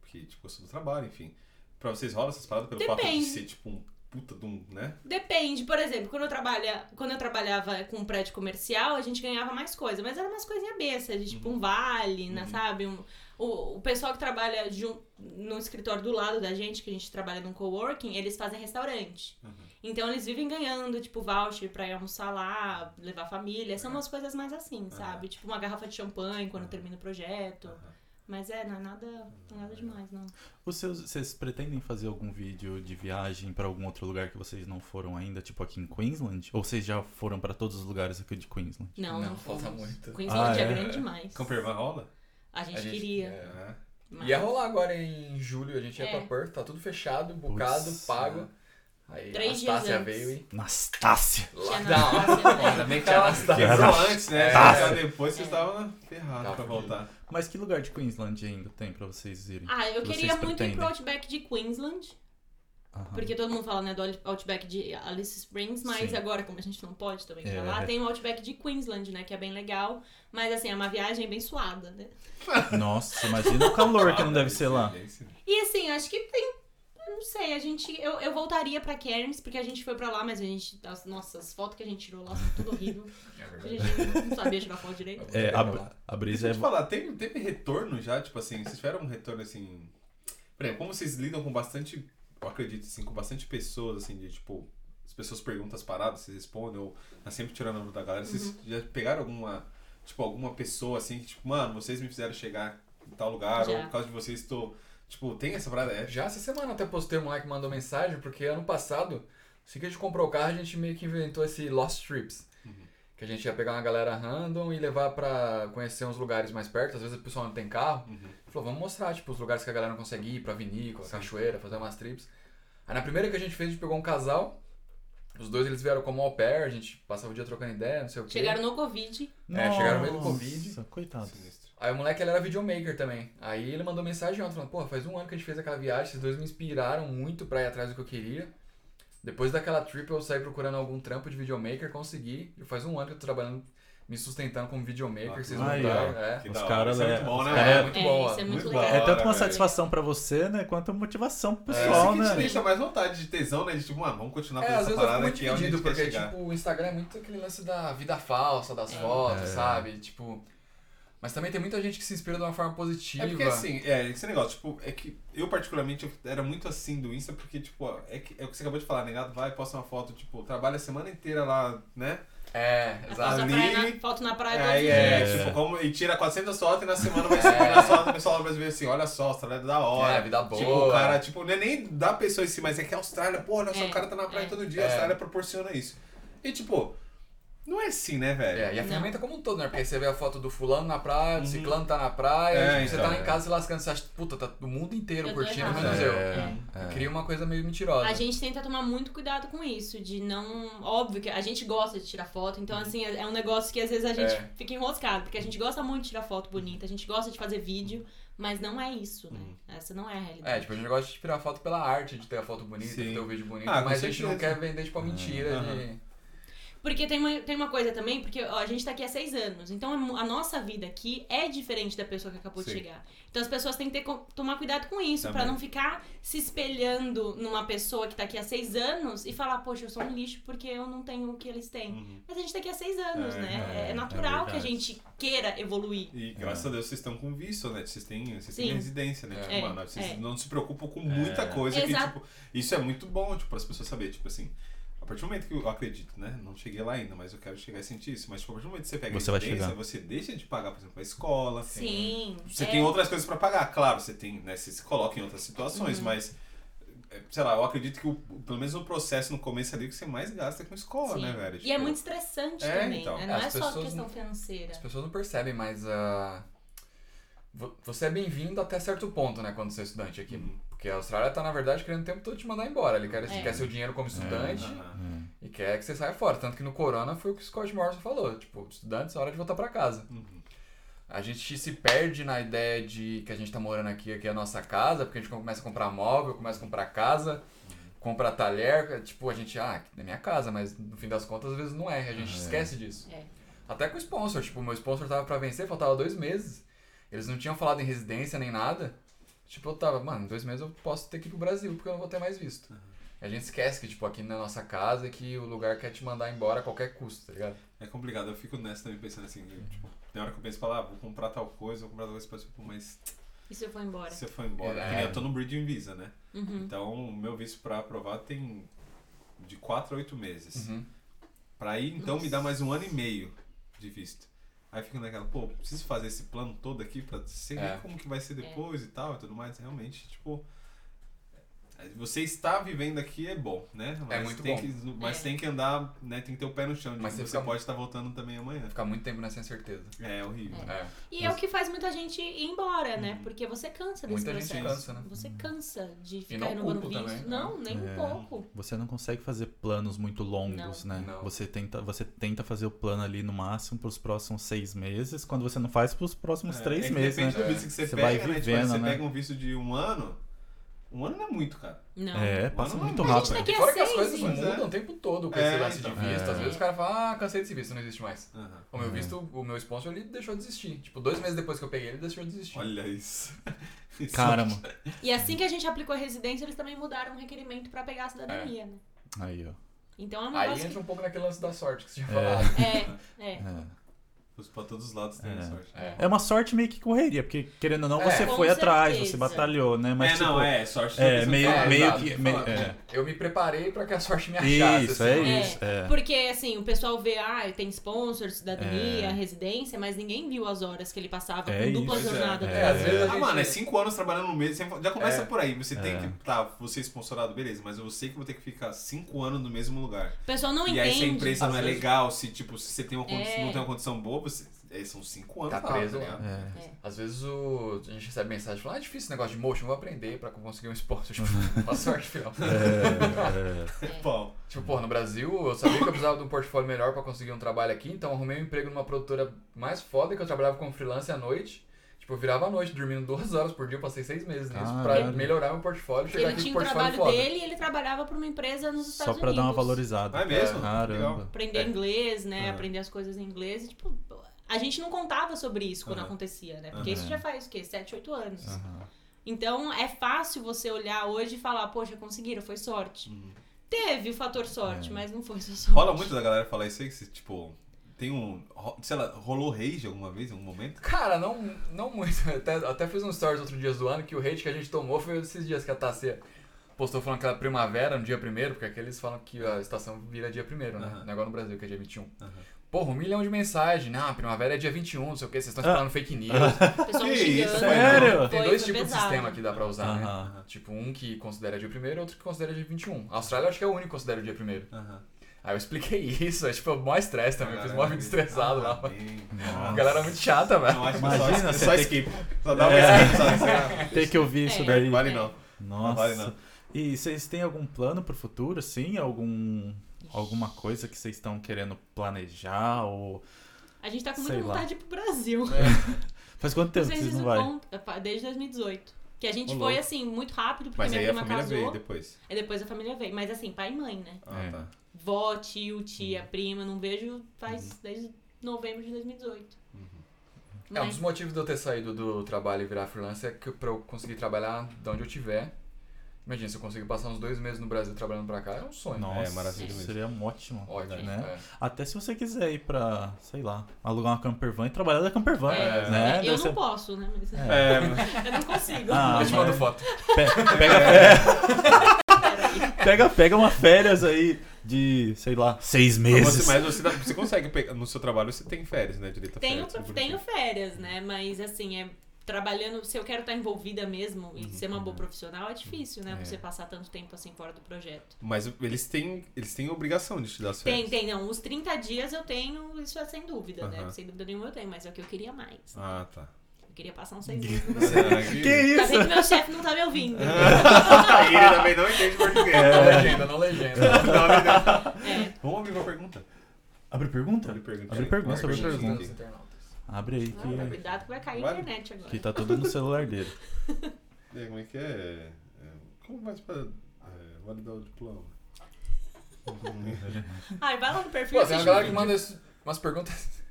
Porque, tipo, gostou do trabalho, enfim. Pra vocês rola essas paradas pelo fato de Depende. ser, tipo, um puta de um, né? Depende, por exemplo, quando eu, trabalha, quando eu trabalhava com um prédio comercial, a gente ganhava mais coisa, mas eram umas coisinhas bestas, de, tipo um vale, né, Uhum. sabe? Um- o, o pessoal que trabalha jun- no escritório do lado da gente, que a gente trabalha num coworking, eles fazem restaurante. Uhum. Então eles vivem ganhando, tipo, voucher pra ir almoçar lá, levar a família. São umas coisas mais assim, sabe? Tipo uma garrafa de champanhe quando termina o projeto. Mas é, não é nada, não é nada demais, não. Os seus, vocês pretendem fazer algum vídeo de viagem pra algum outro lugar que vocês não foram ainda, tipo aqui em Queensland? Ou vocês já foram pra todos os lugares aqui de Queensland? Não, não, Não, falta muito. Queensland Ah, é é? grande demais. Campervan rola? A gente, A gente- queria. é. É. mas- Ia rolar agora em julho, a gente ia É. pra Perth, tá tudo fechado, bucado, Putz. pago. Aí Três dias Anastácia antes. veio e. Lockdown. Anastácia, né? Ainda bem que Anastácia. Antes, né? É. Depois vocês estavam ferrados Tava pra voltar. Mas que lugar de Queensland ainda tem pra vocês irem? Ah, eu Vocês queria muito ir pretendem? pro Outback de Queensland, Porque todo mundo fala, né, do Outback de Alice Springs, mas Sim. agora, como a gente não pode também É. lá, tem o Outback de Queensland, né, que é bem legal, mas assim, é uma viagem bem suada, né? Nossa, imagina o calor que não deve ser lá. E assim, acho que tem. Não sei, a gente. Eu, eu voltaria pra Cairns, porque a gente foi pra lá, mas a gente. As nossas fotos que a gente tirou lá são tudo horrível. É A gente não sabia tirar foto direito. É, a, a brisa Deixa é. eu te falar, teve, teve retorno já? Tipo assim, vocês tiveram um retorno assim. Por exemplo, como vocês lidam com bastante. Eu acredito assim, com bastante pessoas, assim, de tipo. As pessoas perguntam as paradas, vocês respondem, ou tá sempre tirando a da galera. Vocês Uhum. já pegaram alguma. Tipo, alguma pessoa assim que, tipo, mano, vocês me fizeram chegar em tal lugar, Já. ou por causa de vocês estou. Tipo, tem essa parada? É, Já essa semana até postei um moleque que mandou mensagem, porque ano passado, assim que a gente comprou o carro, a gente meio que inventou esse Lost Trips. Uhum. Que a gente ia pegar uma galera random e levar pra conhecer uns lugares mais perto. Às vezes o pessoal não tem carro. Uhum. Falou, vamos mostrar, tipo, os lugares que a galera não consegue ir, pra vinícola, Sim. cachoeira, fazer umas trips. Aí na primeira que a gente fez, a gente pegou um casal. Os dois eles vieram como au pair, a gente passava o dia trocando ideia, não sei o quê. Chegaram no Covid. É, chegaram no meio do Nossa, Covid. Coitado. Aí o moleque ele era videomaker também. Aí ele mandou mensagem ontem falando, pô, faz um ano que a gente fez aquela viagem, esses dois me inspiraram muito pra ir atrás do que eu queria. Depois daquela trip eu saí procurando algum trampo de videomaker, consegui. E faz um ano que eu tô trabalhando, me sustentando como videomaker, Ah, vocês aí, mudaram. ó. É. Que Os caras é é- muito bom, né? cara- É, muito é, bom. isso é muito Muito legal. É tanto hora, uma satisfação pra você, né? Quanto motivação pro É, pessoal, isso que te né? deixa mais vontade de tesão, né? De tipo, mano, vamos continuar É, fazendo às essa parada muito aqui, é onde a gente porque, tipo, o Instagram é muito aquele lance da vida falsa, das fotos, É. sabe? Tipo... Mas também tem muita gente que se inspira de uma forma positiva. É porque assim, é, esse negócio, tipo, é que eu particularmente eu era muito assim do Insta, porque, tipo, é, que, é o que você acabou de falar, negado vai, posta uma foto, tipo, trabalha a semana inteira lá, né? É, exato. na Ali- praia na- foto na praia Aí é, dias. tipo, como, e tira 400 fotos e na semana vai ser É. na foto, o pessoal vai ver assim, olha só, Austrália é da hora. É, vida boa. Tipo, o cara, tipo, não é nem da pessoa em si, mas é que a Austrália, pô, olha só, É, o cara tá na praia é. todo dia, É. a Austrália proporciona isso. E, tipo, não é assim, né, velho? É, e a ferramenta como um todo, né? Porque aí você vê a foto do fulano na praia, do Uhum. ciclano tá na praia, É, tipo, você então, tá lá em é. casa se lascando, você acha, puta, tá o mundo inteiro Eu curtindo, menos eu. É. E Cria uma coisa meio mentirosa. A gente tenta tomar muito cuidado com isso, de não. Óbvio que a gente gosta de tirar foto, então, assim, é é um negócio que às vezes a gente É. fica enroscado, porque a gente gosta muito de tirar foto bonita, a gente gosta de fazer vídeo, mas não é isso, né? Essa não é a realidade. É, tipo, a gente gosta de tirar foto pela arte, de ter a foto bonita, Sim. de ter o vídeo bonito, Ah, mas a gente não quer vender, tipo, a mentira de... Porque tem uma, tem uma coisa também, porque ó, a gente tá aqui há seis anos, então a, nossa vida aqui é diferente da pessoa que acabou Sim. de chegar. Então as pessoas têm que ter, tomar cuidado com isso, Também. não ficar se espelhando numa pessoa que tá aqui há seis anos e falar, poxa, eu sou um lixo porque eu não tenho o que eles têm. Uhum. Mas a gente tá aqui há seis anos, É, né? É, é, natural é que a gente queira evoluir. E graças a Deus vocês estão com visto, né? Vocês têm, vocês têm Sim. residência, né? Tipo, É, mano, vocês é. não se preocupam com muita coisa que, tipo, isso é muito bom, tipo, para as pessoas saberem, tipo assim. A partir do momento que eu acredito, né? Não cheguei lá ainda, mas eu quero chegar a sentir isso. Mas tipo, a partir do momento que você pega Você a vai residência, chegar. você deixa de pagar, por exemplo, a escola. Sim. Você é. tem outras coisas pra pagar, claro, você tem, né? Você se coloca em outras situações, Uhum. mas é, sei lá, eu acredito que o, pelo menos o processo no começo ali que você mais gasta é com escola, Sim. né, velho? E é Tipo, muito estressante É, também, então. né? Não As é só questão não- financeira. As pessoas não percebem, mas ah, vo- você é bem-vindo até certo ponto, né, quando você é estudante aqui. Uhum. Porque a Austrália tá, na verdade, querendo o tempo todo te mandar embora. Ele quer, É. quer seu dinheiro como estudante aham. e quer que você saia fora. Tanto que no Corona foi o que o Scott Morrison falou. Tipo, estudantes, é hora de voltar pra casa. Uhum. A gente se perde na ideia de que a gente tá morando aqui, aqui é a nossa casa, porque a gente começa a comprar móvel, começa a comprar casa. compra talher, tipo, a gente, ah, é minha casa, mas no fim das contas, às vezes não é. A gente É. esquece disso. É. Até com o sponsor, tipo, meu sponsor tava pra vencer, faltava dois meses. Eles não tinham falado em residência nem nada. Tipo, eu tava, mano, em dois meses eu posso ter que ir pro Brasil, porque eu não vou ter mais visto. A gente esquece que, tipo, aqui na nossa casa, que o lugar quer te mandar embora a qualquer custo, tá ligado? É complicado, eu fico nessa também pensando assim, tipo, tem hora que eu penso, falo, ah, vou comprar tal coisa, vou comprar tal coisa, tipo, mas E se eu for embora? se você for embora, É. que nem eu tô no Bridging Visa, né? Uhum. Então, o meu visto pra aprovar tem de 4 a 8 meses. Uhum. Pra ir, então, me Nossa. dá mais um ano e meio de visto. Aí fica naquela, pô, preciso fazer esse plano todo aqui pra você É. ver como que vai ser depois e tal e tudo mais. Realmente, tipo. Você está vivendo aqui é bom, né? Mas muito tem bom. Que, mas É. tem que andar, né? Tem que ter o pé no chão. Mas você você pode estar voltando também amanhã. Ficar muito tempo nessa incerteza. É horrível. É. E é o que faz muita gente ir embora, né? Porque você cansa desse Muita gente processo. cansa, né? Você cansa de ficar renovando culpo visto. também, Não, nem um É. pouco. Você não consegue fazer planos muito longos, Não. né? Não. Você tenta, você tenta fazer o plano ali no máximo pros próximos seis meses, quando você não faz pros próximos É, três é meses, né? Depende do visto que você, Você pega, vai né? Tipo, vivendo, você né? pega um visto de um ano, um ano não é muito, cara. Não. É, passa Mas muito não- rápido. Daqui a Fora que as seis, coisas é. mudam o tempo todo com É, esse lance então. de visto. Às É. vezes o cara fala, ah, cansei desse visto, não existe mais. Aham. O meu É. visto, o meu sponsor, ele deixou de existir. Tipo, dois meses depois que eu peguei, ele deixou de existir. Olha isso. Isso. Caramba. E assim que a gente aplicou a residência, eles também mudaram o requerimento pra pegar a cidadania, né? Aí, ó. Então é um Aí entra um pouco naquele lance da sorte que você tinha É. falado. que... É, é. É. Pra todos os lados tem É. sorte. É. É uma sorte meio que correria, porque querendo ou não, É. você Com foi atrás, certeza. você batalhou, né? Mas é, tipo, não, é, sorte é, meio- fala. meio exato, que- eu meio- é. Eu me preparei pra que a sorte me achasse. Isso, assim, é ó. isso. É. Porque, assim, o pessoal vê, ah, tem sponsor, cidadania, É. residência, mas ninguém viu as horas que ele passava É com dupla isso. jornada. É, às vezes a Ah, gente- mano, é cinco anos trabalhando no mês. Já começa É. por aí. Você tem É. que. Tá, você é sponsorado, beleza, mas eu sei que vou ter que ficar cinco anos no mesmo lugar. O pessoal não e entende. aí, se a empresa não é legal, se tipo, se você tem uma condi- É. não tem uma condição boa, você. é, são cinco anos Tá lá, preso ligado? É. Às vezes o... a gente recebe mensagem falando, ah, é difícil esse negócio de motion, vou aprender pra conseguir um sponsor. Tipo, boa sorte, final. É, é. Pô, Tipo, pô, no Brasil eu sabia que eu precisava de um portfólio melhor pra conseguir um trabalho aqui, então eu arrumei um emprego numa produtora mais foda que eu trabalhava como freelance à noite. Tipo, eu virava à noite, dormindo duas horas por dia, eu passei seis meses nisso pra Caralho. melhorar meu portfólio chegar Ele aqui tinha o um portfólio trabalho foda. dele e ele trabalhava pra uma empresa nos Estados Só pra Unidos. dar uma valorizada. Ah, é mesmo? Caramba. Legal. Aprender É. inglês, né? Aham. Aprender as coisas em inglês. E, tipo, a gente não contava sobre isso quando Aham. acontecia, né? Porque Aham. isso já faz o quê? 7, 8 anos. Aham. Então é fácil você olhar hoje e falar, poxa, conseguiram, foi sorte. Uhum. Teve o fator sorte, É. mas não foi só sorte. Rola muito da galera falar isso aí, que se, tipo. Tem um. Sei lá, rolou rage alguma vez, em algum momento? Cara, não, não muito. Até, até fiz um stories outro dia zoando que o hate que a gente tomou foi esses dias que a Tassia postou falando que era primavera no dia primeiro, porque aqueles falam que a estação vira dia primeiro, né? Aham. Negócio no Brasil, que é dia 21. Aham. Porra, um milhão de mensagens. Não, a primavera é dia 21, não sei o que, vocês estão Ah. esperando fake news. Pessoal Que isso, sério? Foi, Tem dois foi tipos de pesado. sistema que dá pra usar, né? Aham. Tipo, um que considera dia primeiro e outro que considera dia 21. A Austrália eu acho que é o único que considera o dia primeiro. Aham. Aí eu expliquei isso, é tipo, o maior estresse também. Eu fiz mó vídeo estressado lá. Ah, bem. A galera é muito chata, velho. Não, Imagina só, você só skip. Só dá uma É. skip, só. Tem que ouvir isso É. daí. Vale É. não. Nossa. vale não. E vocês têm algum plano pro futuro, assim? Algum, alguma coisa que vocês estão querendo planejar? Ou... A gente tá com Sei muita lá. vontade de ir pro Brasil. Faz quanto tempo Não sei vocês isso não vai? conta. Desde 2018. Que a gente foi assim, muito rápido, porque Mas minha aí a prima família casou. veio depois. Aí depois a família veio. Mas assim, pai e mãe, né? Ah, É. tá. Vó, tio, tia, Uhum. prima, não vejo faz desde novembro de 2018. Uhum. É, um Mas- dos motivos de eu ter saído do trabalho e virar freelancer é que pra eu conseguir trabalhar de onde eu tiver. Imagina, se eu conseguir passar uns dois meses no Brasil trabalhando pra cá, é um sonho. Nossa, É, maravilha mesmo. seria um ótimo. Ótimo, Né? é. Até se você quiser ir pra, sei lá, alugar uma campervan e trabalhar da campervan, É, né? é, eu Deve não ser- posso, né? Mas É, eu não consigo. Ah, eu te mas- mando foto. Pe- Pega, pega, pega uma férias aí de, sei lá, seis mas meses. você, mas você, você consegue pegar. No seu trabalho você tem férias, né? Direito a Tenho, férias. tenho férias, né? Mas assim, é trabalhando, se eu quero estar envolvida mesmo e Uhum. ser uma boa profissional, é difícil, né? É. Você passar tanto tempo assim fora do projeto. Mas eles têm, eles têm obrigação de te dar as Tem, férias. tem, não. Os 30 dias eu tenho, isso é sem dúvida, né? Aham. Sem dúvida nenhuma eu tenho, mas é o que eu queria mais. Ah, tá. Eu queria passar uns seis meses no Brasil. Será Que Tá isso? vendo que meu chefe não tá me ouvindo. Aí ele também não entende português. Não legenda, não legenda. É. Vamos ouvir uma pergunta. Abre pergunta? Abre pergunta. Abre pergunta, abre Pergunta. pergunta. Dos internautas. Abre aí que, cuidado que vai cair Vai. a internet agora. que tá tudo no celular dele. E aí, como é que é? É, Como faz pra. é, validar o diploma. Ai, vai lá no perfil Pô, tem uma galera que manda umas perguntas.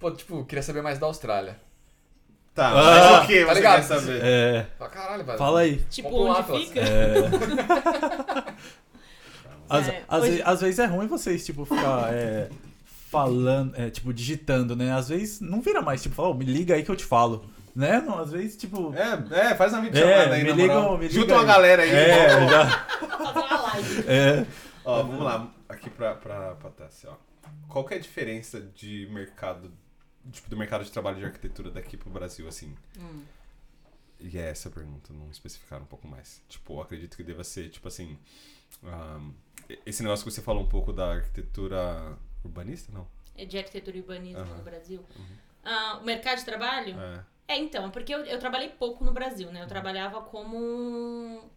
Pô, tipo, queria saber mais da Austrália. Tá, Ah, mas o que tá você ligado? quer saber? É. Fala, caralho, velho. Fala aí. Tipo, onde Atlas. fica? É. Às, É, às, hoje- às vezes é ruim vocês, tipo, ficar é, falando, é, tipo, digitando, né? Às vezes não vira mais, tipo, fala, "Ô, me liga aí que eu te falo. Né? Não, às vezes, tipo. É, é, faz uma videochamada É, aí, me na liga, moral. me liga Junta uma aí. galera aí. É, vamos- já. Fazer uma live. É. Ó, vamos lá, aqui pra, pra, pra Tassi, ó. Qual que é a diferença de mercado, tipo, do mercado de trabalho de arquitetura daqui pro Brasil, assim? Hum. E é essa a pergunta, não especificar um pouco mais. Tipo, eu acredito que deva ser, tipo assim, ahn, esse negócio que você falou um pouco da arquitetura urbanista, não? É de arquitetura e urbanismo Aham. no Brasil. Ah, o mercado de trabalho? É. É, então, porque eu, eu trabalhei pouco no Brasil, né? Eu trabalhava como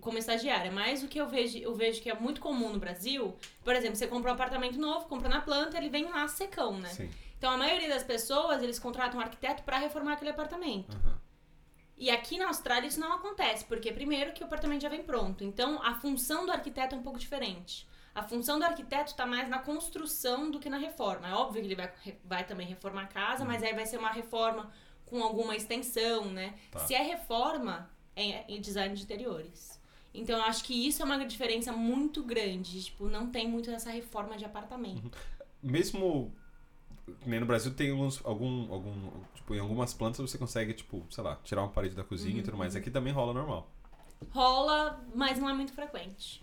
como estagiária, mas o que eu vejo, eu vejo que é muito comum no Brasil, por exemplo, você compra um apartamento novo, compra na planta, ele vem lá secão, né? Sim. Então a maioria das pessoas, eles contratam um arquiteto para reformar aquele apartamento. Aham. E aqui na Austrália isso não acontece, porque primeiro que o apartamento já vem pronto. Então a função do arquiteto é um pouco diferente. A função do arquiteto está mais na construção do que na reforma. É óbvio que ele vai, vai também reformar a casa, mas aí vai ser uma reforma com alguma extensão, né? Tá. Se é reforma, é em design de interiores. Então eu acho que isso é uma diferença muito grande. Tipo, não tem muito essa reforma de apartamento. Mesmo, nem no Brasil tem alguns, algum, algum, tipo, em algumas plantas você consegue, tipo, sei lá, tirar uma parede da cozinha e tudo mais. Aqui também rola normal. Rola, mas não é muito frequente.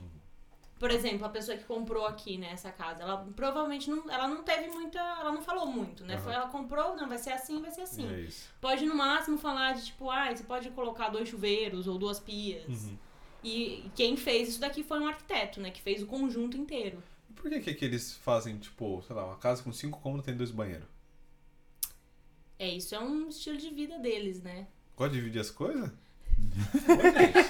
Por exemplo, a pessoa que comprou aqui, né, essa casa, ela provavelmente não, ela não teve muita, ela não falou muito, né? Aham. Foi ela comprou, não, vai ser assim, vai ser assim. É. Pode no máximo falar de tipo, ah, você pode colocar dois chuveiros ou duas pias. Uhum. E quem fez isso daqui foi um arquiteto, né, que fez o conjunto inteiro. Por que, que que eles fazem, tipo, sei lá, uma casa com cinco cômodos tem dois banheiros? É, isso é um estilo de vida deles, né? Gosta de dividir as coisas?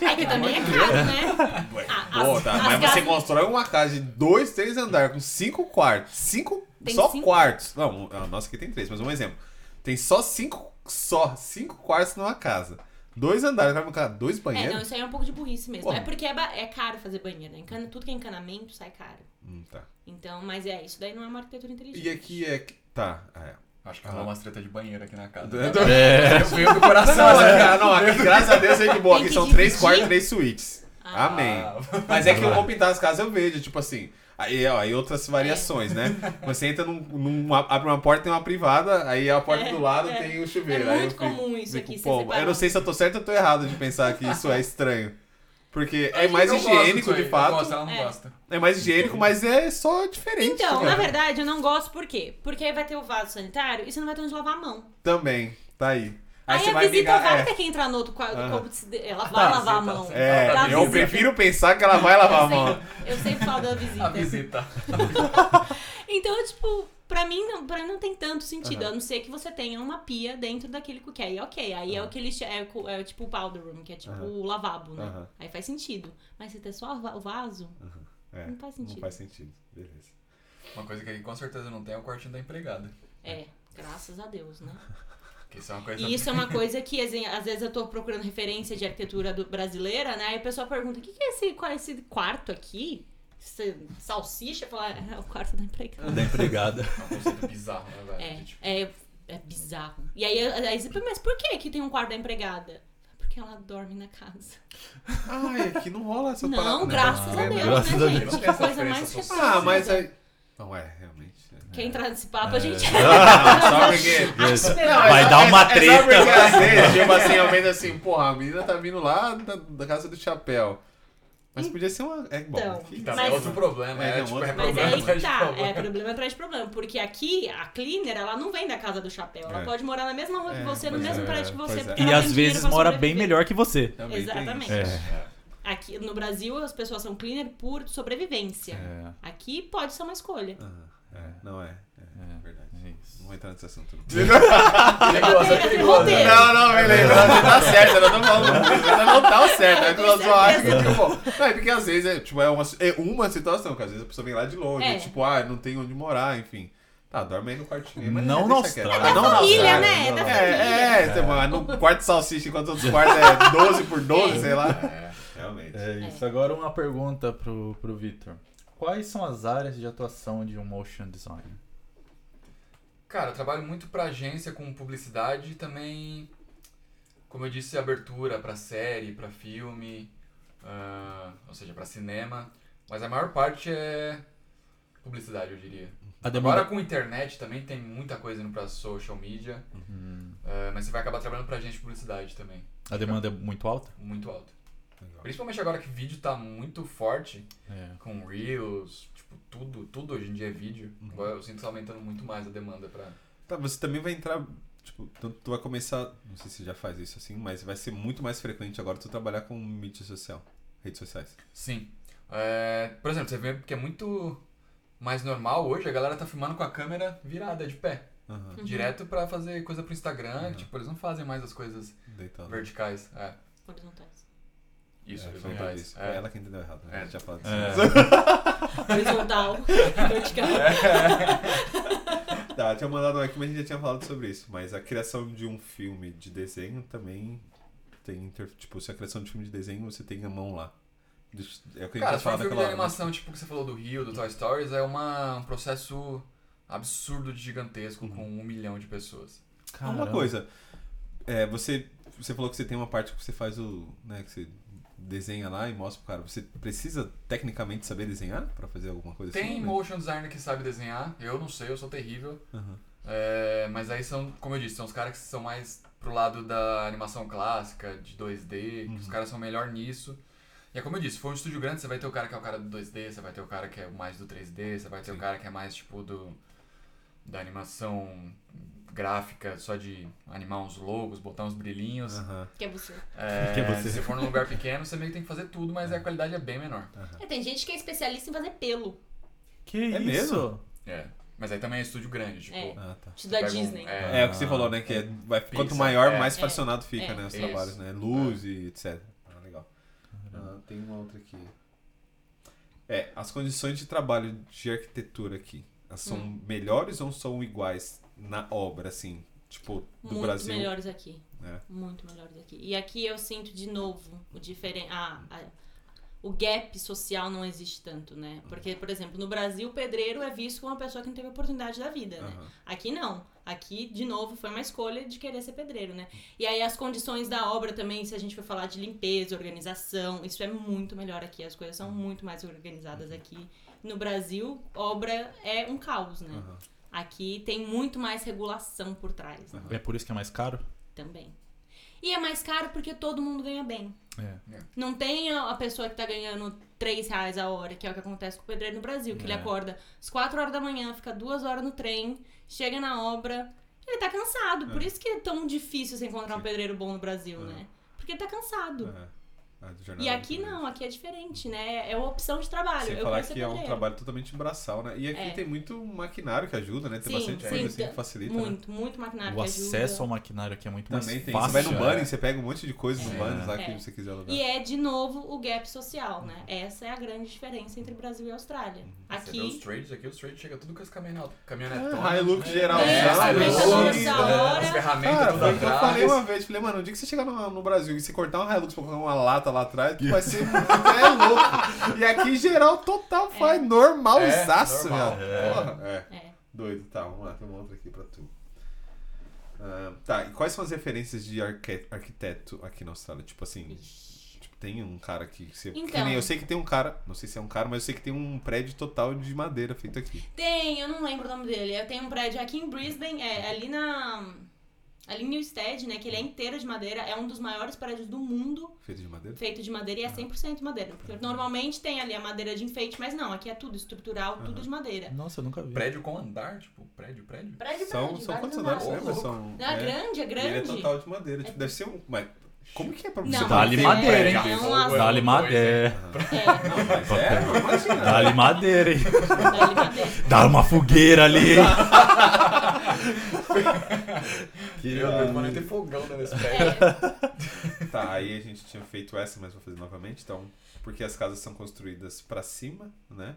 É que também é caro, né? A- Pô, as- tá, as mas você casas- constrói uma casa de dois, três andares com cinco quartos. Cinco. Tem só cinco? quartos. Não, a nossa aqui tem três, mas um exemplo. Tem só cinco. Só cinco quartos numa casa. Dois andares, vai colocar dois É, banheiros? não, isso aí é um pouco de burrice mesmo. Porra. É porque é, é caro fazer banheiro, né? Encana- tudo que é encanamento sai caro. Hum, tá. Então, mas é, isso daí não é uma arquitetura inteligente. E aqui é. Tá, é. Acho que rolou umas treta de banheiro aqui na casa. É. Eu venho do coração. Não, né? aqui, não, aqui, graças a Deus é de boa. Aqui são três quartos, três suítes. Ah. Amém. Mas é que eu vou pintar as casas, eu vejo, tipo assim. Aí, ó, aí outras variações, né? Você entra num, num- abre uma porta, tem uma privada, aí a porta É, do lado é. tem o chuveiro. É aí eu muito fico- comum isso fico, aqui, ser pô, eu não sei se eu tô certo ou tô errado de pensar que isso é estranho. Porque é mais higiênico, de fato. Gosto, ela não É. gosta. É mais higiênico, mas é só diferente. Então, cara. na verdade, eu não gosto por quê? Porque aí vai ter o vaso sanitário e você não vai ter onde lavar a mão. Também, tá aí. Aí, você a visita brigar. vai é. ter que entrar no outro quadro. Aham. Ela vai lavar a mão. É, eu visita. prefiro pensar que ela vai lavar a Eu mão. eu sempre falo da visita. A visita. Então, tipo, pra mim, não, pra mim não tem tanto sentido. Aham. A não ser que você tenha uma pia dentro daquele que aí ok. Aí é o que eles é, o- é tipo o powder room, que é tipo o lavabo, né? Aí faz sentido. Mas se ter só o va- o vaso, É, não faz sentido. Não faz sentido. Beleza. Uma coisa que aqui com certeza não tem é o quartinho da empregada. É, graças a Deus, né? Que isso é uma coisa. E isso é uma coisa que, assim, às vezes eu tô procurando referência de arquitetura do- brasileira, né? Aí a pessoa pergunta, o que, que é esse, qual é esse quarto aqui? Esse salsicha? Fala, é o quarto da empregada. Da empregada. É um conceito bizarro, né, velho? É, tipo, é, é bizarro. E aí, aí você pergunta, mas por que que tem um quarto da empregada? Porque ela dorme na casa. Ai, aqui não rola essa parada. Não, né? graças a É, Deus, graças a né, Deus. gente? Não Que tem essa coisa mais repassada. Ah, mas aí. Não, é, realmente. É. Quer entrar nesse papo, a gente... Ah, só porque. Isso. Não, Vai é- dar uma é- é treta. só porque às vezes, tipo assim, eu vendo assim, porra, a menina tá vindo lá da, da casa do chapéu. Mas podia ser uma. É bom. Então, Mas- é outro problema. É, É, não, tipo, é Mas problema é aí tá, problema. é problema atrás de problema. Porque aqui, a cleaner, ela não vem da casa do chapéu. Ela É. pode morar na mesma rua que É, você, no mesmo é, prédio que você. é. E às vezes mora bem melhor que você. Também Exatamente. É. Aqui no Brasil, as pessoas são cleaner por sobrevivência. É. Aqui pode ser uma escolha. Ah, é, não é. É, É. verdade. É isso. Não vou entrar nesse assunto. Perigoso, é perigoso. Roteiro. Não, não, beleza. Você tá certo, eu não tô falando. Você não tá certo. É que eu só acho que, tipo. É porque às vezes é, tipo, é, uma, é uma situação, que às vezes a pessoa vem lá de longe, É. tipo, ah, não tem onde morar, enfim. Tá, dorme aí no quartinho. Mas Não na. Austrália. Ah, não família, né? não, Da É, é, é, tipo, no quarto de salsicha, enquanto outros quartos é 12 por 12, É. sei lá. É. realmente. É isso. Agora uma pergunta pro, pro Victor. Quais são as áreas de atuação de um motion designer? Cara, eu trabalho muito pra agência com publicidade e também, como eu disse, abertura pra série, pra filme, ah, ou seja, pra cinema. Mas a maior parte é publicidade, eu diria. Demanda... Agora com internet também tem muita coisa indo pra social media, Hum, ah, mas você vai acabar trabalhando pra agência de publicidade também. a demanda é muito alta? Muito alto. Legal. Principalmente agora que vídeo tá muito forte, É. com Reels, tipo, tudo, tudo hoje em dia é vídeo. Uhum. Agora eu sinto que tá aumentando muito mais a demanda pra. Tá, você também vai entrar. Tipo, tu, tu vai começar. Não sei se você já faz isso assim, mas vai ser muito mais frequente agora tu trabalhar com mídia social, redes sociais. Sim. É, por exemplo, você vê que é muito mais normal hoje, a galera tá filmando com a câmera virada de pé. Uhum. Direto pra fazer coisa pro Instagram, Uhum. tipo, eles não fazem mais as coisas Deitado. verticais. É, Horizontais. Isso, É, foi horizontais. É. ela que entendeu errado. Né? É. A gente já falou É. Horizontal. Vertical. Tá, tinha mandado um aqui, mas a gente já tinha falado sobre isso. Mas a criação de um filme de desenho também tem. Inter... Tipo, se a criação de filme de desenho, você tem a mão lá. É o que a gente Cara, já se for um filme de hora, né? animação, tipo que você falou do Rio, do Toy Stories, é uma, um processo absurdo de gigantesco Uhum. com um milhão de pessoas. Ah, Uma coisa, é, você, você falou que você tem uma parte que você faz o. Né, que você desenha lá e mostra pro cara. Você precisa tecnicamente saber desenhar pra fazer alguma coisa Tem assim? motion designer que sabe desenhar, eu não sei, eu sou terrível. Aham. É, mas aí são, como eu disse, são os caras que são mais pro lado da animação clássica, de 2D, que os Uhum. caras são melhor nisso. E é como eu disse, se for um estúdio grande, você vai ter o cara que é o cara do 2D, você vai ter o cara que é mais do 3D, você vai ter Sim. o cara que é mais tipo do da animação gráfica, só de animar uns logos, botar uns brilhinhos. Aham. Que é você. É, Que é você. Se for num lugar pequeno, você meio que tem que fazer tudo, mas a qualidade é bem menor. É, tem gente que é especialista em fazer pelo. Que É isso? mesmo? É. Mas aí também é estúdio grande, tipo. É. Ah, tá. Estilo da pega um- Disney. é, É, o que você falou, né? Que é, vai, quanto Pixar, maior, é. mais É. fracionado fica, É. né? Os Isso. trabalhos, né? Luz e etc. Ah, legal. Ah, tem uma outra aqui. É, as condições de trabalho de arquitetura aqui, elas são Hum. melhores ou são iguais na obra, assim? Tipo, do Muito Brasil? melhores aqui. É. Muito melhores aqui. E aqui eu sinto de novo o diferen... ah, a- o gap social não existe tanto, né? Porque, por exemplo, no Brasil, o pedreiro é visto como uma pessoa que não teve oportunidade da vida, né? Aqui não. Aqui, de novo, foi uma escolha de querer ser pedreiro, né? E aí as condições da obra também, se a gente for falar de limpeza, organização, isso é muito melhor aqui. As coisas são muito mais organizadas aqui. No Brasil, obra é um caos, né? Aham. Aqui tem muito mais regulação por trás, né? É por isso que é mais caro? Também. E é mais caro porque todo mundo ganha bem. É. Não tem a pessoa que tá ganhando 3 reais a hora, que é o que acontece com o pedreiro no Brasil, que ele É. acorda às 4 horas da manhã, fica duas horas no trem, chega na obra, ele tá cansado. Por É. isso que é tão difícil você encontrar um pedreiro bom no Brasil, É. né? Porque ele tá cansado. É. Ah, E aqui não, aqui é diferente, né? É uma opção de trabalho. Sem Eu falar que é um trabalho totalmente braçal, né? E aqui É. tem muito maquinário que ajuda, né? Tem Sim, bastante sim, coisa assim que facilita. né? Muito, muito maquinário O que ajuda. acesso ao maquinário aqui é muito Também mais tem. fácil. Você vai no é. Bunny, você pega um monte de coisa no É. Bunny lá É. que você quiser alugar. E é, de novo, o gap social, né? Essa é a grande diferença entre Brasil e Austrália. Você vê os Aqui, trades aqui, os trades chega tudo com as caminhonetas. Caminhonetonas. Ah, Hilux né? geral, É, já, Hilux, Hilux, essa né? As ferramentas Cara, tudo eu falei uma vez. Falei, mano, o dia que você chegar no, no Brasil e você cortar um Hilux pra colocar uma lata lá atrás, tu vai ser muito é louco. E aqui, geral, total faz normalzaço, É, normal. meu. Porra, é. É. Doido, tá, vamos lá, tem uma outra aqui pra tu. Ah, tá, e quais são as referências de arque- arquiteto aqui na Austrália? Tipo assim, tipo, tem um cara que você. que Então. nem eu sei que tem um cara, não sei se é um cara, mas eu sei que tem um prédio total de madeira feito aqui. Tem, eu não lembro o nome dele. Eu tenho um prédio aqui em Brisbane, é ali na. Ali em Newstead, né? Que ele é inteiro de madeira. É um dos maiores prédios do mundo Feito de madeira? feito de madeira e é 100% madeira. Porque normalmente tem ali a madeira de enfeite, mas não, aqui é tudo estrutural, tudo de madeira. Nossa, eu nunca vi. Prédio com andar, tipo, prédio, prédio. Prédio, São, prédio, são quantos andares, lembra? São, Não, é grande, é E ele é grande. total de madeira. Tipo, deve ser um. Mas como que é pra você Não, Dá-lhe um madeira, hein? as- Dá-lhe madeira. É. Dá-lhe madeira, hein? Dá-lhe madeira. Dá uma fogueira ali, hein? Que Meu Deus, mas nem tem fogão né, nesse prédio. É, Tá, aí a gente tinha feito essa, mas vou fazer novamente. Então, porque as casas são construídas pra cima, né?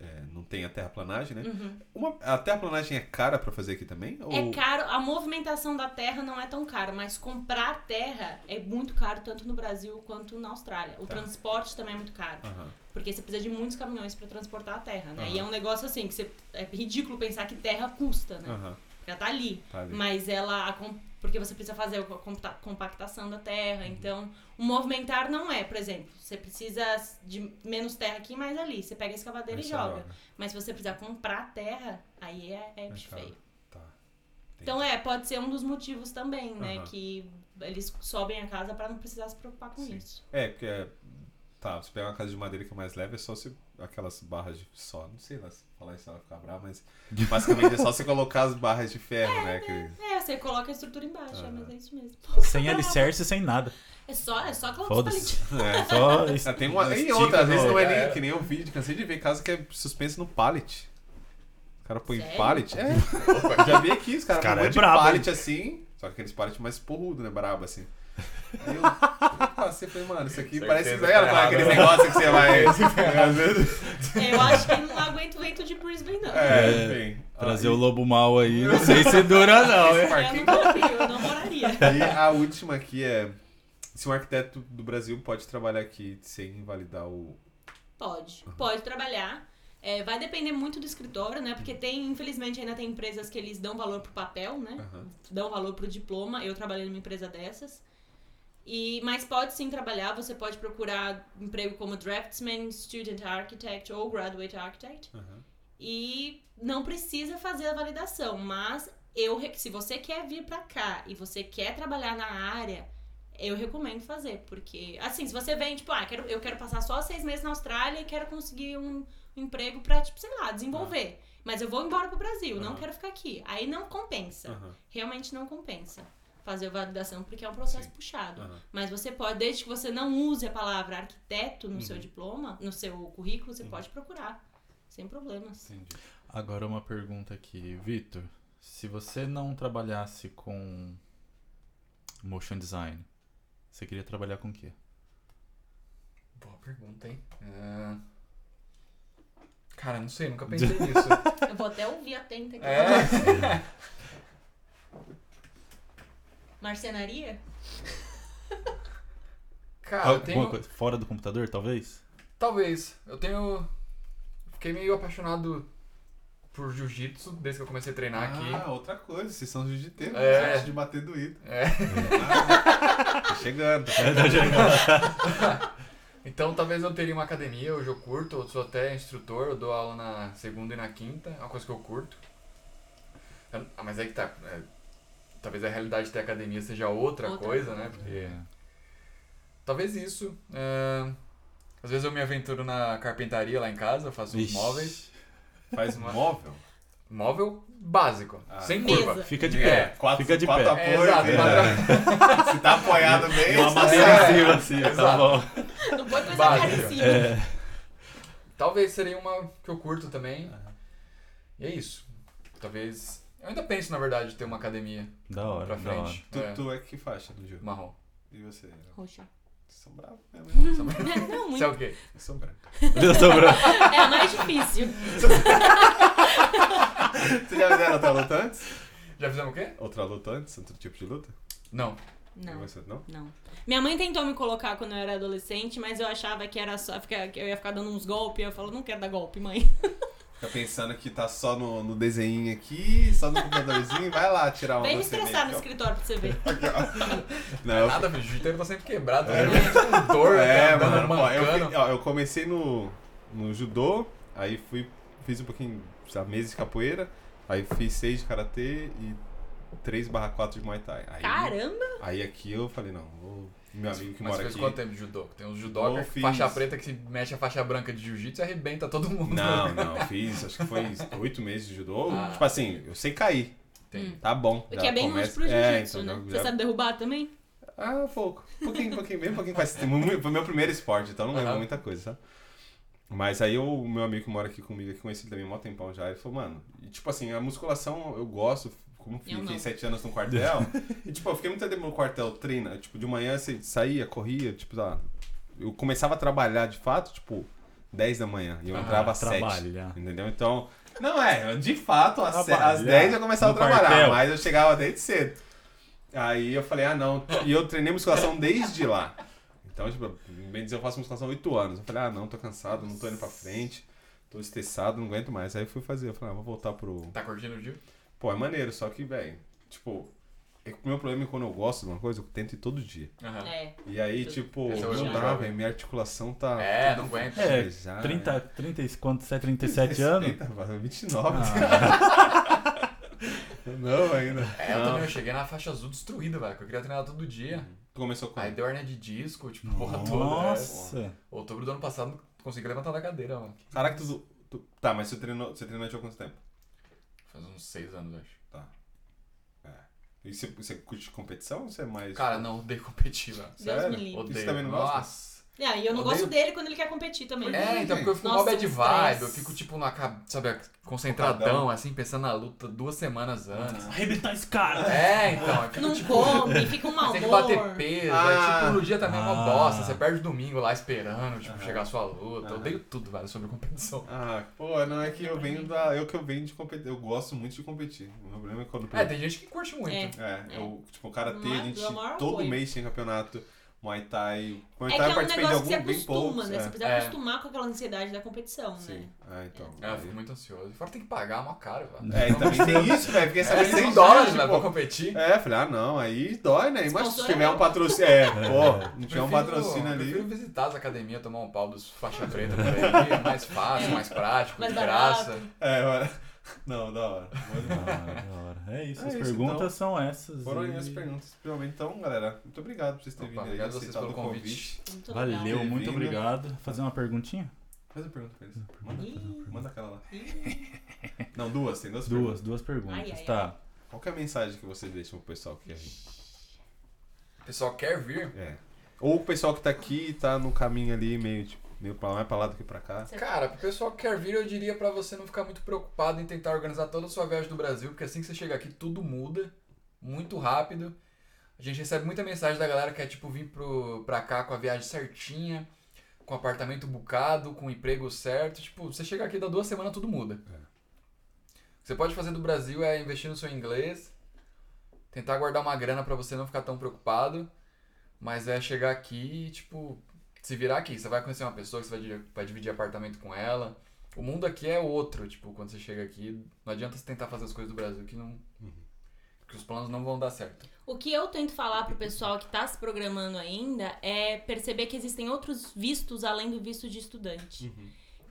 é, não tem a terraplanagem, né? Uhum. Uma, a terraplanagem é cara pra fazer aqui também? Ou... É caro, a movimentação da terra não é tão cara, mas comprar terra é muito caro, tanto no Brasil quanto na Austrália. O Tá. transporte também é muito caro. Aham. Porque você precisa de muitos caminhões pra transportar a terra, né? Aham. E é um negócio assim, que você, é ridículo pensar que terra custa, né? Porque ela tá ali. Tá ali. Mas ela. porque você precisa fazer a compa- compactação da terra. Uhum. Então, o movimentar não é, por exemplo, você precisa de menos terra aqui, mais ali. Você pega a escavadeira Aí e joga. joga. Mas se você precisar comprar terra, aí é, é bicho caro. feio. Tá. Então é, pode ser um dos motivos também, né? Aham. Que eles sobem a casa pra não precisar se preocupar com Sim. isso. É, porque é, tá, você pegar uma casa de madeira que é mais leve, é só se aquelas barras de só, não sei lá falar isso ela vai ficar brava, mas basicamente é só você colocar as barras de ferro, né? Que, É, você coloca a estrutura embaixo, é, Aham. mas é isso mesmo. Sem alicerce, sem nada. É só, é só colocar os Foda-se. é. Só Ah, tem uma, estica outra, às vezes não é nem É. que nem eu vi, cansei de ver casa que é suspenso no pallet. O cara põe Sério? pallet. É, já vi aqui, os caras cara põem é brabo, pallet assim, só que aqueles pallet mais porrudo, né, brabo assim. Eu, eu passei e falei, mano, isso aqui Certeza parece que ela, aquele errado. negócio que você vai. vezes- Eu acho que não aguento o vento de Brisbane, não. É, enfim. Trazer Aí- o lobo mal aí, não sei se dura não, hein? Eu não confio, eu não moraria. E a última aqui é se um arquiteto do Brasil pode trabalhar aqui sem invalidar o. Pode, pode trabalhar. É, vai depender muito do escritório, né? Porque tem, infelizmente, ainda tem empresas que eles dão valor pro papel, né? Aham. Dão valor pro diploma. Eu trabalhei numa empresa dessas. E, mas pode sim trabalhar, você pode procurar emprego como draftsman, student architect ou graduate architect. Aham. E não precisa fazer a validação, mas eu, se você quer vir pra cá e você quer trabalhar na área, eu recomendo fazer, porque assim, se você vem, tipo, ah, quero, eu quero passar só seis meses na Austrália e quero conseguir um, um emprego pra, tipo, sei lá, desenvolver. Mas eu vou embora pro Brasil, não Aham. quero ficar aqui. Aí não compensa. Realmente não compensa fazer a validação, porque é um processo Sim. puxado. Aham. Mas você pode, desde que você não use a palavra arquiteto no Uhum. seu diploma, no seu currículo, você Uhum. pode procurar. Sem problemas. Entendi. Agora uma pergunta aqui, Vitor. Se você não trabalhasse com motion design, você queria trabalhar com o quê? Boa pergunta, hein? É... Cara, não sei, nunca pensei nisso. Eu vou até ouvir atenta aqui. É. Marcenaria? Cara, eu Alguma tenho. coisa fora do computador, talvez? Talvez. Eu tenho. Fiquei meio apaixonado por jiu-jitsu desde que eu comecei a treinar aqui. Ah, outra coisa, vocês são jiu-jiteiros, É. né? De bater doído. É. Ah, tá chegando. Então talvez eu teria uma academia, hoje eu curto, eu sou até instrutor, eu dou aula na segunda e na quinta, é uma coisa que eu curto. Eu- ah, mas aí que tá. é, talvez a realidade de ter academia seja outra, Outra coisa, coisa. né? Porque. Talvez isso. é, às vezes eu me aventuro na carpintaria lá em casa, eu faço uns móveis. Faz móvel? Móvel básico, Ah. sem Mesa. curva. Fica de É, pé. Quatro, Fica de quatro pé. É, apoios. exato, né? Se tá apoiado bem, uma você- madeira É, em cima, assim, tá bom. Não põe coisa Básico. cara em cima. É. Talvez seria uma que eu curto também. E é isso. Talvez. Eu ainda penso, na verdade, em ter uma academia Da hora, pra da hora. frente. Tu, É, tu é que faixa no jogo? marrom. E você? Roxa. Vocês são bravos mesmo. Não, Você é muito. o quê? Eu sou branco. Eu tô branco. É a mais difícil. Você já fizeram outra luta antes? Já fizemos o quê? Outra luta antes? Outro tipo de luta? Não. Não. Você não? Não. Minha mãe tentou me colocar quando eu era adolescente, mas eu achava que era só ficar- que eu ia ficar dando uns golpes. Eu falo, não quero dar golpe, mãe. Fica pensando que tá só no, no desenho aqui, só no computadorzinho, vai lá tirar uma Vem me estressar no mesmo. escritório pra você ver. Não, eu Nada, filho. O tá sempre quebrado. Sempre com dor, É, tá mano, pô, eu, ó, eu comecei no, no judô, aí fui, fiz um pouquinho, sabe, meses de capoeira, aí fiz seis de karatê e 3 barra 4 de Muay Thai. Aí, Caramba! aí aqui eu falei, não, vou, meu amigo que Mas mora fez aqui... quanto tempo de judô? Tem uns judoca Eu que fiz- faixa preta que se mexe a faixa branca de jiu-jitsu e arrebenta todo mundo. Não, não, fiz, acho que foi oito meses de judô. Ah. Tipo assim, eu sei cair, Tem. tá bom. O já que é bem começa- pro é, jiu-jitsu, então, né? já- Você sabe derrubar também? Ah, pouco. Um pouquinho, um pouquinho, bem pouquinho. Faz, foi meu primeiro esporte, então não lembro muita coisa, sabe? Mas aí o meu amigo que mora aqui comigo, que conheci ele também há mó tempão já, ele falou, mano, e, tipo assim, a musculação eu gosto, como Eu fiquei não. sete anos no quartel, e tipo, eu fiquei muito tempo no quartel treina, tipo, de manhã você saía, corria, tipo, ah, eu começava a trabalhar de fato, tipo, 10 da manhã. E eu Ah, entrava às 7. Trabalha. Entendeu? Então, não é, de fato, às, se- às 10 eu começava a trabalhar, quartel. mas eu chegava desde cedo. Aí eu falei, ah não, e eu treinei musculação desde lá. Então, tipo, bem dizer, eu faço musculação há 8 anos. Eu falei, ah não, tô cansado, não tô indo pra frente, tô estressado, não aguento mais. Aí eu fui fazer, eu falei, ah, vou voltar pro. Tá curtindo o dia? Pô, é maneiro, só que, velho, tipo, é que o meu problema é quando eu gosto de uma coisa, eu tento ir todo dia. Aham. É. E aí, tipo, Esse é não dá, velho, minha articulação tá. É, não aguenta. É, Já, 30, 30, e quanto? Você é 37 anos? 29. Ah, Não, ainda. É, eu Não. também eu cheguei na faixa azul destruída, velho. Que eu queria treinar todo dia. Tu começou com. Aí deu hernia de disco, tipo, porra toda. nossa. É. Outubro do ano passado, não consegui levantar da cadeira, mano. Caraca, tu, tu- Tá, mas você treinou, você treinou de há quanto tempo? Faz uns seis anos, acho. E você, você curte competição ou você é mais. Cara, não, odeio competir, velho. Deus Sério? Odeio. também não gosta? Nossa. Ah, e eu não Odeio- gosto dele quando ele quer competir também. É, então porque eu fico Nossa, mó bad vibe, eu fico tipo na sabe, concentradão, assim, pensando na luta duas semanas antes. Arrebentar esse cara. É, então, eu fico Não tipo. come, fica um mau Tem que bater peso, Ah. aí tipo, no dia também é uma Ah. bosta, você perde o domingo lá esperando, tipo, Aham. chegar a sua luta. Eu Aham. odeio tudo, velho, sobre competição. Ah, pô, não é que eu venho da. Eu que eu venho de competir. Eu gosto muito de competir. O meu problema é quando. É, tem gente que curte muito. É. É, eu, tipo, o karatê, a gente todo apoio. mês tem campeonato. Muay Thai. Muay É que Thai é eu um participei de negócio que você acostuma, poucos. né? Você é. precisa É. acostumar com aquela ansiedade da competição, né? Sim. Ah, então. É, eu fico muito ansioso. E fora tem que pagar mó caro, velho. É, e também tem isso, velho. Fiquei É sabendo 100 esses dólares, dias, velho, pô. pra competir. É, falei, ah, não, aí dói, né? Mas se tiver é um eu. patrocínio. É, pô, não tiver um patrocínio Prefiro ali. visitar as academias, tomar um pau dos faixa preta por aí. É mais fácil, mais prático, Mais de graça. É, olha. Não, da hora. Ah, da hora. É isso, É as isso, perguntas então. são essas. Foram e- aí as perguntas, principalmente. Então, galera, muito obrigado por vocês terem Opa, vindo aí, obrigado a vocês pelo o convite. Muito Valeu, legal. muito obrigado. Fazer uma perguntinha? Faz a pergunta pra eles. Manda, manda aquela lá. Não, duas, tem duas Duas, perguntas. duas perguntas, Ai, ai, tá? Qual que é a mensagem que vocês deixam pro pessoal que quer vir? O pessoal quer vir? É. Ou o pessoal que tá aqui e tá no caminho ali, meio, tipo, meio pra lá, pra lá do que pra cá. Cara, pro pessoal que quer vir, eu diria pra você não ficar muito preocupado em tentar organizar toda a sua viagem do Brasil, porque assim que você chega aqui, tudo muda muito rápido. A gente recebe muita mensagem da galera que quer, tipo, vir pro, pra cá com a viagem certinha, com apartamento bucado, com emprego certo. Tipo, você chega aqui, dá duas semanas, tudo muda. É. O que você pode fazer do Brasil é investir no seu inglês, tentar guardar uma grana pra você não ficar tão preocupado, mas é chegar aqui e, tipo, se virar aqui. Você vai conhecer uma pessoa que você vai, vai dividir apartamento com ela. O mundo aqui é outro, tipo, quando você chega aqui, não adianta você tentar fazer as coisas do Brasil que não. que os planos não vão dar certo. O que eu tento falar pro pessoal que tá se programando ainda é perceber que existem outros vistos além do visto de estudante.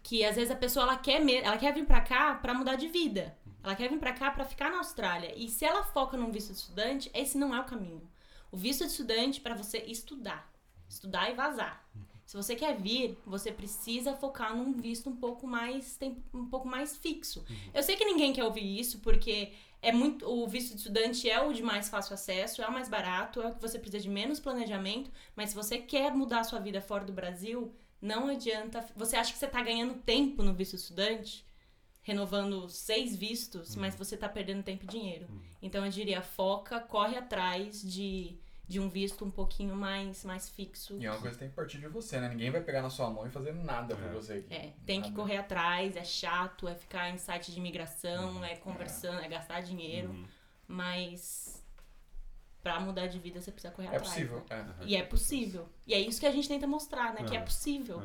Que às vezes a pessoa ela quer, me- ela quer vir pra cá pra mudar de vida. Ela quer vir pra cá pra ficar na Austrália. E se ela foca num visto de estudante, esse não é o caminho. O visto de estudante é pra você estudar. Estudar e vazar. Se você quer vir, você precisa focar num visto um pouco mais um pouco mais fixo. Eu sei que ninguém quer ouvir isso porque é muito o visto de estudante é o de mais fácil acesso, é o mais barato, é o que você precisa de menos planejamento, mas se você quer mudar a sua vida fora do Brasil, não adianta. Você acha que você tá ganhando tempo no visto de estudante? Renovando seis vistos, mas você tá perdendo tempo e dinheiro. Então eu diria, foca, corre atrás de, de um visto um pouquinho mais, mais fixo. E é uma coisa que tem que partir de você, né? Ninguém vai pegar na sua mão e fazer nada por É. você aqui. É, tem que Nada. correr atrás, é chato, é ficar em site de imigração, é conversando, é gastar dinheiro, Uhum. mas pra mudar de vida você precisa correr É atrás. possível, né? é. E é possível. E é isso que a gente tenta mostrar, né? Que é possível.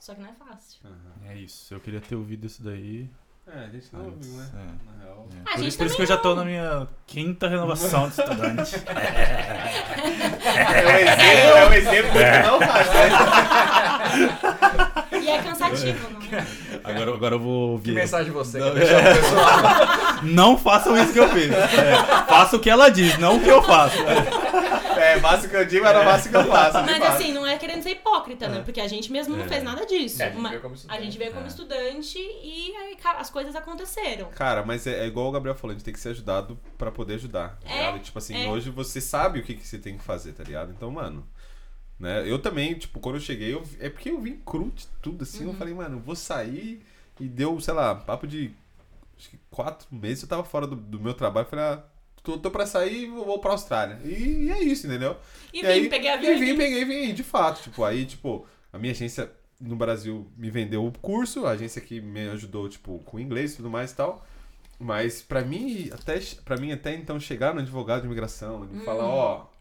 Só que não é fácil. É isso, eu queria ter ouvido isso daí. É, a gente não ouviu, né? É. Na real. É. Por isso, por isso que eu já tô na minha quinta renovação de estudante. É o exemplo, é o exemplo que não faz. né? E é cansativo, não é? Agora, agora eu vou Que ouvir. mensagem você Não, quer pro pessoal? Não façam isso que eu fiz. É, faça o que ela diz, não o que eu faço. É, faça o que eu digo, mas não faça o que eu faço. Mas fato. assim, não é querendo ser hipócrita, né? Porque a gente mesmo não É. fez nada disso. É, a gente veio como estudante. gente veio como É. estudante e aí as coisas aconteceram. Cara, mas é, é igual o Gabriel falou, a gente tem que ser ajudado pra poder ajudar, tá É, ligado? Tipo assim, é. hoje você sabe o que, que você tem que fazer, tá ligado? Então, mano, né? Eu também, tipo, quando eu cheguei, eu, é porque eu vim cru de tudo, assim, Uhum. eu falei, mano, eu vou sair e deu, sei lá, papo de acho que quatro meses eu tava fora do, do meu trabalho, falei, ah, tô, tô pra sair e vou, pra Austrália. E, é isso, entendeu? E, E vim, aí, peguei a avião e e vim, peguei, vim, de fato, tipo, aí, tipo, a minha agência no Brasil me vendeu o curso, a agência que me ajudou, tipo, com inglês e tudo mais e tal. Mas pra mim, até, pra mim, até então, chegar no advogado de imigração, ele Hum. falar, ó, tô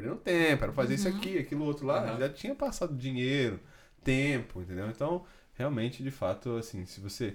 perdendo tempo, era fazer isso Uhum. aqui, aquilo outro lá, Aham. já tinha passado dinheiro, tempo, entendeu? Então, realmente, de fato, assim, se você.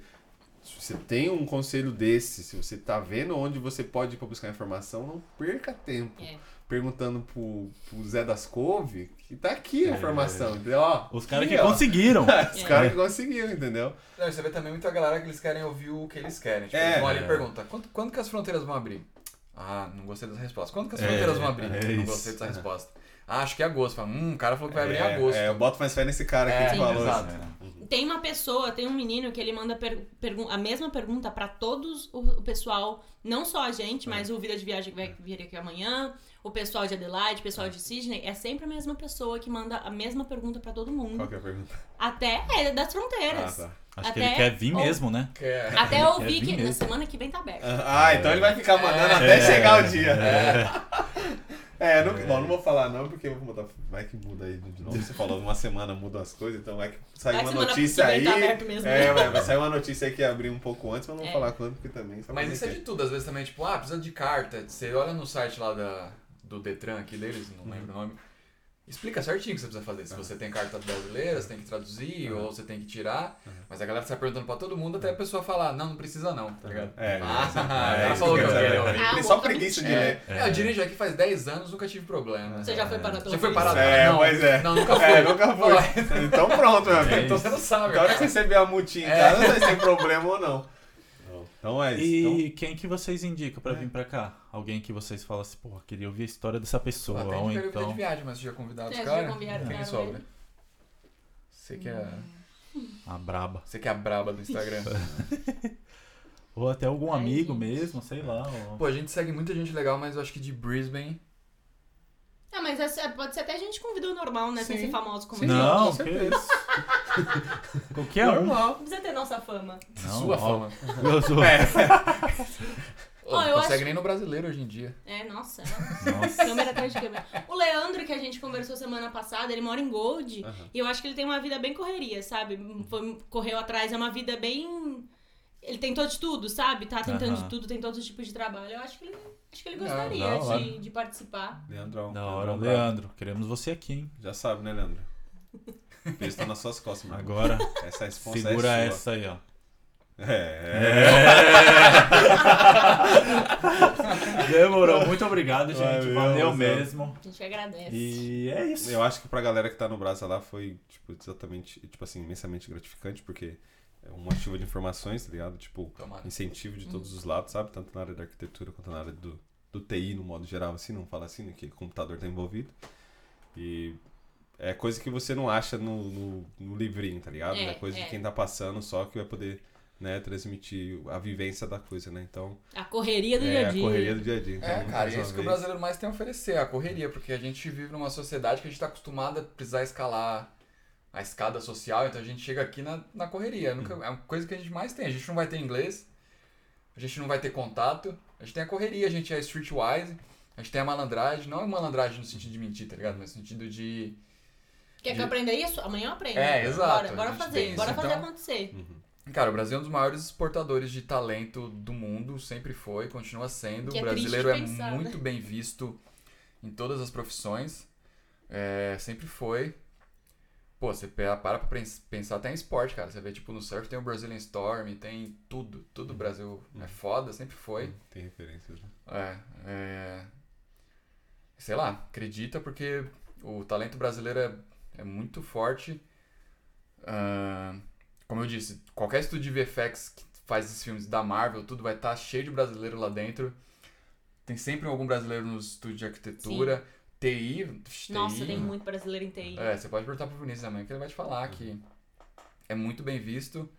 Se você tem um conselho desse, se você tá vendo onde você pode ir pra buscar informação, não perca tempo É. perguntando pro, pro Zé das Couve que tá aqui a É. informação, entendeu? Ó, Os caras que ó. conseguiram. Os É. caras que conseguiram, entendeu? Não, você vê também muita galera que eles querem ouvir o que eles querem. Tipo, É. eles vão ali e perguntam, quando, quando que as fronteiras vão abrir? Ah, não gostei dessa resposta. Quando que as É, fronteiras vão abrir? é não gostei dessa resposta. Ah, acho que é agosto. Fala, hum, o cara falou que vai abrir em É, agosto. É, eu boto mais fé nesse cara que É, ele falou. exato. assim. Tem uma pessoa, tem um menino que ele manda per- pergun- a mesma pergunta pra todos o, o pessoal, não só a gente, mas o Vida de Viagem que vai vir aqui amanhã, o pessoal de Adelaide, o pessoal de Sydney, é sempre a mesma pessoa que manda a mesma pergunta pra todo mundo. Qual que é a pergunta? Até é, das Ah, fronteiras. tá. Acho que Até- ele quer vir mesmo, né? Que é- Até eu Quer vi vir que na semana que vem tá aberto. Ah, então ele vai ficar mandando até chegar o dia. É, não, não, não vou falar não, porque eu vou mudar. Vai que muda aí de novo. Você falou uma semana muda as coisas, então vai que sai Vai uma que notícia que aí. tá aberto mesmo, é, né? vai, vai sair uma notícia aí que ia abrir um pouco antes, mas não vou É. falar quando, porque também. sabe Mas isso é que de tudo, às vezes também, tipo, ah, precisa de carta. Você olha no site lá da, do Detran aqui deles, não lembro o nome. Explica certinho o que você precisa fazer. Se você tem carta brasileira, você tem que traduzir ou você tem que tirar. Mas a galera tá perguntando pra todo mundo até a pessoa falar, não, não precisa não, tá ligado? É, Ah, é, isso falou que eu quero. Ah, Só preguiça de É, ler. é, eu dirijo aqui faz 10 anos, nunca tive problema. Você já foi parado pela Já foi parado? É, não, pois é. Não, nunca foi. É, nunca foi. Então pronto, meu amigo. Então você não sabe. Na hora que você receber a multinha em É. casa, não sei se tem problema ou não. Então é isso. E quem que vocês indicam pra vir pra cá? Alguém que vocês falam assim, pô, queria ouvir a história dessa pessoa. Até a ou queria então. de viagem, mas já convidado os É, já caras? convidaram, Quem sobra? ele. Você que é, A braba. você que é a braba do Instagram. Ou até algum Ai, amigo gente. mesmo, sei lá. ou- Pô, a gente segue muita gente legal, mas eu acho que de Brisbane. Ah, mas essa- pode ser até gente convidou normal, né? Sem ser famoso como gente. Não, que isso. Qualquer um. Normal. Não precisa ter nossa fama. Não, sua ó, fama. Eu sou... É. Ó, não consegue acho- nem no brasileiro hoje em dia. É, nossa. Nossa. Câmera atrás de câmera. O Leandro, que a gente conversou semana passada, ele mora em Gold. Aham. E eu acho que ele tem uma vida bem correria, sabe? Foi, correu atrás, é uma vida bem. Ele tentou de tudo, sabe? Tá tentando Aham. de tudo, tem todos os tipos de trabalho. Eu acho que ele, acho que ele Não, gostaria da hora. de, de participar. Leandrão. Da hora, Leandrão Leandro. Queremos você aqui, hein? Já sabe, né, Leandro? Eles estão nas suas costas, mano. Agora, Essa resposta segura é sua. essa aí, ó. É. Demorou. Muito obrigado, gente. Valeu, Valeu mesmo. A gente agradece. E é isso. Eu acho que pra galera que tá no Brasa lá foi, tipo, exatamente, tipo assim, imensamente gratificante, porque é uma chuva de informações, tá ligado? Tipo, Tomara. incentivo de todos os lados, sabe? Tanto na área da arquitetura quanto na área do, do TI, no modo geral, assim, não fala assim, né? Que o computador tá envolvido. E é coisa que você não acha no, no, no livrinho, tá ligado? É, É, coisa é. de quem tá passando só que vai poder, né, transmitir a vivência da coisa, né? Então, A correria do é dia a a dia. correria do dia a dia. Então, É, cara, é isso que o vez- brasileiro mais tem a oferecer, a correria, porque a gente vive numa sociedade que a gente tá acostumado a precisar escalar a escada social, então a gente chega aqui na, na correria. Nunca, É uma coisa que a gente mais tem. A gente não vai ter inglês, a gente não vai ter contato, a gente tem a correria, a gente é streetwise, a gente tem a malandragem, não é malandragem no sentido de mentir, tá ligado? Mas no sentido de. Quer que de- eu aprenda isso? Amanhã eu aprendo. É, exato, Bora, a bora fazer, bora fazer então- acontecer. Uhum. Cara, o Brasil é um dos maiores exportadores de talento do mundo, sempre foi, continua sendo. Que o é brasileiro é pensar, né? muito bem visto em todas as profissões. É, sempre foi. Pô, você para pra pens- pensar até em esporte, cara. Você vê, tipo, no surf tem o Brazilian Storm, tem tudo. Tudo o Brasil é foda, sempre foi. Tem referências, né? É, é... Sei lá, acredita porque o talento brasileiro é, é muito forte. Ah, como eu disse, qualquer estúdio de VFX que faz esses filmes da Marvel, tudo vai estar cheio de brasileiro lá dentro. Tem sempre algum brasileiro no estúdio de arquitetura. TI, TI. Nossa, tem muito brasileiro em TI. É, você pode perguntar pro Vinícius amanhã que ele vai te falar que é muito bem visto.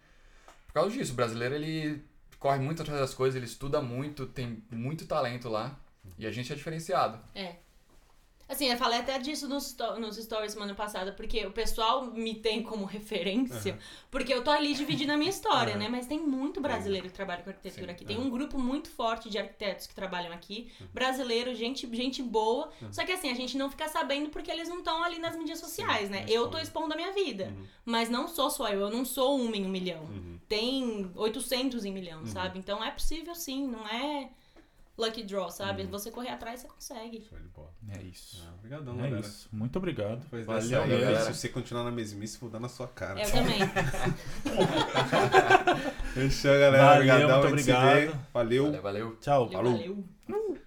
Por causa disso, o brasileiro ele corre muito atrás das coisas, ele estuda muito, tem muito talento lá. E a gente é diferenciado. É. Assim, eu falei até disso nos, nos stories semana passada, porque o pessoal me tem como referência, porque eu tô ali dividindo a minha história, Aham. né? Mas tem muito brasileiro que trabalha com arquitetura Sim, aqui. Tem aham. um grupo muito forte de arquitetos que trabalham aqui, brasileiro, gente, gente boa. Só que assim, a gente não fica sabendo porque eles não estão ali nas mídias sociais, né? não Eu tô expõe. expondo a minha vida. Uhum. Mas não sou só eu, eu não sou um em um milhão. Uhum. Tem 800 em milhão, sabe? Então é possível sim, não é lucky draw, sabe? Uhum. Você correr atrás, você consegue. Show de bola. É isso. Ah, Obrigadão, É galera. isso. Muito obrigado. Valeu dessa aí, mesmo. galera. se você continuar na mesmice, vou dar na sua cara. Eu também. Fechou, galera. Valeu, Obrigadão, muito obrigado. Valeu. Valeu, valeu. Tchau. Valeu. valeu.